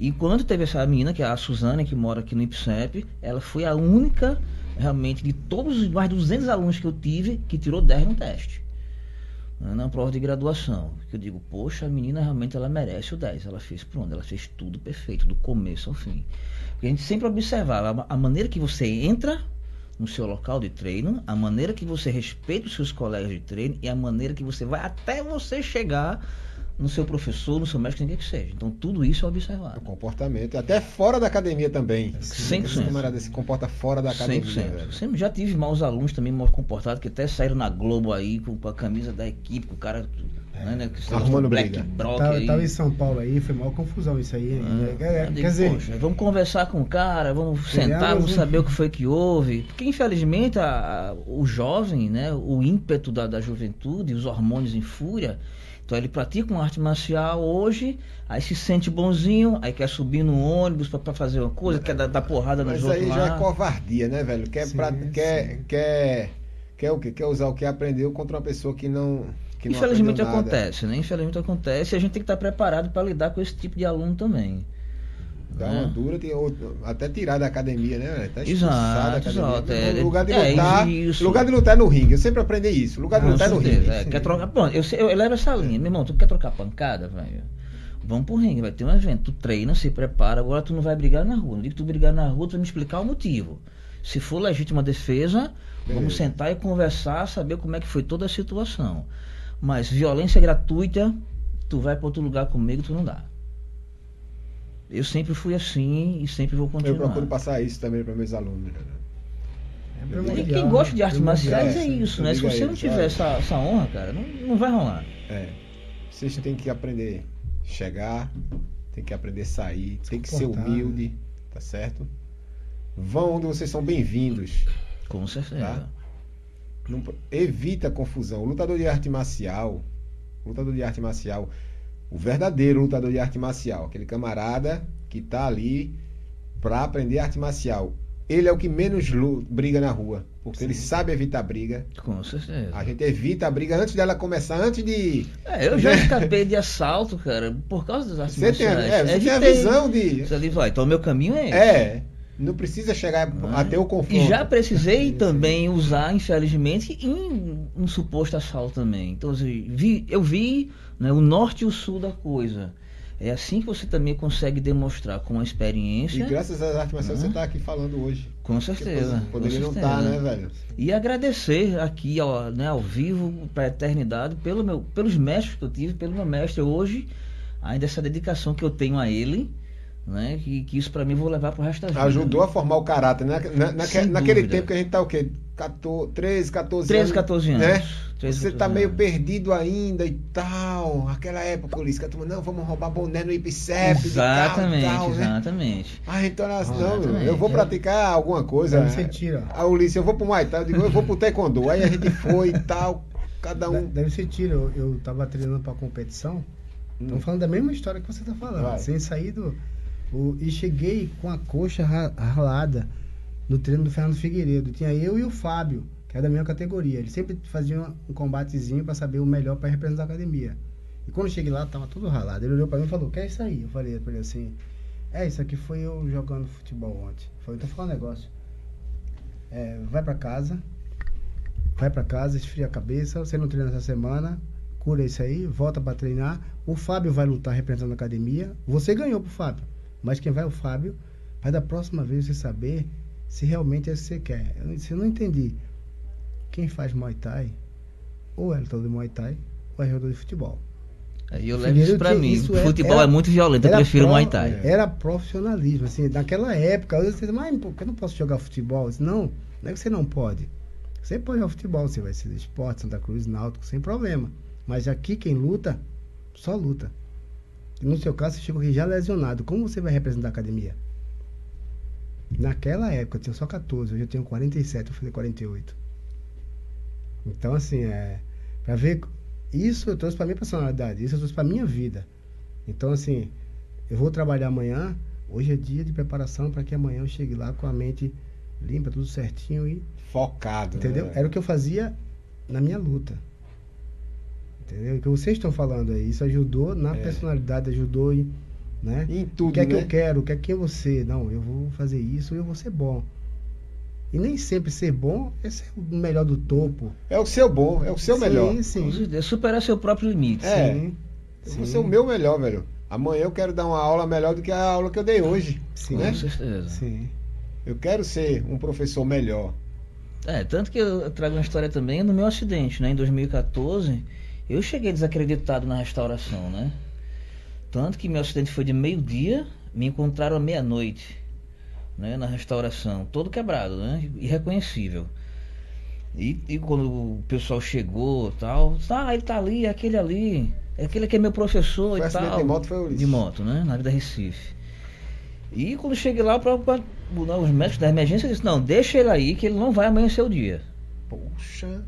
E quando teve essa menina, que é a Suzane, que mora aqui no IPSEP, ela foi a única, realmente, de todos os mais de 200 alunos que eu tive, que tirou 10 no teste. Né, na prova de graduação. Eu digo, poxa, a menina realmente ela merece o 10. Ela fez pronto, ela fez tudo perfeito, do começo ao fim. Porque a gente sempre observava a maneira que você entra no seu local de treino, a maneira que você respeita os seus colegas de treino e a maneira que você vai até você chegar no seu professor, no seu mestre, ninguém que seja. Então tudo isso é observado. O comportamento, até fora da academia também. 100%. Esse camarada se comporta fora da academia. 100%. Sempre já tive maus alunos também mal comportados que até saíram na Globo aí com, a camisa da equipe, com o cara é. Né, que Arrumando Black briga. Brock tava, aí. tava em São Paulo aí, foi maior confusão isso aí. Ah, é, quer dizer, poxa, vamos conversar com o cara, vamos sentar, vamos saber o que foi que houve. Porque infelizmente a, a, o jovem, né, o ímpeto da, da juventude, os hormônios em fúria, então ele pratica uma arte marcial hoje, aí se sente bonzinho, aí quer subir no ônibus para fazer uma coisa, quer dar, dar porrada nos outros. Mas aí já é covardia, né, velho? Quer, sim, pra, sim. quer, quer, quer o quê? Quer usar o que aprendeu contra uma pessoa que não. Que Infelizmente acontece, né? Infelizmente acontece e a gente tem que estar preparado para lidar com esse tipo de aluno também. Dá uma né? dura, até tirar da academia, né? Tá exato, exato. É, lugar de é, lutar, é, lugar de lutar é no ringue. Eu sempre aprendi isso. Lugar de lutar é no ringue. É, quer trocar, pronto, eu, eu, eu levo essa linha. Meu irmão, tu quer trocar pancada, velho? Vamos pro ringue, vai ter um evento. Tu treina, se prepara. Agora tu não vai brigar na rua. Não digo que tu brigar na rua, tu vai me explicar o motivo. Se for legítima defesa, Beleza. vamos sentar e conversar, saber como é que foi toda a situação. Mas violência gratuita, tu vai para outro lugar comigo, tu não dá. Eu sempre fui assim e sempre vou continuar. Eu procuro passar isso também para meus alunos. Né? É quem gosta de artes marciais é, é isso, né? Se você não tiver essa, essa honra, cara, não, não vai rolar. É. Vocês têm que aprender a chegar, tem que aprender a sair, tem que ser humilde, tá certo? Vão onde vocês são bem-vindos. Com certeza. Tá? Não, evita confusão. O lutador de arte marcial, lutador de arte marcial, o verdadeiro lutador de arte marcial, aquele camarada que tá ali para aprender arte marcial. Ele é o que menos briga na rua, porque Sim. ele sabe evitar briga. Com certeza. A gente evita a briga antes dela começar, antes de. É, eu já escapei de assalto, cara, por causa das artes você marciais. Tem, é, você Evitei. tem a visão de. Você ali vai, então o meu caminho é esse. É. Não precisa chegar ah, até o confronto. E já precisei (laughs) também usar, infelizmente, em um suposto assalto também. Então, assim, vi, eu vi né, o norte e o sul da coisa. É assim que você também consegue demonstrar com a experiência. E graças às artes marciais né? você está aqui falando hoje. Com certeza. Poderia não estar, tá, né, velho? E agradecer aqui ao, né, ao vivo, para a eternidade, pelo meu, pelos mestres que eu tive, pelo meu mestre hoje, ainda essa dedicação que eu tenho a ele né? Que, que isso para mim vou levar pro resto da vida. Ajudou a formar o caráter, né? Na, na, naquele tempo que a gente tá o quê? 14, 13, 14 13, anos. 14 anos. Né? 13, Você tá meio perdido ainda e tal. Aquela época, Ulisses, que a turma, não, vamos roubar boné no IPCEP. Exatamente, tal, tal, né? exatamente. Né? Ah, então, ah, não, eu vou praticar alguma coisa. Você tira. A Ulisses, eu vou pro Muay Thai, eu digo, eu vou pro Taekwondo. Aí a gente foi e tal, cada um. Deve ser tira. Eu, eu tava treinando pra competição. Estamos hum. falando da mesma história que você tá falando. Vai. Sem sair do o, e cheguei com a coxa ralada no treino do Fernando Figueiredo. Tinha eu e o Fábio, que é da minha categoria. Ele sempre fazia um combatezinho para saber o melhor para representar a academia. E quando eu cheguei lá, tava tudo ralado. Ele olhou para mim e falou: "Que é isso aí?" Eu falei para ele assim: "É, isso aqui foi eu jogando futebol ontem." Eu falei: "Então fala um negócio. É, vai para casa, vai para casa, esfria a cabeça. Você não treina essa semana, cura isso aí, volta para treinar. O Fábio vai lutar representando a academia. Você ganhou pro Fábio. Mas quem vai é o Fábio. Vai da próxima vez você saber se realmente é isso que você quer. Se eu não entendi quem faz Muay Thai, ou é lutador de Muay Thai, ou é jogador de futebol. Aí eu levo isso pra mim. Isso futebol era, é muito violento, eu prefiro pro, Muay Thai. Era profissionalismo, assim, naquela época, eu disse, mas por que eu não posso jogar futebol? disse, não, não é que você não pode. Você pode jogar futebol, você vai ser esporte, Santa Cruz, Náutico, sem problema. Mas aqui quem luta, só luta. No seu caso, você chegou aqui já lesionado. Como você vai representar a academia? Naquela época eu tinha só 14, hoje eu tenho 47, eu fazer 48. Então, assim, é. Pra ver. Isso eu trouxe pra minha personalidade, isso eu trouxe pra minha vida. Então, assim, eu vou trabalhar amanhã. Hoje é dia de preparação para que amanhã eu chegue lá com a mente limpa, tudo certinho e. Focado. Entendeu? Né? Era o que eu fazia na minha luta. Entendeu? O que vocês estão falando aí, isso ajudou na é. personalidade, ajudou em, né? Em tudo, O que é né? que eu quero, o que é que é você? Não, eu vou fazer isso, eu vou ser bom. E nem sempre ser bom é ser o melhor do topo. É o seu bom, é o seu sim, melhor. Sim, sim. Superar seu próprio limite. É. Sim. Eu vou ser o meu melhor, velho. Amanhã eu quero dar uma aula melhor do que a aula que eu dei hoje. Sim, né? com certeza. Sim. Eu quero ser um professor melhor. É, tanto que eu trago uma história também no meu acidente, né? Em 2014, eu cheguei desacreditado na restauração, né? Tanto que meu acidente foi de meio-dia, me encontraram à meia-noite, né? Na restauração, todo quebrado, né? Irreconhecível. E, e quando o pessoal chegou tal, ah, ele tá ali, aquele ali, aquele que é meu professor foi e tal. De moto foi o De moto, né? Na vida Recife. E quando cheguei lá, pra, pra, os médicos da emergência disseram, não, deixa ele aí que ele não vai amanhecer o dia. Poxa.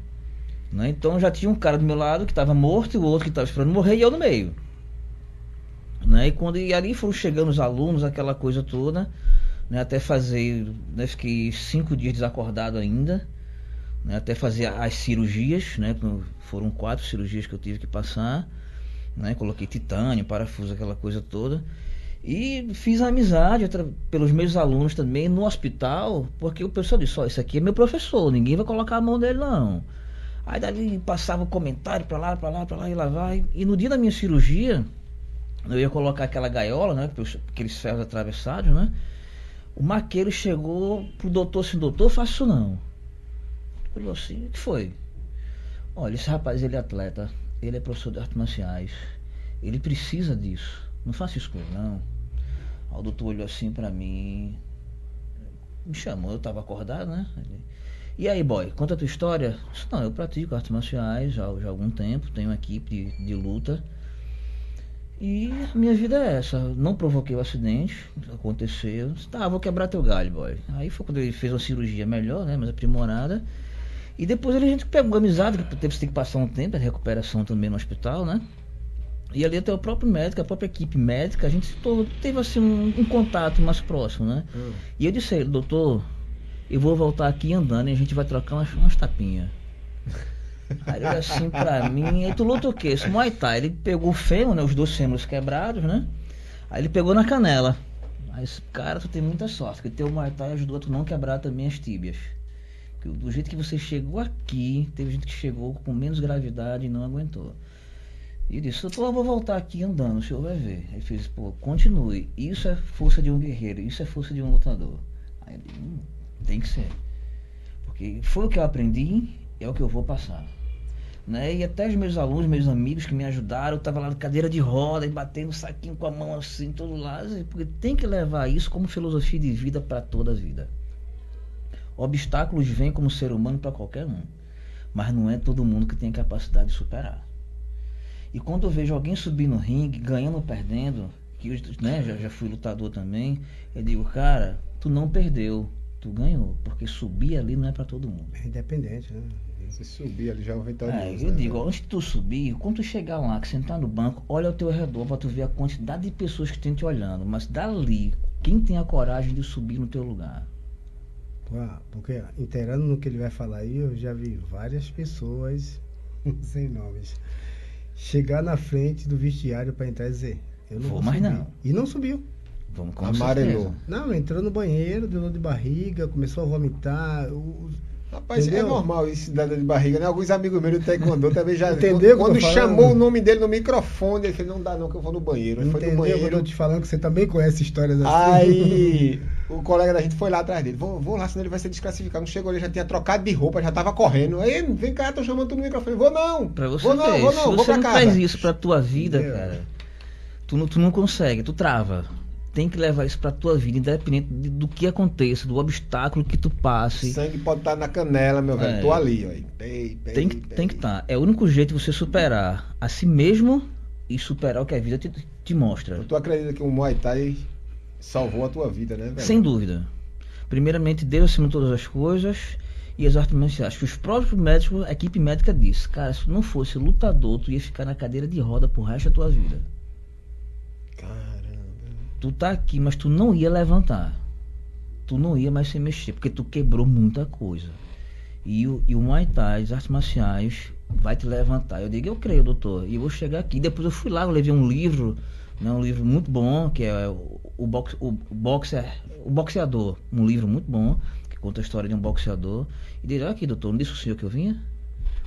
Né? Então já tinha um cara do meu lado que estava morto e o outro que estava esperando morrer e eu no meio. Né? E quando e ali foram chegando os alunos, aquela coisa toda, né? até fazer, né? fiquei cinco dias desacordado ainda, né? até fazer as cirurgias, né? foram quatro cirurgias que eu tive que passar, né? coloquei titânio, parafuso, aquela coisa toda. E fiz amizade pelos meus alunos também no hospital, porque o pessoal disse, ó, oh, esse aqui é meu professor, ninguém vai colocar a mão dele não. Aí dali passava um comentário pra lá, pra lá, pra lá e lá vai. E no dia da minha cirurgia, eu ia colocar aquela gaiola, né? Aqueles ferros atravessados, né? O maqueiro chegou pro doutor assim, doutor, faço isso não. Falou assim, o que foi? Olha, esse rapaz ele é atleta, ele é professor de artes marciais, ele precisa disso. Não faça isso com ele, não. Aí o doutor olhou assim pra mim, me chamou, eu tava acordado, né? Ele, e aí, boy, conta a tua história. Não, eu pratico artes marciais já, já há algum tempo, tenho uma equipe de, de luta. E a minha vida é essa. Não provoquei o acidente, aconteceu. Tá, vou quebrar teu galho, boy. Aí foi quando ele fez uma cirurgia melhor, né? Mais aprimorada. E depois a gente pegou amizade, que teve que passar um tempo, a recuperação também no hospital, né? E ali até o próprio médico, a própria equipe médica, a gente teve assim um, um contato mais próximo, né? Hum. E eu disse a ele, doutor, eu vou voltar aqui andando e a gente vai trocar umas, umas tapinhas. (laughs) Aí ele assim pra mim, aí tu luta o quê? Esse Muay Thai, ele pegou o fêmur, né? Os dois fêmurs quebrados, né? Aí ele pegou na canela. Esse cara, tu tem muita sorte, que teu Muay Thai ajudou a tu não quebrar também as tíbias. Porque do jeito que você chegou aqui, teve gente que chegou com menos gravidade e não aguentou. E disse, eu vou voltar aqui andando, o senhor vai ver. Aí fez, pô, continue. Isso é força de um guerreiro, isso é força de um lutador. Aí ele, hum, tem que ser. Porque foi o que eu aprendi, é o que eu vou passar. Né? E até os meus alunos, meus amigos que me ajudaram, eu estava lá na cadeira de roda, batendo o saquinho com a mão assim, todo lado, porque tem que levar isso como filosofia de vida para toda a vida. Obstáculos vêm como ser humano para qualquer um, mas não é todo mundo que tem a capacidade de superar. E quando eu vejo alguém subir no ringue, ganhando ou perdendo, que eu né, já, já fui lutador também, eu digo, cara, tu não perdeu, tu ganhou, porque subir ali não é para todo mundo. É independente, né? Você subir ali já é um vitorioso. É, eu né? digo, antes de tu subir, quando tu chegar lá, que sentar no banco, olha ao teu redor para tu ver a quantidade de pessoas que estão te olhando. Mas dali, quem tem a coragem de subir no teu lugar? Porque, inteirando no que ele vai falar aí, eu já vi várias pessoas, (laughs) sem nomes, chegar na frente do vestiário para entrar e dizer, eu não vou, vou mais subir. não. E não subiu. Vamos com Amarelou. Não, entrou no banheiro, deu dor de barriga, começou a vomitar. Os, Rapaz, é Entendeu? é normal isso da de barriga, né? Alguns amigos meus do Taekwondo também já. Entendeu? Quando, quando chamou o nome dele no microfone, ele falou, não dá não, que eu vou no banheiro. Ele Entendeu? foi no banheiro. Eu tô te falando que você também conhece histórias assim. Aí (laughs) o colega da gente foi lá atrás dele. Vou, vou lá, senão ele vai ser desclassificado. Não chegou, ele já tinha trocado de roupa, já tava correndo. Aí, vem cá, tô chamando tu no microfone. Vou não. Pra você vou não, vou não, vou você não casa. faz isso pra tua vida, Entendeu? cara, tu não, tu não consegue, tu trava tem que levar isso para tua vida, independente de, do que aconteça, do obstáculo que tu passe. O sangue pode estar tá na canela, meu velho. É. Tô ali, ó. Pei, pei, tem, que, tem que estar. Tá. É o único jeito de você superar a si mesmo e superar o que a vida te, te mostra. Tu acredita que o Muay Thai salvou a tua vida, né, velho? Sem dúvida. Primeiramente, Deus acima de todas as coisas e as artes marciais. Que os próprios médicos, a equipe médica disse, cara, se tu não fosse lutador, tu ia ficar na cadeira de roda pro resto da tua vida. Tu tá aqui, mas tu não ia levantar. Tu não ia mais se mexer, porque tu quebrou muita coisa. E o, e o Muay Thai, as artes marciais, vai te levantar. Eu digo, eu creio, doutor. E eu vou chegar aqui. Depois eu fui lá, eu levei um livro, né, um livro muito bom, que é o, o, box, o, boxer, o Boxeador. Um livro muito bom, que conta a história de um boxeador. E disse, aqui, doutor, não disse o senhor que eu vinha?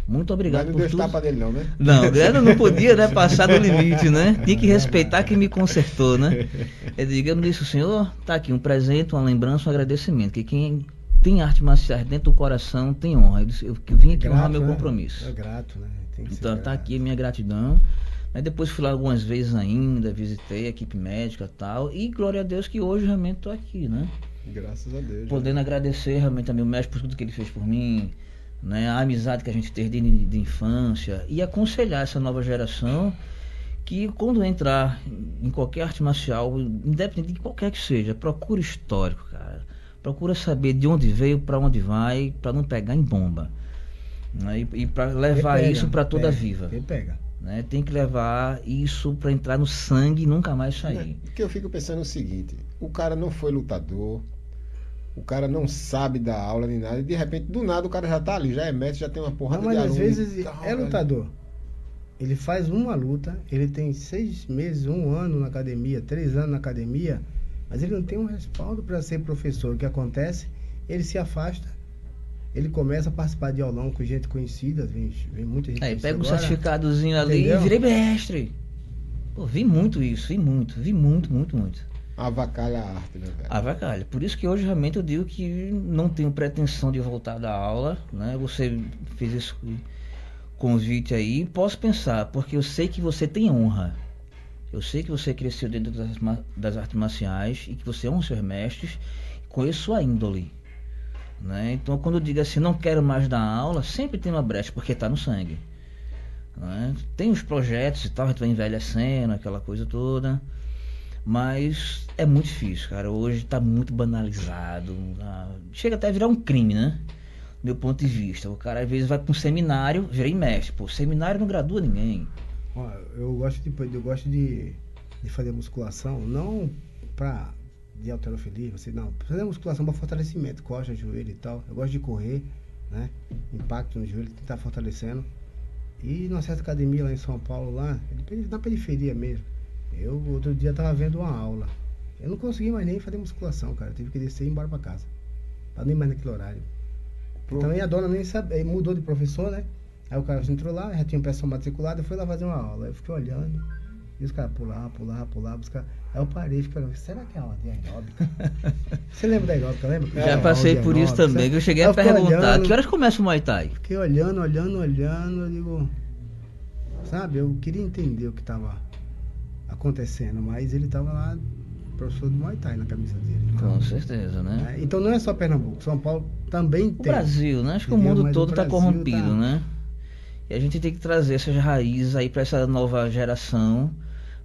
Muito obrigado Mas não deu tapa dele não, né? Não, (laughs) Grana não podia né, passar do limite, né? Tinha que respeitar quem me consertou, né? (laughs) Eu digo, eu disse, senhor, tá aqui um presente, uma lembrança, um agradecimento. Que quem tem arte marciais dentro do coração tem honra. Eu, disse, eu vim aqui é grato, honrar meu né? compromisso. É grato, né? então tá aqui a minha gratidão. Aí depois fui lá algumas vezes ainda, visitei a equipe médica e tal. E glória a Deus que hoje realmente tô aqui, né? Graças a Deus. Podendo agradecer realmente também o médico por tudo que ele fez por mim né, a amizade que a gente teve de, de infância e aconselhar essa nova geração que quando entrar em qualquer arte marcial, independente de qualquer que seja, procura histórico, cara. Procura saber de onde veio, para onde vai, para não pegar em bomba. Né? E, e para levar pega, isso para toda a vida. pega. Né? Tem que levar isso para entrar no sangue e nunca mais sair. É, porque eu fico pensando o seguinte: o cara não foi lutador, o cara não sabe dar aula nem nada, e de repente, do nada, o cara já tá ali, já é mestre, já tem uma porrada não, mas de às vezes é lutador. Ele faz uma luta, ele tem seis meses, um ano na academia, três anos na academia, mas ele não tem um respaldo para ser professor. O que acontece? Ele se afasta, ele começa a participar de aulão com gente conhecida, vem, vem muita gente Aí pega um certificadozinho ali Entendeu? e virei mestre. Pô, vi muito isso, vi muito, vi muito, muito, muito. Avacalha a arte, né, velho? Avacalha. Por isso que hoje realmente eu digo que não tenho pretensão de voltar da aula, né? Você fez esse convite aí, posso pensar, porque eu sei que você tem honra. Eu sei que você cresceu dentro das, das artes marciais e que você honra seus mestres, conheço sua índole. Né? Então, quando eu digo assim, não quero mais dar aula, sempre tem uma brecha, porque está no sangue. Né? Tem os projetos e tal, a gente vai envelhecendo, aquela coisa toda. Mas é muito difícil, cara. Hoje está muito banalizado. Chega até a virar um crime, né? Do meu ponto de vista. O cara às vezes vai para um seminário, virei mestre. Pô, seminário não gradua ninguém. Eu gosto de, eu gosto de, de fazer musculação, não para de alterofilia, você não, fazer musculação para fortalecimento, coxa, joelho e tal. Eu gosto de correr, né? Impacto no joelho, tentar fortalecendo. E numa certa academia lá em São Paulo, lá, na periferia mesmo eu outro dia tava vendo uma aula. Eu não consegui mais nem fazer musculação, cara. Eu tive que descer e ir embora pra casa. Pra não ir mais naquele horário. Pro... Então aí a dona nem sabe, mudou de professor, né? Aí o cara entrou lá, já tinha um pessoal matriculado, foi lá fazer uma aula. Eu fiquei olhando. E os caras pulavam, pulavam. Os caras... Aí eu parei e fiquei, será que é uma de aeróbica? (laughs) Você lembra da aeróbica, lembra? Já é, passei por isso também, que eu cheguei a perguntar, olhando, que horas começa o Muay Thai? Fiquei olhando, olhando, olhando, eu digo... Sabe, eu queria entender o que estava acontecendo, mas ele estava lá, professor do Muay Thai na camisa dele. Então, Com certeza, né? É, então não é só Pernambuco, São Paulo também o tem. O Brasil, né? Acho que o mundo todo está corrompido, tá... né? E a gente tem que trazer essas raízes aí para essa nova geração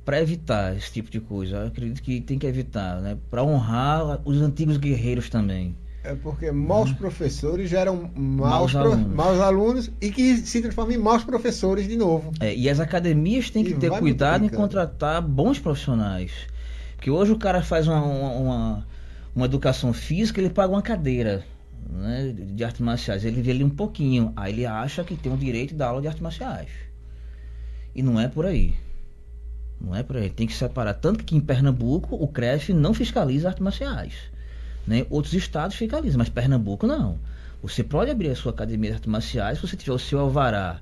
para evitar esse tipo de coisa. Eu acredito que tem que evitar, né? Para honrar os antigos guerreiros também. É porque maus professores geram maus, maus, pro, alunos. maus, alunos. e que se transformam em maus professores de novo. É, e as academias têm que e ter cuidado em contratar bons profissionais. Porque hoje o cara faz uma, uma, uma educação física, ele paga uma cadeira né, de artes marciais. Ele vê ali um pouquinho. Aí ele acha que tem o direito de dar aula de artes marciais. E não é por aí. Não é por aí. Tem que separar. Tanto que em Pernambuco o CREF não fiscaliza artes marciais. Né? Outros estados fiscalizam, mas Pernambuco não. Você pode abrir a sua academia de artes marciais, se você tiver o seu alvará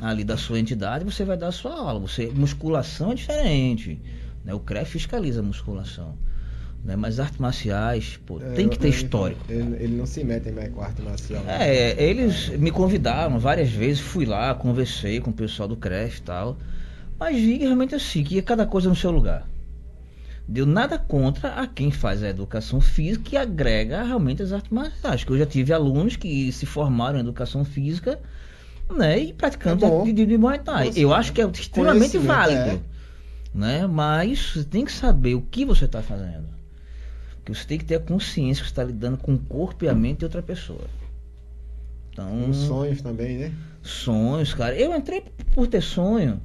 ali da sua entidade, você vai dar a sua aula. Você, musculação é diferente. Né? O CREF fiscaliza a musculação. Né? Mas artes marciais, pô, é, tem que ter histórico. Ele, ele, não se mete mais com arte marcial. Né? É, eles me convidaram várias vezes, fui lá, conversei com o pessoal do CREF e tal. Mas vi realmente assim, que é cada coisa no seu lugar. Deu nada contra a quem faz a educação física e agrega realmente as artes marciais. Que eu já tive alunos que se formaram em educação física né, e praticando é de, de, de Muay Thai. eu acho que é extremamente válido. É. Né? Mas você tem que saber o que você está fazendo. Porque você tem que ter a consciência que você está lidando com o corpo e a mente de outra pessoa. Então, Os sonhos também, né? Sonhos, cara. Eu entrei por ter sonho.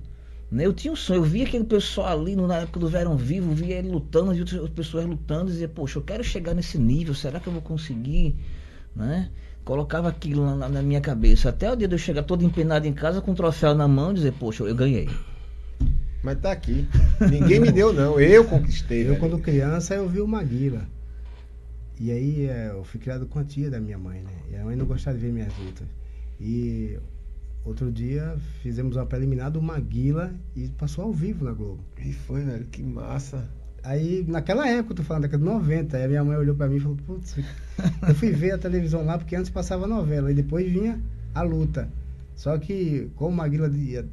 Né? Eu tinha um sonho, eu via aquele pessoal ali na época do Verão Vivo, via ele lutando, e outras pessoas lutando, e dizia, poxa, eu quero chegar nesse nível, será que eu vou conseguir? Né? Colocava aquilo na, na minha cabeça, até o dia de eu chegar todo empenado em casa com o troféu na mão e dizer, poxa, eu ganhei. Mas tá aqui. Ninguém me deu, não. Eu conquistei. Eu, velho. quando criança, eu vi o Maguila. E aí, é, eu fui criado com a tia da minha mãe, né? E a mãe não gostava de ver minhas lutas. E Outro dia fizemos uma preliminar do Maguila e passou ao vivo na Globo. E foi, velho, que massa. Aí, naquela época, tô falando, década de 90, aí a minha mãe olhou pra mim e falou, putz, eu fui ver a televisão lá porque antes passava novela e depois vinha a luta. Só que, como o Maguila,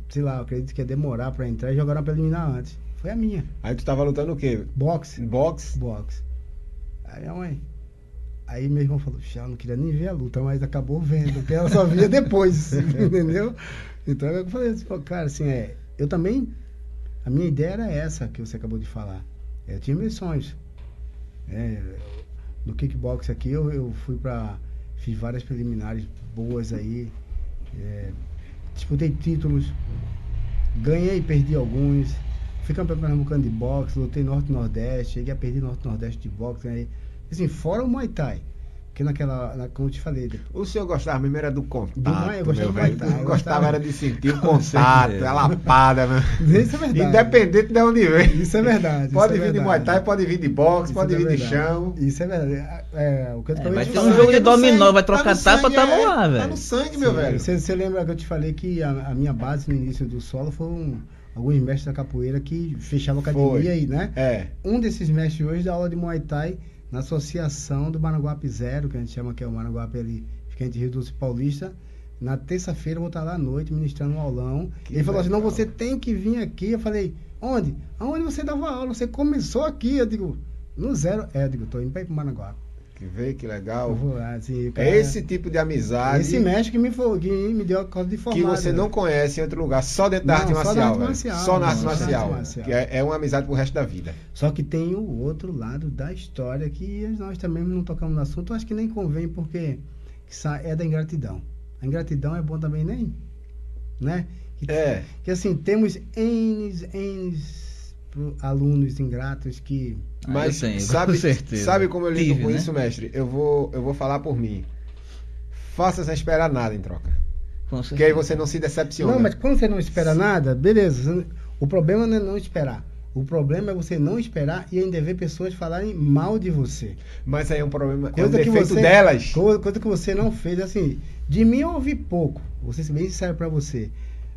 sei lá, eu acredito que ia demorar pra entrar e jogaram a preliminar antes. Foi a minha. Aí tu tava lutando o quê? Boxe. Boxe? Boxe. Aí minha mãe, Aí meu irmão falou, já não queria nem ver a luta, mas acabou vendo, porque ela só via depois, (laughs) entendeu? Então eu falei assim, cara, assim, é, eu também, a minha ideia era essa que você acabou de falar. Eu tinha meus sonhos. É, no kickbox aqui eu, eu fui pra. Fiz várias preliminares boas aí. É, disputei títulos. Ganhei e perdi alguns. Fui campeão pernambucano de boxe, lutei Norte Nordeste, cheguei a perder Norte Nordeste de boxe, ganhei. Assim, fora o Muay Thai. Que naquela, na, como eu te falei. O senhor gostava mesmo era do contato. Do eu gostava do Muay Thai. Eu gostava era de sentir o (laughs) contato, a lapada, né? Isso é verdade. Independente de onde vem. Isso é verdade. Pode vir é de Muay Thai, pode vir de boxe, isso pode é vir de chão. Isso é verdade. É, é o que eu é, vai ter um jogo de dominó, vai trocar tá tapa, tamo tá lá, velho. Tá no sangue, meu Sim, velho. Você, você lembra que eu te falei que a, a minha base no início do solo foi um alguns mestres da capoeira que fechavam academia Foi. aí, né? É. Um desses mestres hoje dá aula de Muay Thai na associação do Maranguape Zero, que a gente chama que é o Maranguape ali, fica entre Rio Doce Paulista. Na terça-feira eu vou estar lá à noite ministrando um aulão. Que ele falou assim: não, você tem que vir aqui. Eu falei: onde? Aonde você dava aula? Você começou aqui. Eu digo: no zero. É, eu digo: tô indo para ir para Maranguape que veio, que legal. Vou, assim, cara, é esse tipo de amizade. Esse mestre que me, que me deu a causa de formar. Que você não conhece em outro lugar, só dentro da arte marcial. Só, arte marcial, só na arte marcial. marcial. Que é, é, uma amizade pro resto da vida. Só que tem o outro lado da história que nós também não tocamos no assunto. Acho que nem convém, porque é da ingratidão. A ingratidão é bom também, nem. Né? Que, é. Que assim, temos N, N alunos ingratos que Mas tenho, sabe, sabe como eu lido Tive, com né? isso, mestre? Eu vou, eu vou falar por mim. Faça sem esperar nada em troca. Que aí você não se decepciona. Não, mas quando você não espera nada, beleza. O problema não é não esperar. O problema é você não esperar e ainda ver pessoas falarem mal de você. Mas aí é um problema, coisa é um defeito você, delas. Coisa, coisa, que você não fez, assim, de mim eu ouvi pouco, vou ser bem sincero para você.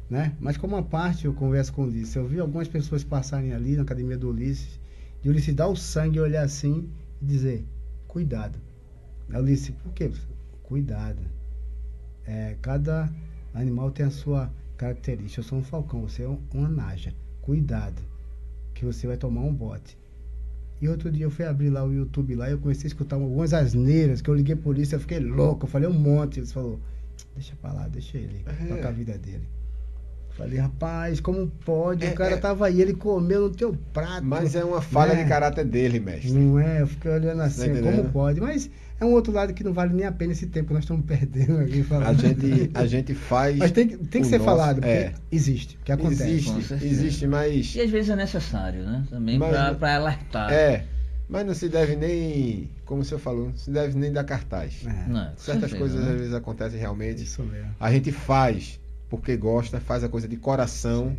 né? Mas como uma parte eu converso com o Ulisses, eu vi algumas pessoas passarem ali na academia do Ulisses, Ulisses dar o sangue, olhar assim e dizer, cuidado. Aí Ulisses, por quê? Cuidado. É, cada animal tem a sua característica. Eu sou um falcão, você é um, uma naja. Cuidado, que você vai tomar um bote. E outro dia eu fui abrir lá o YouTube lá e eu comecei a escutar algumas asneiras que eu liguei por isso, eu fiquei louco, eu falei um monte. Eles falou, deixa pra lá, deixa ele, é. toca a vida dele. Falei, rapaz, como pode? É, o cara é... tava aí, ele comeu no teu prato. Mas é uma falha de caráter dele, mestre. Não é? Eu fiquei olhando assim, tá como pode? Mas é um outro lado que não vale nem a pena esse tempo que nós estamos perdendo aqui falando. A gente, a gente faz. Mas tem, tem que ser nosso, falado, porque é. existe, que acontece. Existe, existe, mas. E às vezes é necessário, né? Também para alertar. É. Mas não se deve nem, como o senhor falou, não se deve nem dar cartaz. É. Não, Certas coisas né? às vezes acontecem realmente. Isso mesmo. A gente faz porque gosta, faz a coisa de coração.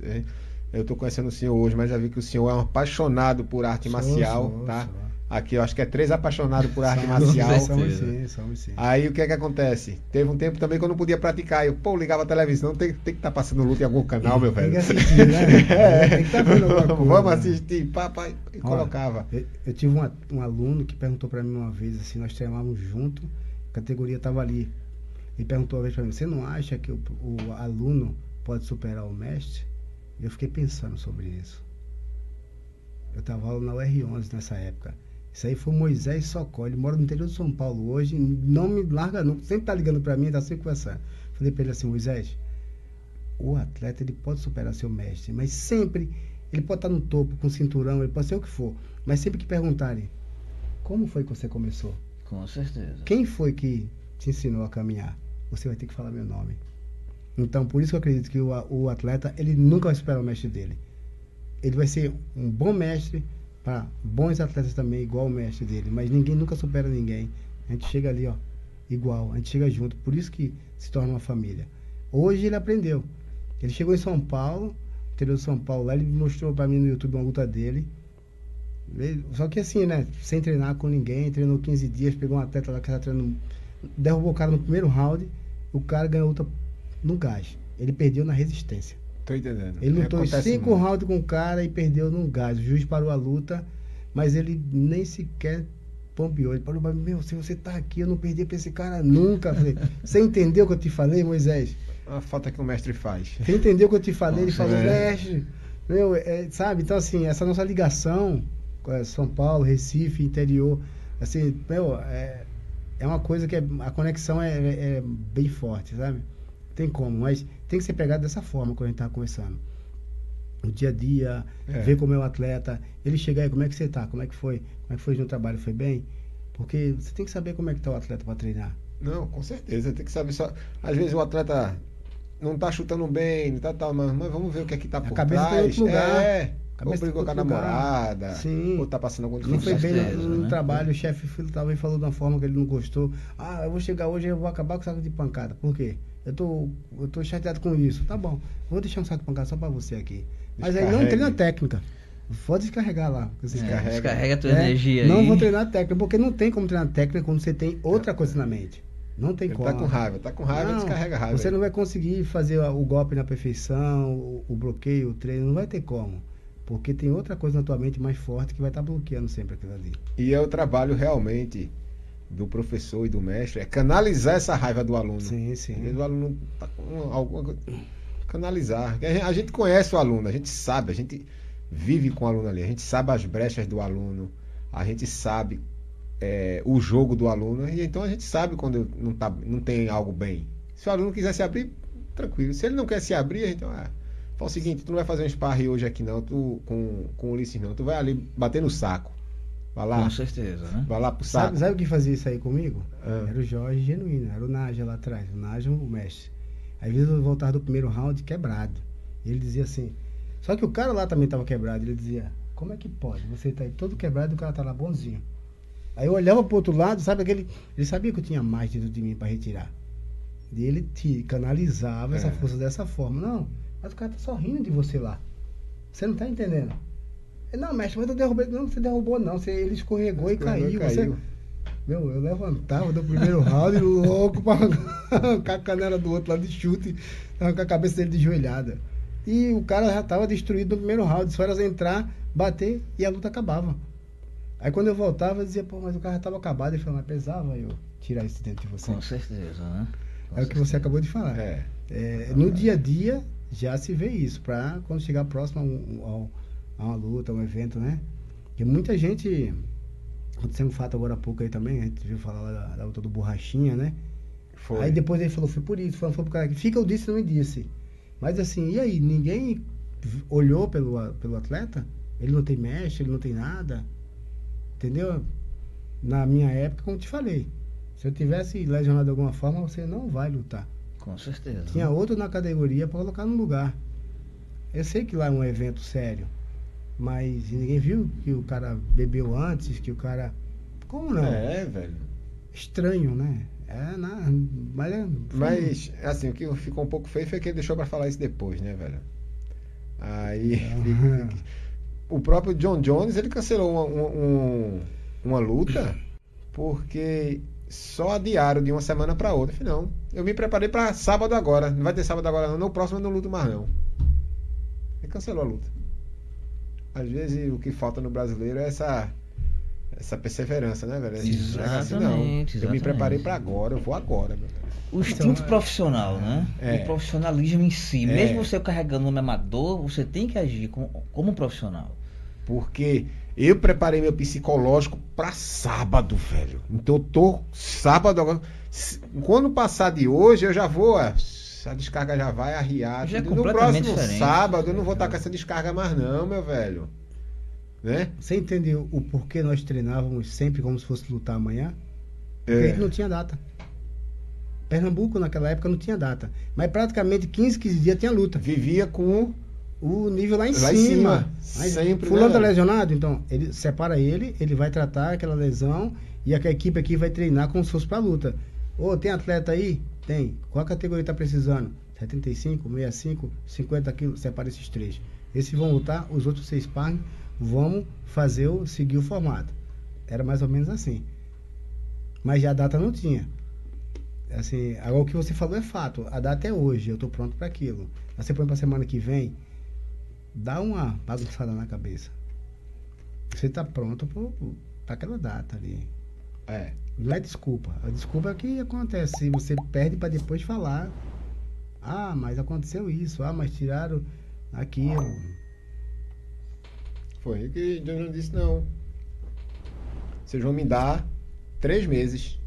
Sim. Eu estou conhecendo o senhor hoje, mas já vi que o senhor é um apaixonado por arte sou, marcial, sou, tá? Sou. Aqui eu acho que é três apaixonados por arte marcial. Somos sim, somos sim. Aí o que é que acontece? Teve um tempo também que eu não podia praticar. Eu, pô, ligava a televisão, tem, tem que estar tá passando luta em algum canal, meu velho. Tem que assistir, né? é, (laughs) tem que estar tá vendo alguma coisa. (laughs) Vamos assistir, papai. E Olha, colocava. Eu, eu tive uma, um aluno que perguntou para mim uma vez, assim, nós treinávamos junto, a categoria estava ali. Ele perguntou uma vez para mim, você não acha que o, o aluno pode superar o mestre? Eu fiquei pensando sobre isso. Eu estava na UR11 nessa época. Isso aí foi Moisés Socó. Ele mora no interior de São Paulo hoje. Não me larga nunca. Sempre tá ligando para mim, tá sempre conversando. Falei para ele assim, Moisés, o atleta ele pode superar seu mestre, mas sempre ele pode estar no topo, com cinturão, ele pode ser o que for. Mas sempre que perguntarem, como foi que você começou? Com certeza. Quem foi que te ensinou a caminhar? Você vai ter que falar meu nome. Então, por isso que eu acredito que o, o atleta, ele nunca vai superar o mestre dele. Ele vai ser um bom mestre, para bons atletas também, igual o mestre dele. Mas ninguém nunca supera ninguém. A gente chega ali, ó, igual. A gente chega junto. Por isso que se torna uma família. Hoje ele aprendeu. Ele chegou em São Paulo, interior de São Paulo, lá ele mostrou para mim no YouTube uma luta dele. Só que assim, né? Sem treinar com ninguém, treinou 15 dias, pegou um atleta lá que estava treinando, derrubou o cara no primeiro round, o cara ganhou a luta no gás. Ele perdeu na resistência. Tô entendendo. Ele lutou cinco rounds com o cara e perdeu num gás. O juiz parou a luta, mas ele nem sequer pompeou. Ele falou, meu, se você tá aqui, eu não perdi pra esse cara nunca. Falei, (laughs) você entendeu o que eu te falei, Moisés? A falta que o mestre faz. Você entendeu o que eu te falei? Nossa, ele falou, é. mestre, meu, é, sabe? Então, assim, essa nossa ligação com é, São Paulo, Recife, interior, assim, meu, é, é uma coisa que é, a conexão é, é, é bem forte, sabe? Tem como, mas tem que ser pegado dessa forma quando a gente está conversando. O dia a dia, é. ver como é o atleta, ele chegar aí, como é que você está? Como é que foi? Como é que foi no trabalho? Foi bem? Porque você tem que saber como é que está o atleta para treinar. Não, com certeza. Tem que saber só. Às vezes o atleta não está chutando bem, não tá tal, mas, mas vamos ver o que é que está por a cabeça trás. Tá em outro lugar. É. Ou brigou com a namorada, Sim. ou tá passando algum Não foi bem no, né? trabalho, o chefe talvez falou de uma forma que ele não gostou. Ah, eu vou chegar hoje e eu vou acabar com o saco de pancada. Por quê? Eu tô, eu tô chateado com isso. Tá bom, vou deixar um saco de pancada só pra você aqui. Mas aí não treina técnica. Pode descarregar lá. Descarrega, é, descarrega a tua é, energia Não aí. vou treinar técnica, porque não tem como treinar técnica quando você tem outra coisa na mente. Não tem Ele como. Tá com raiva, tá com raiva, não, descarrega a raiva. Você aí. não vai conseguir fazer o golpe na perfeição, o, o, bloqueio, o treino, não vai ter como. Porque tem outra coisa na tua mente mais forte que vai estar tá bloqueando sempre aquilo ali. E é o trabalho realmente do professor e do mestre é canalizar essa raiva do aluno. Sim, sim. O aluno tá com alguma canalizar. A gente conhece o aluno, a gente sabe, a gente vive com o aluno ali, a gente sabe as brechas do aluno, a gente sabe é, o jogo do aluno, e então a gente sabe quando não, tá, não tem algo bem. Se o aluno quiser se abrir, tranquilo. Se ele não quer se abrir, então é. Fala o seguinte, tu não vai fazer um sparring hoje aqui não, tu com, com o Ulisses não, tu vai ali bater no saco. Vai lá. Com certeza, né? Vai lá pro saco. Sabe, sabe o que fazia isso aí comigo? Ah. Era o Jorge genuíno, era o Naja lá atrás. O Naja, o mestre. Às vezes eu voltava do primeiro round quebrado. E ele dizia assim. Só que o cara lá também estava quebrado. Ele dizia: Como é que pode? Você tá aí todo quebrado e o cara tá lá bonzinho. Aí eu olhava pro outro lado, sabe aquele. Ele sabia que eu tinha mais dentro de mim para retirar. E ele te canalizava é. essa força dessa forma. Não, mas o cara tá sorrindo de você lá. Você não tá entendendo. Não, mestre, mas eu derrubei. Não, você derrubou não. Você, ele escorregou, escorregou e caiu. caiu. Você... Meu, eu levantava do primeiro round (laughs) louco pra (laughs) arrancar a canela do outro lado de chute, arrancar a cabeça dele de joelhada. E o cara já tava destruído no primeiro round. Só era entrar, bater e a luta acabava. Aí quando eu voltava, eu dizia, pô, mas o cara já tava acabado. Ele falou, mas pesava eu tirar isso dentro de você. Com certeza, né? Com é o que você acabou de falar. É. É, no dia a dia já se vê isso, para quando chegar próximo a, um, a, uma luta, a um evento, né? Porque muita gente. Aconteceu um fato agora há pouco aí também, a gente viu falar da, da luta do Borrachinha, né? Foi. Aí depois ele falou, foi por isso, foi, foi por que fica, eu disse, não me disse. Mas assim, e aí? Ninguém olhou pelo, pelo atleta? Ele não tem mestre, ele não tem nada. Entendeu? Na minha época, como te falei, se eu tivesse lesionado de alguma forma, você não vai lutar. Com certeza. Tinha outro na categoria para colocar no lugar. Eu sei que lá é um evento sério, mas ninguém viu que o cara bebeu antes, que o cara. Como não? É, velho. Estranho, né? É, na, mas, é, mas, assim, o que ficou um pouco feio foi que ele deixou para falar isso depois, né, velho? Aí. (laughs) o próprio John Jones, ele cancelou uma, uma, uma luta porque só adiaram de uma semana para outra. Eu falei, não, eu me preparei para sábado agora. Não vai ter sábado agora, não. No próximo eu não luto mais, não. E cancelou a luta. Às vezes o que falta no brasileiro é essa essa perseverança, né, velho? Exatamente, assim, não, exatamente. Eu me preparei para agora, eu vou agora, meu O instinto então, profissional, né? É. O profissionalismo em si. É. Mesmo você carregando o nome amador, você tem que agir como, como um profissional. Porque eu preparei meu psicológico para sábado, velho. Então eu tô sábado agora. Quando passar de hoje, eu já vou. A descarga já vai arriar. Já é no próximo diferente. sábado eu não vou estar com essa descarga mais, não, meu velho. Né? Você entendeu o porquê nós treinávamos sempre como se fosse lutar amanhã? Porque é. não tinha data. Pernambuco naquela época não tinha data. Mas praticamente 15, 15 dias tinha luta. Vivia com o nível lá em lá cima. Em cima. Sempre, fulano tá lesionado, então ele separa ele, ele vai tratar aquela lesão e a equipe aqui vai treinar como se fosse para luta. Ô, tem atleta aí? Tem. Qual a categoria tá precisando? 75, 65, 50 quilos, separa esses três. Esses vão lutar, os outros seis parem, vamos fazer o, seguir o formato. Era mais ou menos assim. Mas já a data não tinha. Assim, agora o que você falou é fato. A data é hoje, eu estou pronto para aquilo. Você põe para semana que vem, dá uma bagunçada na cabeça. Você está pronto para aquela data ali. É. Não é desculpa. A desculpa é o que acontece. Você perde para depois falar. Ah, mas aconteceu isso. Ah, mas tiraram aquilo. Foi que Deus disse não. Vocês vão me dar três meses.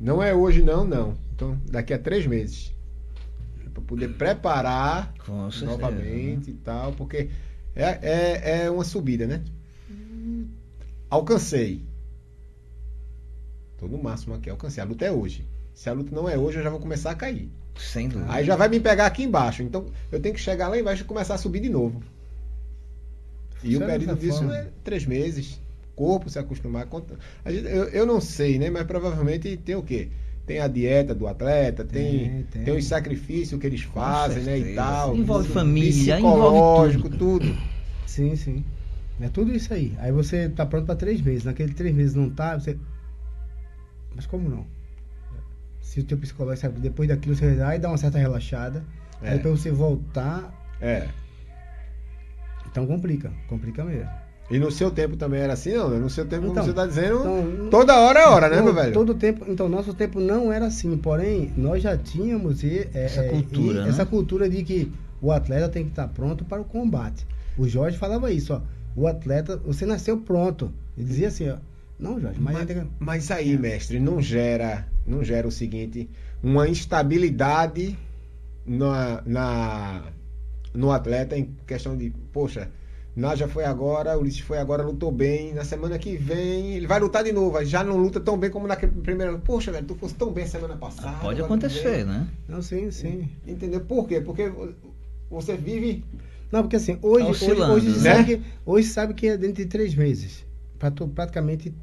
Não é hoje não, não. Então, daqui a três meses para poder preparar novamente e tal, porque é, é, é uma subida, né? Alcancei. Tô no máximo aqui, alcancei. A luta é hoje. Se a luta não é hoje, eu já vou começar a cair. Sem dúvida. Aí já vai me pegar aqui embaixo. Então eu tenho que chegar lá embaixo e começar a subir de novo. E o período disso forma. é três meses. Corpo se acostumar. Eu, eu não sei, né? Mas provavelmente tem o quê? tem a dieta do atleta, tem, tem, tem. tem os sacrifícios que eles fazem, né, e tal. Envolve tudo, família, envolve tudo. tudo. Sim, sim. É tudo isso aí. Aí você tá pronto para três meses. Naquele três meses não tá, você. Mas como não? Se o teu psicólogo sabe, depois daquilo você vai dar uma certa relaxada. É. Aí depois você voltar. É. Então complica, complica mesmo. E no seu tempo também era assim, não? No seu tempo, então, como você está dizendo, então, toda hora é hora, né, meu velho? Todo tempo, então, nosso tempo não era assim, porém, nós já tínhamos e, é, essa, cultura, e, né? essa cultura de que o atleta tem que estar pronto para o combate. O Jorge falava isso, ó. O atleta, você nasceu pronto. Ele dizia assim, ó. Não, Jorge, mas. Mas, mas aí, mestre, não gera, não gera o seguinte, uma instabilidade na, na, no atleta em questão de, poxa Naja foi agora, Ulisses foi agora, lutou bem. Na semana que vem, ele vai lutar de novo. Já não luta tão bem como naquele primeiro. Poxa, velho, tu fosse tão bem semana passada. Pode acontecer, né? Não, sim, sim. Entendeu? Por quê? Porque você vive. Não, porque assim, hoje, hoje, hoje, né? sabe que, hoje sabe que é dentro de três meses. Praticamente.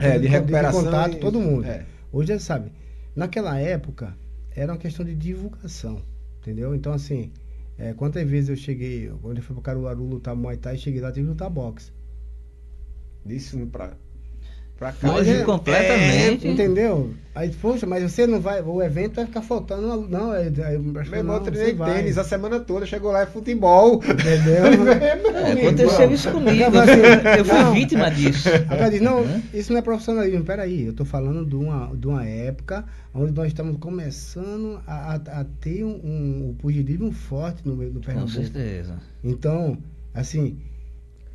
É, de recuperação. De contato, e, todo mundo. É. Hoje já sabe. Naquela época, era uma questão de divulgação. Entendeu? Então, assim. É, quantas vezes eu cheguei, quando eu fui para Caruaru lutar Muay Thai, cheguei lá, tive que lutar boxe. Isso pra... Pra cá. Hoje é, completamente. É, entendeu? Aí, poxa, mas você não vai. O evento vai ficar faltando. Não, é. é Meu irmão, treinei tênis a semana toda, chegou lá é futebol. Entendeu? (laughs) é, aconteceu isso comigo. Não, assim, eu fui não, vítima disso. Agora diz, não, isso não é profissionalismo. Peraí, eu tô falando de uma, de uma época onde nós estamos começando a, a, a ter um, um, um pugilismo forte no meio do Pernambuco. Com certeza. Então, assim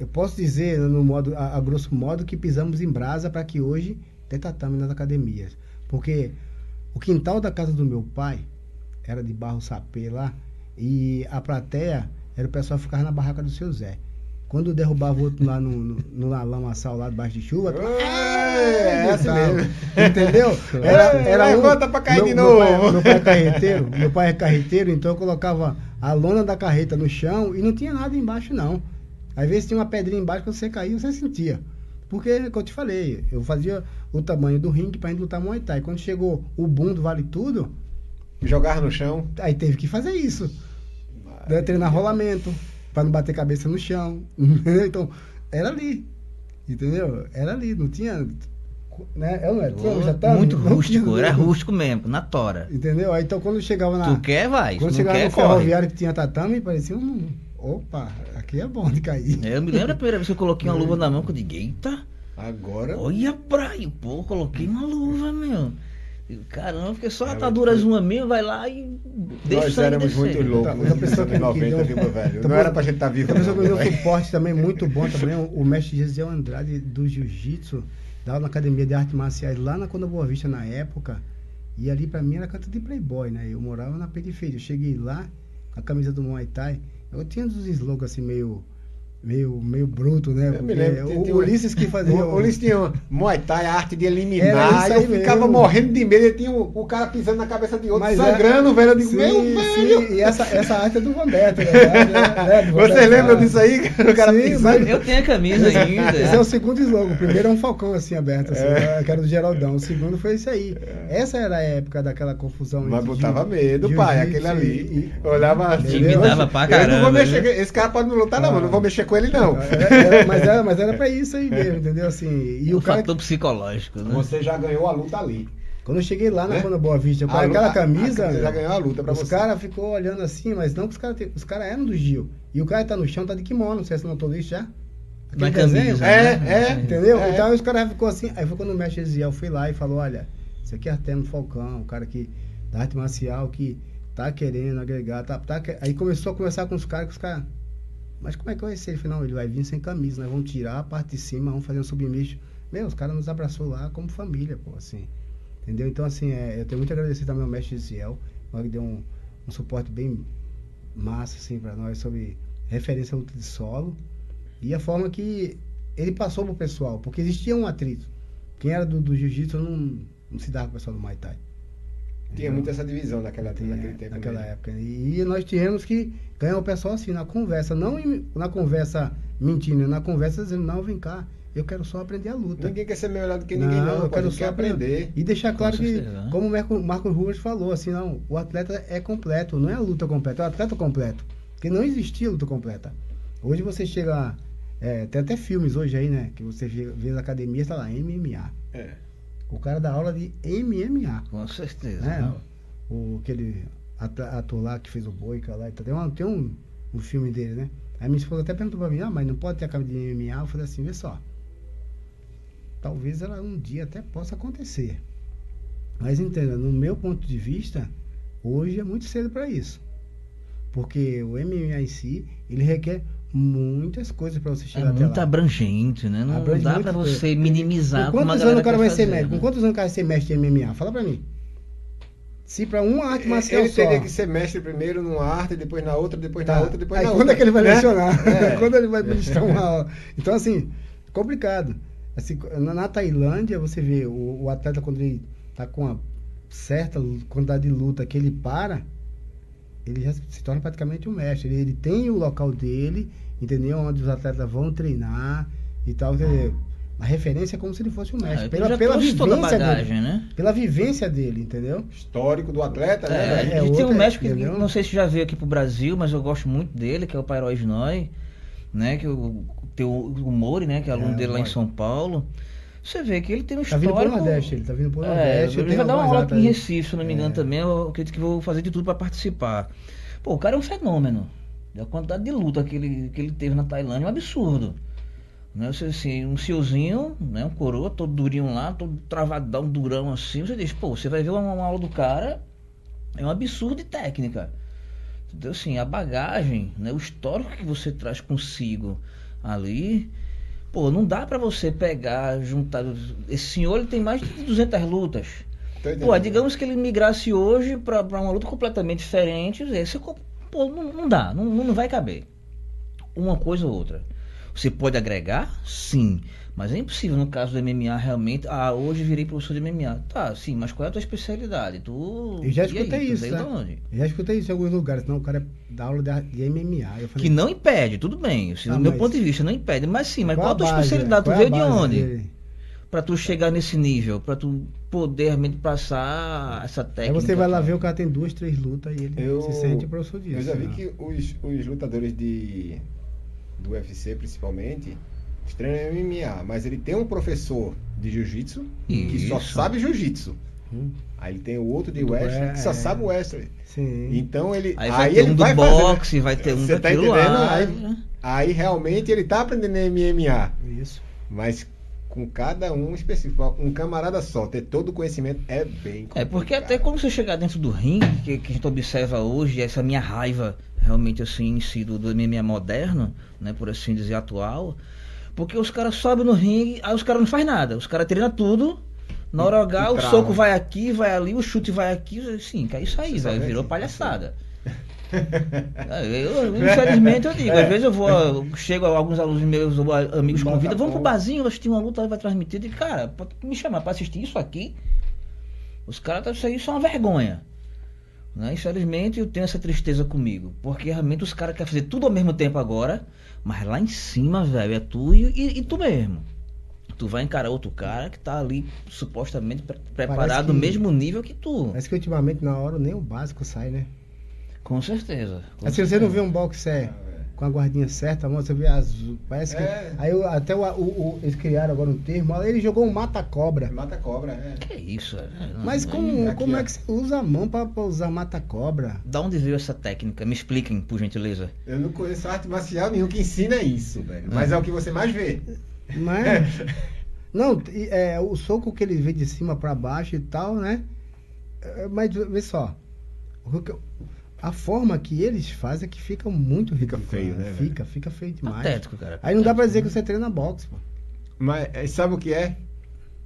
eu posso dizer, no modo, a, a grosso modo, que pisamos em brasa para que hoje tenha tatame nas academias. Porque o quintal da casa do meu pai era de barro sapê lá, e a plateia era o pessoal ficar na barraca do seu Zé. Quando derrubava o outro lá no, no, no lamaçal lá debaixo de chuva, tu... é, é assim mesmo. Entendeu? Era, era um, Levanta pra cair meu, de novo. Meu pai, meu pai é carreteiro, meu pai é carreteiro, então eu colocava a lona da carreta no chão e não tinha nada embaixo não. Às vezes tinha uma pedrinha embaixo que você caía, você sentia. Porque, como eu te falei, eu fazia o tamanho do ringue pra gente lutar Muay Thai. Quando chegou o boom do Vale Tudo... Jogar no chão. Aí teve que fazer isso. Vai, treinar rolamento, para não bater cabeça no chão. (laughs) então, era ali. Entendeu? Era ali, não tinha... Né? Eu não, tinha, já tá, muito rústico, tinha, era rústico mesmo, na tora. Entendeu? Aí então quando chegava na. Tu quer, vai. Quando chegava quer, no ferroviário que tinha tatame, parecia um. Opa, aqui é bom de cair. É, eu me lembro a primeira vez que eu coloquei uma luva na mão, que eu digo, eita. Agora. Olha praia, pô, coloquei uma luva, meu. Caramba, porque só é, ataduras uma minha, vai lá e deixa Nós éramos descer. muito loucos tá, pessoa que 90, viu, meu velho? Tá não era pra gente estar tá vivo. A pessoa que deu um suporte também muito bom também, o mestre Gesiel Andrade do Jiu-Jitsu, dava na Academia de Artes Marciais lá na Conda Boa Vista na época. E ali pra mim era canto de playboy, né? Eu morava na periferia. Eu cheguei lá, a camisa do Muay Thai. Eu tinha uns slogans assim meio meio, meio bruto, né? Eu me lembro. O, o Ulisses que fazia. O, o Ulisses tinha Muay Thai, a arte de eliminar. eu ficava mesmo. morrendo de medo. Ele tinha o, o, cara pisando na cabeça de outro, Mas é- sangrando, é, velho. Eu digo, sim, meu velho. Sim, e essa, essa arte é do Roberto, né? (laughs) né? Você lembra disso aí? (laughs) O cara sim, pisando. Eu tenho a camisa ainda. Esse é o segundo slogan. O primeiro é um falcão assim aberto, assim, é. Né? que era do Geraldão. O segundo foi esse aí. É. Essa era a época daquela confusão. Mas botava medo, pai, aquele ali. E, olhava assim. Me dava pra caramba. Eu não vou mexer. Né? Esse cara pode não lutar, não, não vou mexer com ele, não. É, era, mas, era, mas era pra isso aí mesmo, entendeu? Assim, e o, o cara fator psicológico, né? Você já ganhou a luta ali. Quando eu cheguei lá na né? Boa Vista, com aquela luta, camisa. A, já ganhou a luta pra os você. Os caras ficou olhando assim, mas não que os caras os cara eram do Gil. E o cara tá no chão, tá de kimono, você notou isso já? Aquele desenho? Camisa, é, né? é, entendeu? É. Então os caras ficou assim. Aí foi quando o mestre Eziel foi lá e falou: olha, isso aqui é Artemo Falcão, o cara que da arte marcial que tá querendo agregar. Tá, tá, aí começou a conversar com os caras, que os caras. Mas como é que vai ser? Não, ele vai vir sem camisa, nós vamos tirar a parte de cima, vamos fazer um submisso. Meu, os caras nos abraçou lá como família, pô, assim. Entendeu? Então, assim, é, eu tenho muito a agradecer também ao mestre Ziel, que deu um, um suporte bem massa, assim, para nós sobre referência à luta de solo e a forma que ele passou pro pessoal, porque existia um atrito. Quem era do, do jiu-jitsu não, não se dava com o pessoal do Muay Thai. Tinha muito essa divisão naquela, Tinha, naquele tempo. Naquela mesmo. época. E nós tínhamos que ganhar o pessoal assim, na conversa. Não na conversa mentindo, na conversa dizendo, não, vem cá, eu quero só aprender a luta. Ninguém quer ser melhor do que ninguém, não. não eu quero só aprender. E deixar claro que, né? como o Marco, Marco Ruas falou, assim, não, o atleta é completo, não é a luta completa, é o atleta completo. Porque não existia luta completa. Hoje você chega. É, tem até filmes hoje aí, né? Que você vê na academia, está lá, MMA. É. O cara dá aula de MMA. Com certeza. Né? O, aquele ator lá que fez o Boica lá. Tem, uma, tem um, um filme dele, né? Aí minha esposa até perguntou pra mim, ah, mas não pode ter a de MMA? Eu falei assim, vê só. Talvez ela um dia até possa acontecer. Mas entenda, no meu ponto de vista, hoje é muito cedo para isso. Porque o MMA em si, ele requer muitas coisas para você chegar é até muito lá. abrangente, né? Não Abrange dá para você minimizar. Com quantos anos o cara vai fazer, ser médico? Né? Com quantos anos o cara vai ser mestre de MMA? Fala para mim. Se para uma arte marcial ele só... teria que ser mestre primeiro numa arte, depois na outra, depois tá. na outra, depois Aí, na quando outra. Quando é que ele vai né? lecionar? É. (laughs) quando ele vai ministrar uma aula? Então, assim, complicado. Assim, na, na Tailândia, você vê o, o, atleta quando ele tá com uma certa quantidade de luta que ele para, ele já se torna praticamente um mestre. Ele, ele tem o local dele, entendeu? Onde os atletas vão treinar e tal. Entendeu? A referência é como se ele fosse um mestre. Ah, pela, pela vivência bagagem, dele, né? Pela vivência dele, entendeu? Histórico do atleta, né? É, é, é tem um médico que não sei se já veio aqui pro Brasil, mas eu gosto muito dele, que é o Pairói Noy, né? Que o, tem o, o Mori, né? Que é aluno é, dele lá em São Paulo. Você vê que ele tem um histórico... Tá vindo pro Nordeste, ele tá vindo pro é, Nordeste. Ele vai dar uma aula aqui em Recife, se não me engano, é. também. Eu acredito que vou fazer de tudo para participar. Pô, o cara é um fenômeno. A quantidade de luta que ele, que ele teve na Tailândia é um absurdo. Né? Você, assim, um ciozinho, né? um coroa, todo durinho lá, todo travadão, durão assim. Você diz, pô, você vai ver uma, uma aula do cara, é um absurdo de técnica. Entendeu? Assim, a bagagem, né? o histórico que você traz consigo ali Pô, não dá para você pegar, juntar. Esse senhor ele tem mais de 200 lutas. Pô, digamos que ele migrasse hoje para uma luta completamente diferente. Esse, pô, não, não dá, não, não vai caber. Uma coisa ou outra. Você pode agregar? Sim. Mas é impossível no caso do MMA realmente. Ah, hoje virei professor de MMA. Tá, sim, mas qual é a tua especialidade? Tu. Eu já escutei aí, isso. Né? Eu já escutei isso em alguns lugares. Não, o cara dá aula de, MMA. Falei, que não impede, tudo bem. Assim, ah, do meu ponto de vista, não impede. Mas sim, mas qual, qual a tua base, especialidade? Tu veio de onde? Para tu chegar nesse nível, para tu poder realmente passar essa técnica. Aí você vai lá ver o cara tem duas, três lutas e ele eu, se sente professor disso. Eu já vi né? que os, os lutadores de do UFC principalmente treina MMA, mas ele tem um professor de jiu-jitsu que só sabe jiu-jitsu. Hum. Aí ele tem o outro de wrestling que só é. sabe o wrestling. Sim. Então ele aí vai aí ter ele um vai do boxe, vai ter um Você tá entendendo? Lá. Aí, aí realmente ele tá aprendendo MMA. Isso. Mas com cada um específico. Um camarada só, ter todo o conhecimento é bem complicado. É porque até quando você chegar dentro do ringue, que, que a gente observa hoje, essa minha raiva realmente assim em si do, do MMA moderno, né, por assim dizer, atual, porque os caras sobem no ringue, aí os caras não fazem nada. Os caras treinam tudo. Na hora H, o soco vai aqui, vai ali, o chute vai aqui. Sim, que é isso aí, velho. Virou palhaçada. (laughs) Eu, infelizmente eu digo, é. às vezes eu vou, eu chego alguns alunos meus, amigos convidam, vamos pro barzinho, assistir uma luta, vai transmitir. E cara, pode me chamar para assistir isso aqui. Os caras, isso aí isso é uma vergonha. Né? Infelizmente eu tenho essa tristeza comigo, porque realmente os caras querem fazer tudo ao mesmo tempo agora, mas lá em cima, velho, é tu e, e, e, tu mesmo. Tu vai encarar outro cara que tá ali supostamente pre preparado no mesmo nível que tu. Parece que ultimamente na hora nem o básico sai, né? Com certeza. Com assim, certeza. você não vê um boxer com a guardinha certa, mano, você vê azul. Parece que. É. Aí até o, o, o, eles criaram agora um termo, ele jogou um mata-cobra. Mata-cobra, é. Que isso, é. Mas como, aqui, como é que você usa a mão pra, pra usar mata-cobra? Da onde veio essa técnica? Me expliquem, por gentileza. Eu não conheço arte marcial nenhum que ensina isso, velho. Mas é, é o que você mais vê. Mas. (laughs) não, é, o soco que ele vê de cima para baixo e tal, né? É, mas vê só a forma que eles fazem é que fica muito Fica feio, né? Fica, fica feio demais. Patético, cara. Aí não dá pra dizer que você treina boxe, pô. Mas é, sabe o que é?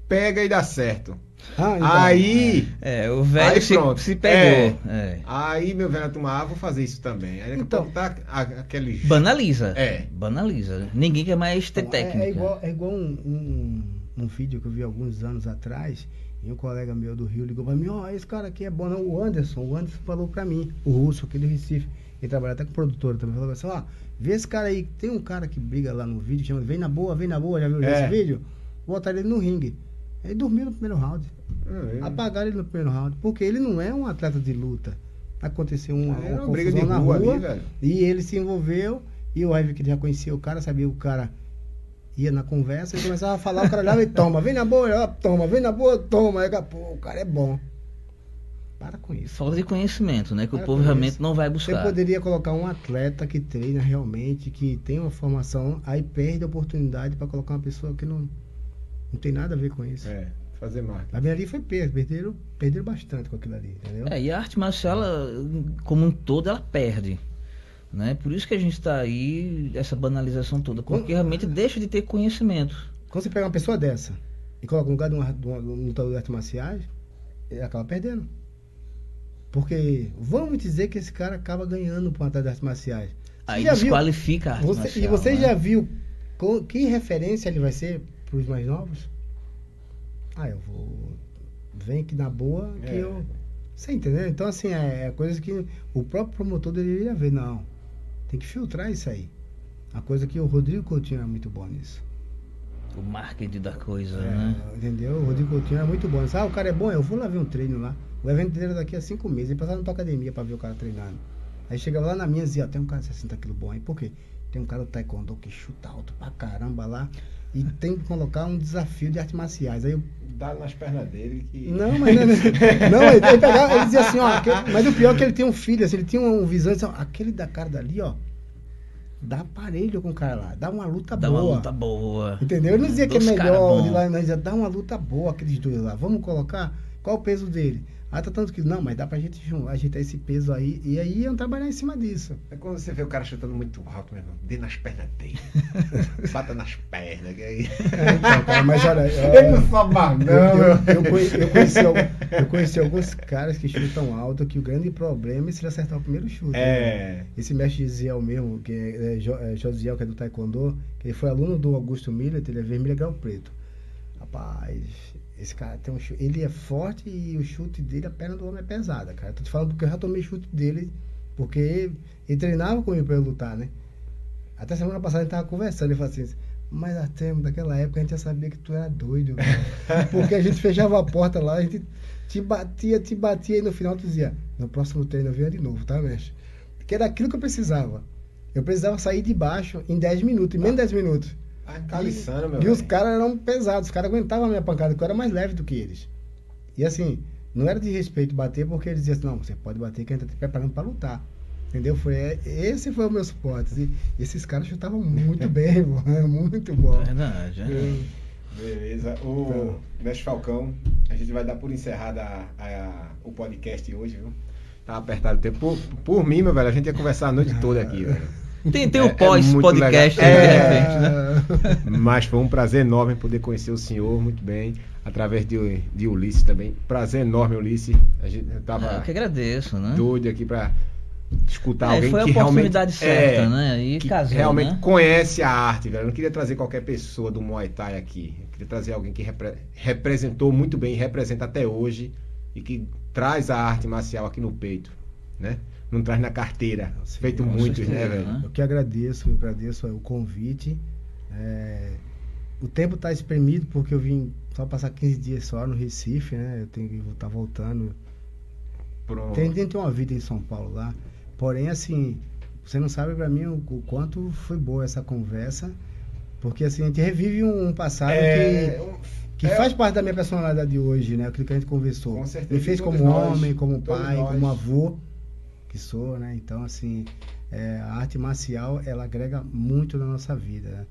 Pega e dá certo. Ah, então, aí. É, é o velho se, se, pegou. É. É. Aí, meu velho, turma, ah, vou fazer isso também. Aí então, tá aquele. Banaliza. É. Banaliza. Ninguém quer mais ter então, técnica. É, igual, é igual um, um, um, vídeo que eu vi alguns anos atrás e um colega meu do Rio ligou para mim, ó, oh, esse cara aqui é bom, não, o Anderson, o Anderson falou para mim, o russo aqui do Recife, ele trabalha até com produtor também, falou assim, ó, vê esse cara aí, tem um cara que briga lá no vídeo, chama, vem na boa, vem na boa, já viu é. esse vídeo? Vou botar ele no ringue. Ele dormiu no primeiro round. É, Apagaram ele no primeiro round, porque ele não é um atleta de luta. Aconteceu uma, é, uma, uma briga de rua, rua ali, e ele se envolveu, e o Ivy que já conhecia o cara, sabia o cara ia na conversa e começava a falar, o cara olhava e toma, vem na boa, toma, vem na boa, toma. Aí, pô, o cara é bom. Para com isso. Falta de conhecimento, né? Que Para o povo realmente isso. não vai buscar. Você poderia colocar um atleta que treina realmente, que tem uma formação, aí perde a oportunidade para colocar uma pessoa que não, não tem nada a ver com isso. É, fazer marketing. A minha ali foi perda, perderam, perderam bastante com aquilo ali, entendeu? É, e a arte marcial, ela, como um todo, ela perde. Né? Por isso que a gente está aí, essa banalização toda, porque realmente deixa de ter conhecimento. Quando você pega uma pessoa dessa e coloca no lugar de, uma, de, uma, de um lutador de artes marciais, ele acaba perdendo. Porque vamos dizer que esse cara acaba ganhando por uma de artes marciais. Aí desqualifica a arte você, marcial, E você né? já viu com, que referência ele vai ser para os mais novos? Ah, eu vou. Vem aqui na boa que é. eu. Você entendeu? Então, assim, é, é coisa que o próprio promotor deveria ver. Não. Tem que filtrar isso aí. A coisa que o Rodrigo Coutinho é muito bom nisso. O marketing da coisa, é, né? Entendeu? O Rodrigo Coutinho é muito bom. Ah, o cara é bom, eu vou lá ver um treino lá. O evento dele é daqui a cinco meses. Ele passava na tua academia pra ver o cara treinando. Aí chegava lá na minha e dizia, tem um cara de 60 quilos bom aí. Por quê? tem um cara do taekwondo que chuta alto pra caramba lá. E tem que colocar um desafio de artes marciais. Aí eu dá nas pernas dele que. Não, mas não, não ele, ele, pegava, ele dizia assim, ó, aquele, mas o pior é que ele tem um filho, assim, ele tinha um visão, assim, ó, aquele da cara dali, ó, dá aparelho com o cara lá, dá uma luta dá boa. Dá uma luta boa. Entendeu? Ele não dizia que é melhor de lá, não, dizia, dá uma luta boa aqueles dois lá. Vamos colocar qual o peso dele? Ah, tá tanto que. Não, mas dá pra gente ajeitar esse peso aí. E aí iam trabalhar em cima disso. É quando você vê o cara chutando muito alto, meu irmão. Dê nas pernas dele. (laughs) Bata nas pernas. Que aí... É, então, cara, mas olha. (laughs) Ele não só não. Eu, eu, eu, conheci, eu, conheci, eu alguns caras que chutam alto que o grande problema é se ele acertar o primeiro chute. É. Né? Esse mestre Gisiel mesmo, que é, é, Josiel, que é do Taekwondo, que ele foi aluno do Augusto Miller, ele é vermelho grau preto. Rapaz, esse cara tem um chute. Ele é forte e o chute dele, a perna do homem é pesada, cara. Tô te falando porque eu já tomei chute dele, porque ele treinava comigo pra eu lutar, né? Até semana passada a gente tava conversando, ele falou assim, mas até daquela época a gente já sabia que tu era doido, (laughs) porque a gente fechava a porta lá, a gente te batia, te batia e no final tu dizia, no próximo treino eu venho de novo, tá, mestre? Porque era aquilo que eu precisava. Eu precisava sair de baixo em 10 minutos, em menos de 10 minutos. Caliçando, meu E os caras eram pesados, os caras aguentavam a minha pancada, porque eu era mais leve do que eles. E assim, não era de respeito bater, porque eles diziam assim, não, você pode bater que a gente tá te preparando para lutar. Entendeu? Foi, esse foi o meu suporte. E esses caras chutavam muito (laughs) bem, muito bom. Verdade, é. Beleza. O então, Mestre Falcão, a gente vai dar por encerrada a, a, o podcast hoje, viu? Tá apertado o tempo. Por, por mim, meu velho, a gente ia conversar a noite toda aqui, velho. Tem, tem o é, pós-podcast, é, de repente, né? (laughs) Mas foi um prazer enorme poder conhecer o senhor muito bem, através de, de Ulisses também. Prazer enorme, Ulisses. A gente tava ah, eu que agradeço, né? doido aqui para escutar é, alguém foi que a oportunidade certa, é, né? E que casou, realmente né? conhece a arte, velho. Eu não queria trazer qualquer pessoa do Muay Thai aqui. Eu queria trazer alguém que repre representou muito bem, representa até hoje e que traz a arte marcial aqui no peito, né? Não traz na carteira. Sim, Feito muitos, né, velho? Né? Eu que agradeço, eu agradeço o convite. É, o tempo está espremido porque eu vim só passar 15 dias só no Recife, né? Eu tenho que estar voltando. Pronto. Tem, tem uma vida em São Paulo lá. Porém, assim, você não sabe para mim o, o, quanto foi boa essa conversa. Porque assim, a gente revive um, passado é, que, que é, faz parte da minha personalidade hoje, né? Aquilo que a gente conversou. Com certeza. Me fez como nós, homem, como pai, nós. como avô né? Então, assim, é, a arte marcial, ela agrega muito na nossa vida. Né?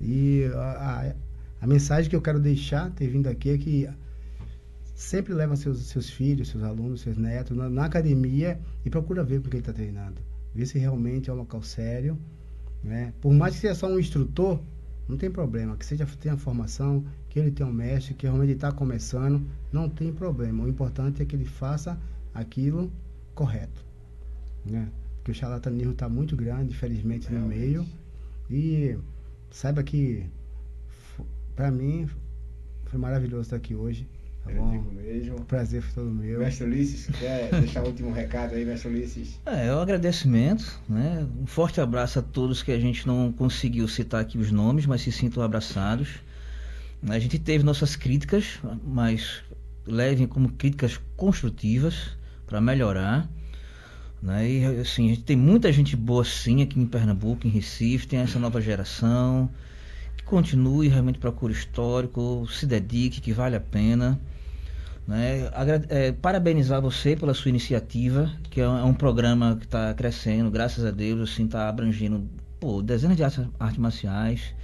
E a, a, a, mensagem que eu quero deixar, ter vindo aqui, é que sempre leva seus, seus filhos, seus alunos, seus netos na, na academia e procura ver com quem está treinando. Ver se realmente é um local sério. Né? Por mais que seja só um instrutor, não tem problema. Que seja tenha formação, que ele tenha um mestre, que realmente está começando, não tem problema. O importante é que ele faça aquilo correto né? Porque o charlatanismo está muito grande, infelizmente, no meio. E saiba que, para mim, foi maravilhoso estar aqui hoje. Tá eu bom? mesmo. O prazer foi todo meu. Mestre Ulisses, quer (laughs) deixar o último recado aí, Mestre Ulisses? É, é um agradecimento, né? Um forte abraço a todos que a gente não conseguiu citar aqui os nomes, mas se sintam abraçados. A gente teve nossas críticas, mas levem como críticas construtivas para melhorar. Né? E assim, a gente tem muita gente boa sim aqui em Pernambuco, em Recife, tem essa nova geração que continue, realmente procure histórico, se dedique, que vale a pena. Né? É, parabenizar você pela sua iniciativa, que é um, é um programa que está crescendo, graças a Deus, assim, está abrangendo pô, dezenas de artes, artes marciais.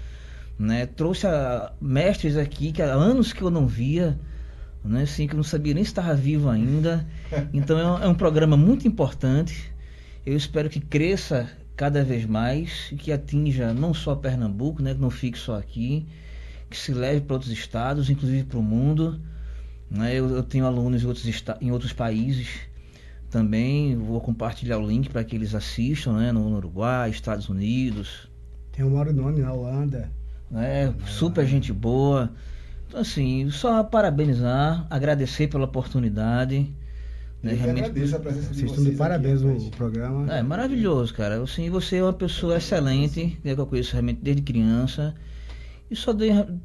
Né? Trouxe a, mestres aqui que há anos que eu não via né? Assim, que eu não sabia nem se estava vivo ainda. Então é um, é um, programa muito importante. Eu espero que cresça cada vez mais e que atinja não só Pernambuco, né? que não fique só aqui, que se leve para outros estados, inclusive para o mundo. Né? Eu, eu, tenho alunos em outros, em outros países também. Vou compartilhar o link para que eles assistam né? no, Uruguai, Estados Unidos. Tem o Mauro Nome na Holanda. É, super gente boa. Então, assim, só parabenizar, agradecer pela oportunidade. Né, realmente, agradeço a presença de vocês. Vocês estão de parabéns o programa. É maravilhoso, cara. Assim, você é uma pessoa excelente, né, que eu conheço realmente desde criança. E só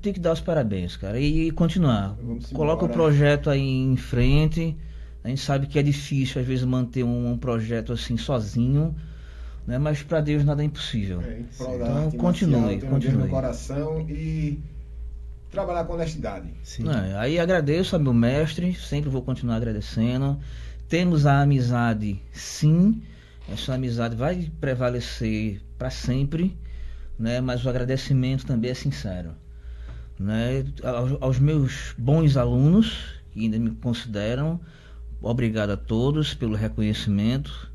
tem que dar os parabéns, cara. E, e continuar. Coloca o projeto aí em frente. A gente sabe que é difícil, às vezes, manter um, um projeto assim sozinho. Né? Mas para Deus nada é impossível. É, então continue, continue. no coração e trabalhar com honestidade. É, aí agradeço ao meu mestre, sempre vou continuar agradecendo. Temos a amizade, sim. Essa amizade vai prevalecer para sempre, né? Mas o agradecimento também é sincero, né? Aos, aos meus bons alunos que ainda me consideram, obrigado a todos pelo reconhecimento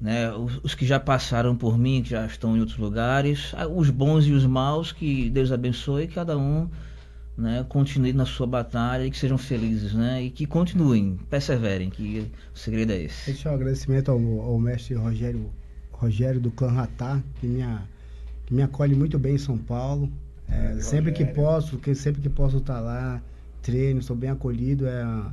né? Os, os, que já passaram por mim, que já estão em outros lugares, os bons e os maus, que Deus abençoe cada um, né? Continue na sua batalha e que sejam felizes, né? E que continuem, perseverem, que o segredo é esse. É um agradecimento ao, ao mestre Rogério, Rogério do Clã Ratá, que me, que me acolhe muito bem em São Paulo. É, sempre que posso, que sempre que posso estar lá, treino, sou bem acolhido. É a,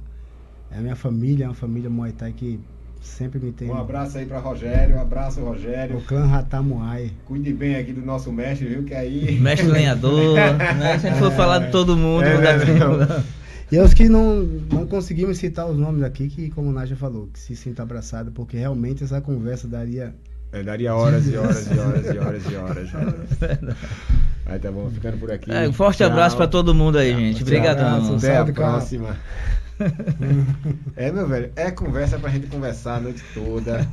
é a minha família, é uma família Muay Thai que Sempre me tem. Um abraço aí para Rogério, um abraço, Rogério. O clã Ratamuai. Cuide bem aqui do nosso mestre, viu? Que aí. (laughs) Mestre lenhador, (laughs) né? Se a gente for é, falar de todo mundo, é, não dá tempo. E os que não, não conseguimos citar os nomes aqui, que como o Nádia falou, que se sinta abraçado, porque realmente essa conversa daria. É, daria horas e horas e horas e horas e horas. (laughs) aí tá bom, ficando por aqui. É, um forte Tchau. abraço para todo mundo aí, gente. Obrigadão. Até a próxima é, meu velho, é conversa pra gente conversar a noite toda.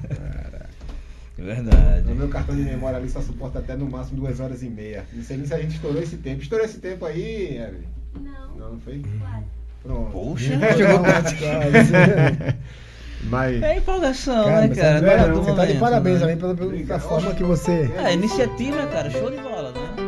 É verdade. O meu cartão de memória ali só suporta até no máximo duas horas e meia. Não sei nem se a gente estourou esse tempo. Estourou esse tempo aí, Evelyn? Não. Não, não foi? Claro. Pronto. Poxa, (laughs) chegou Mas... É empolgação, cara, né, cara? Você, é, você tá de parabéns né? também pela, pela forma que você. É, iniciativa, cara, show de bola, né?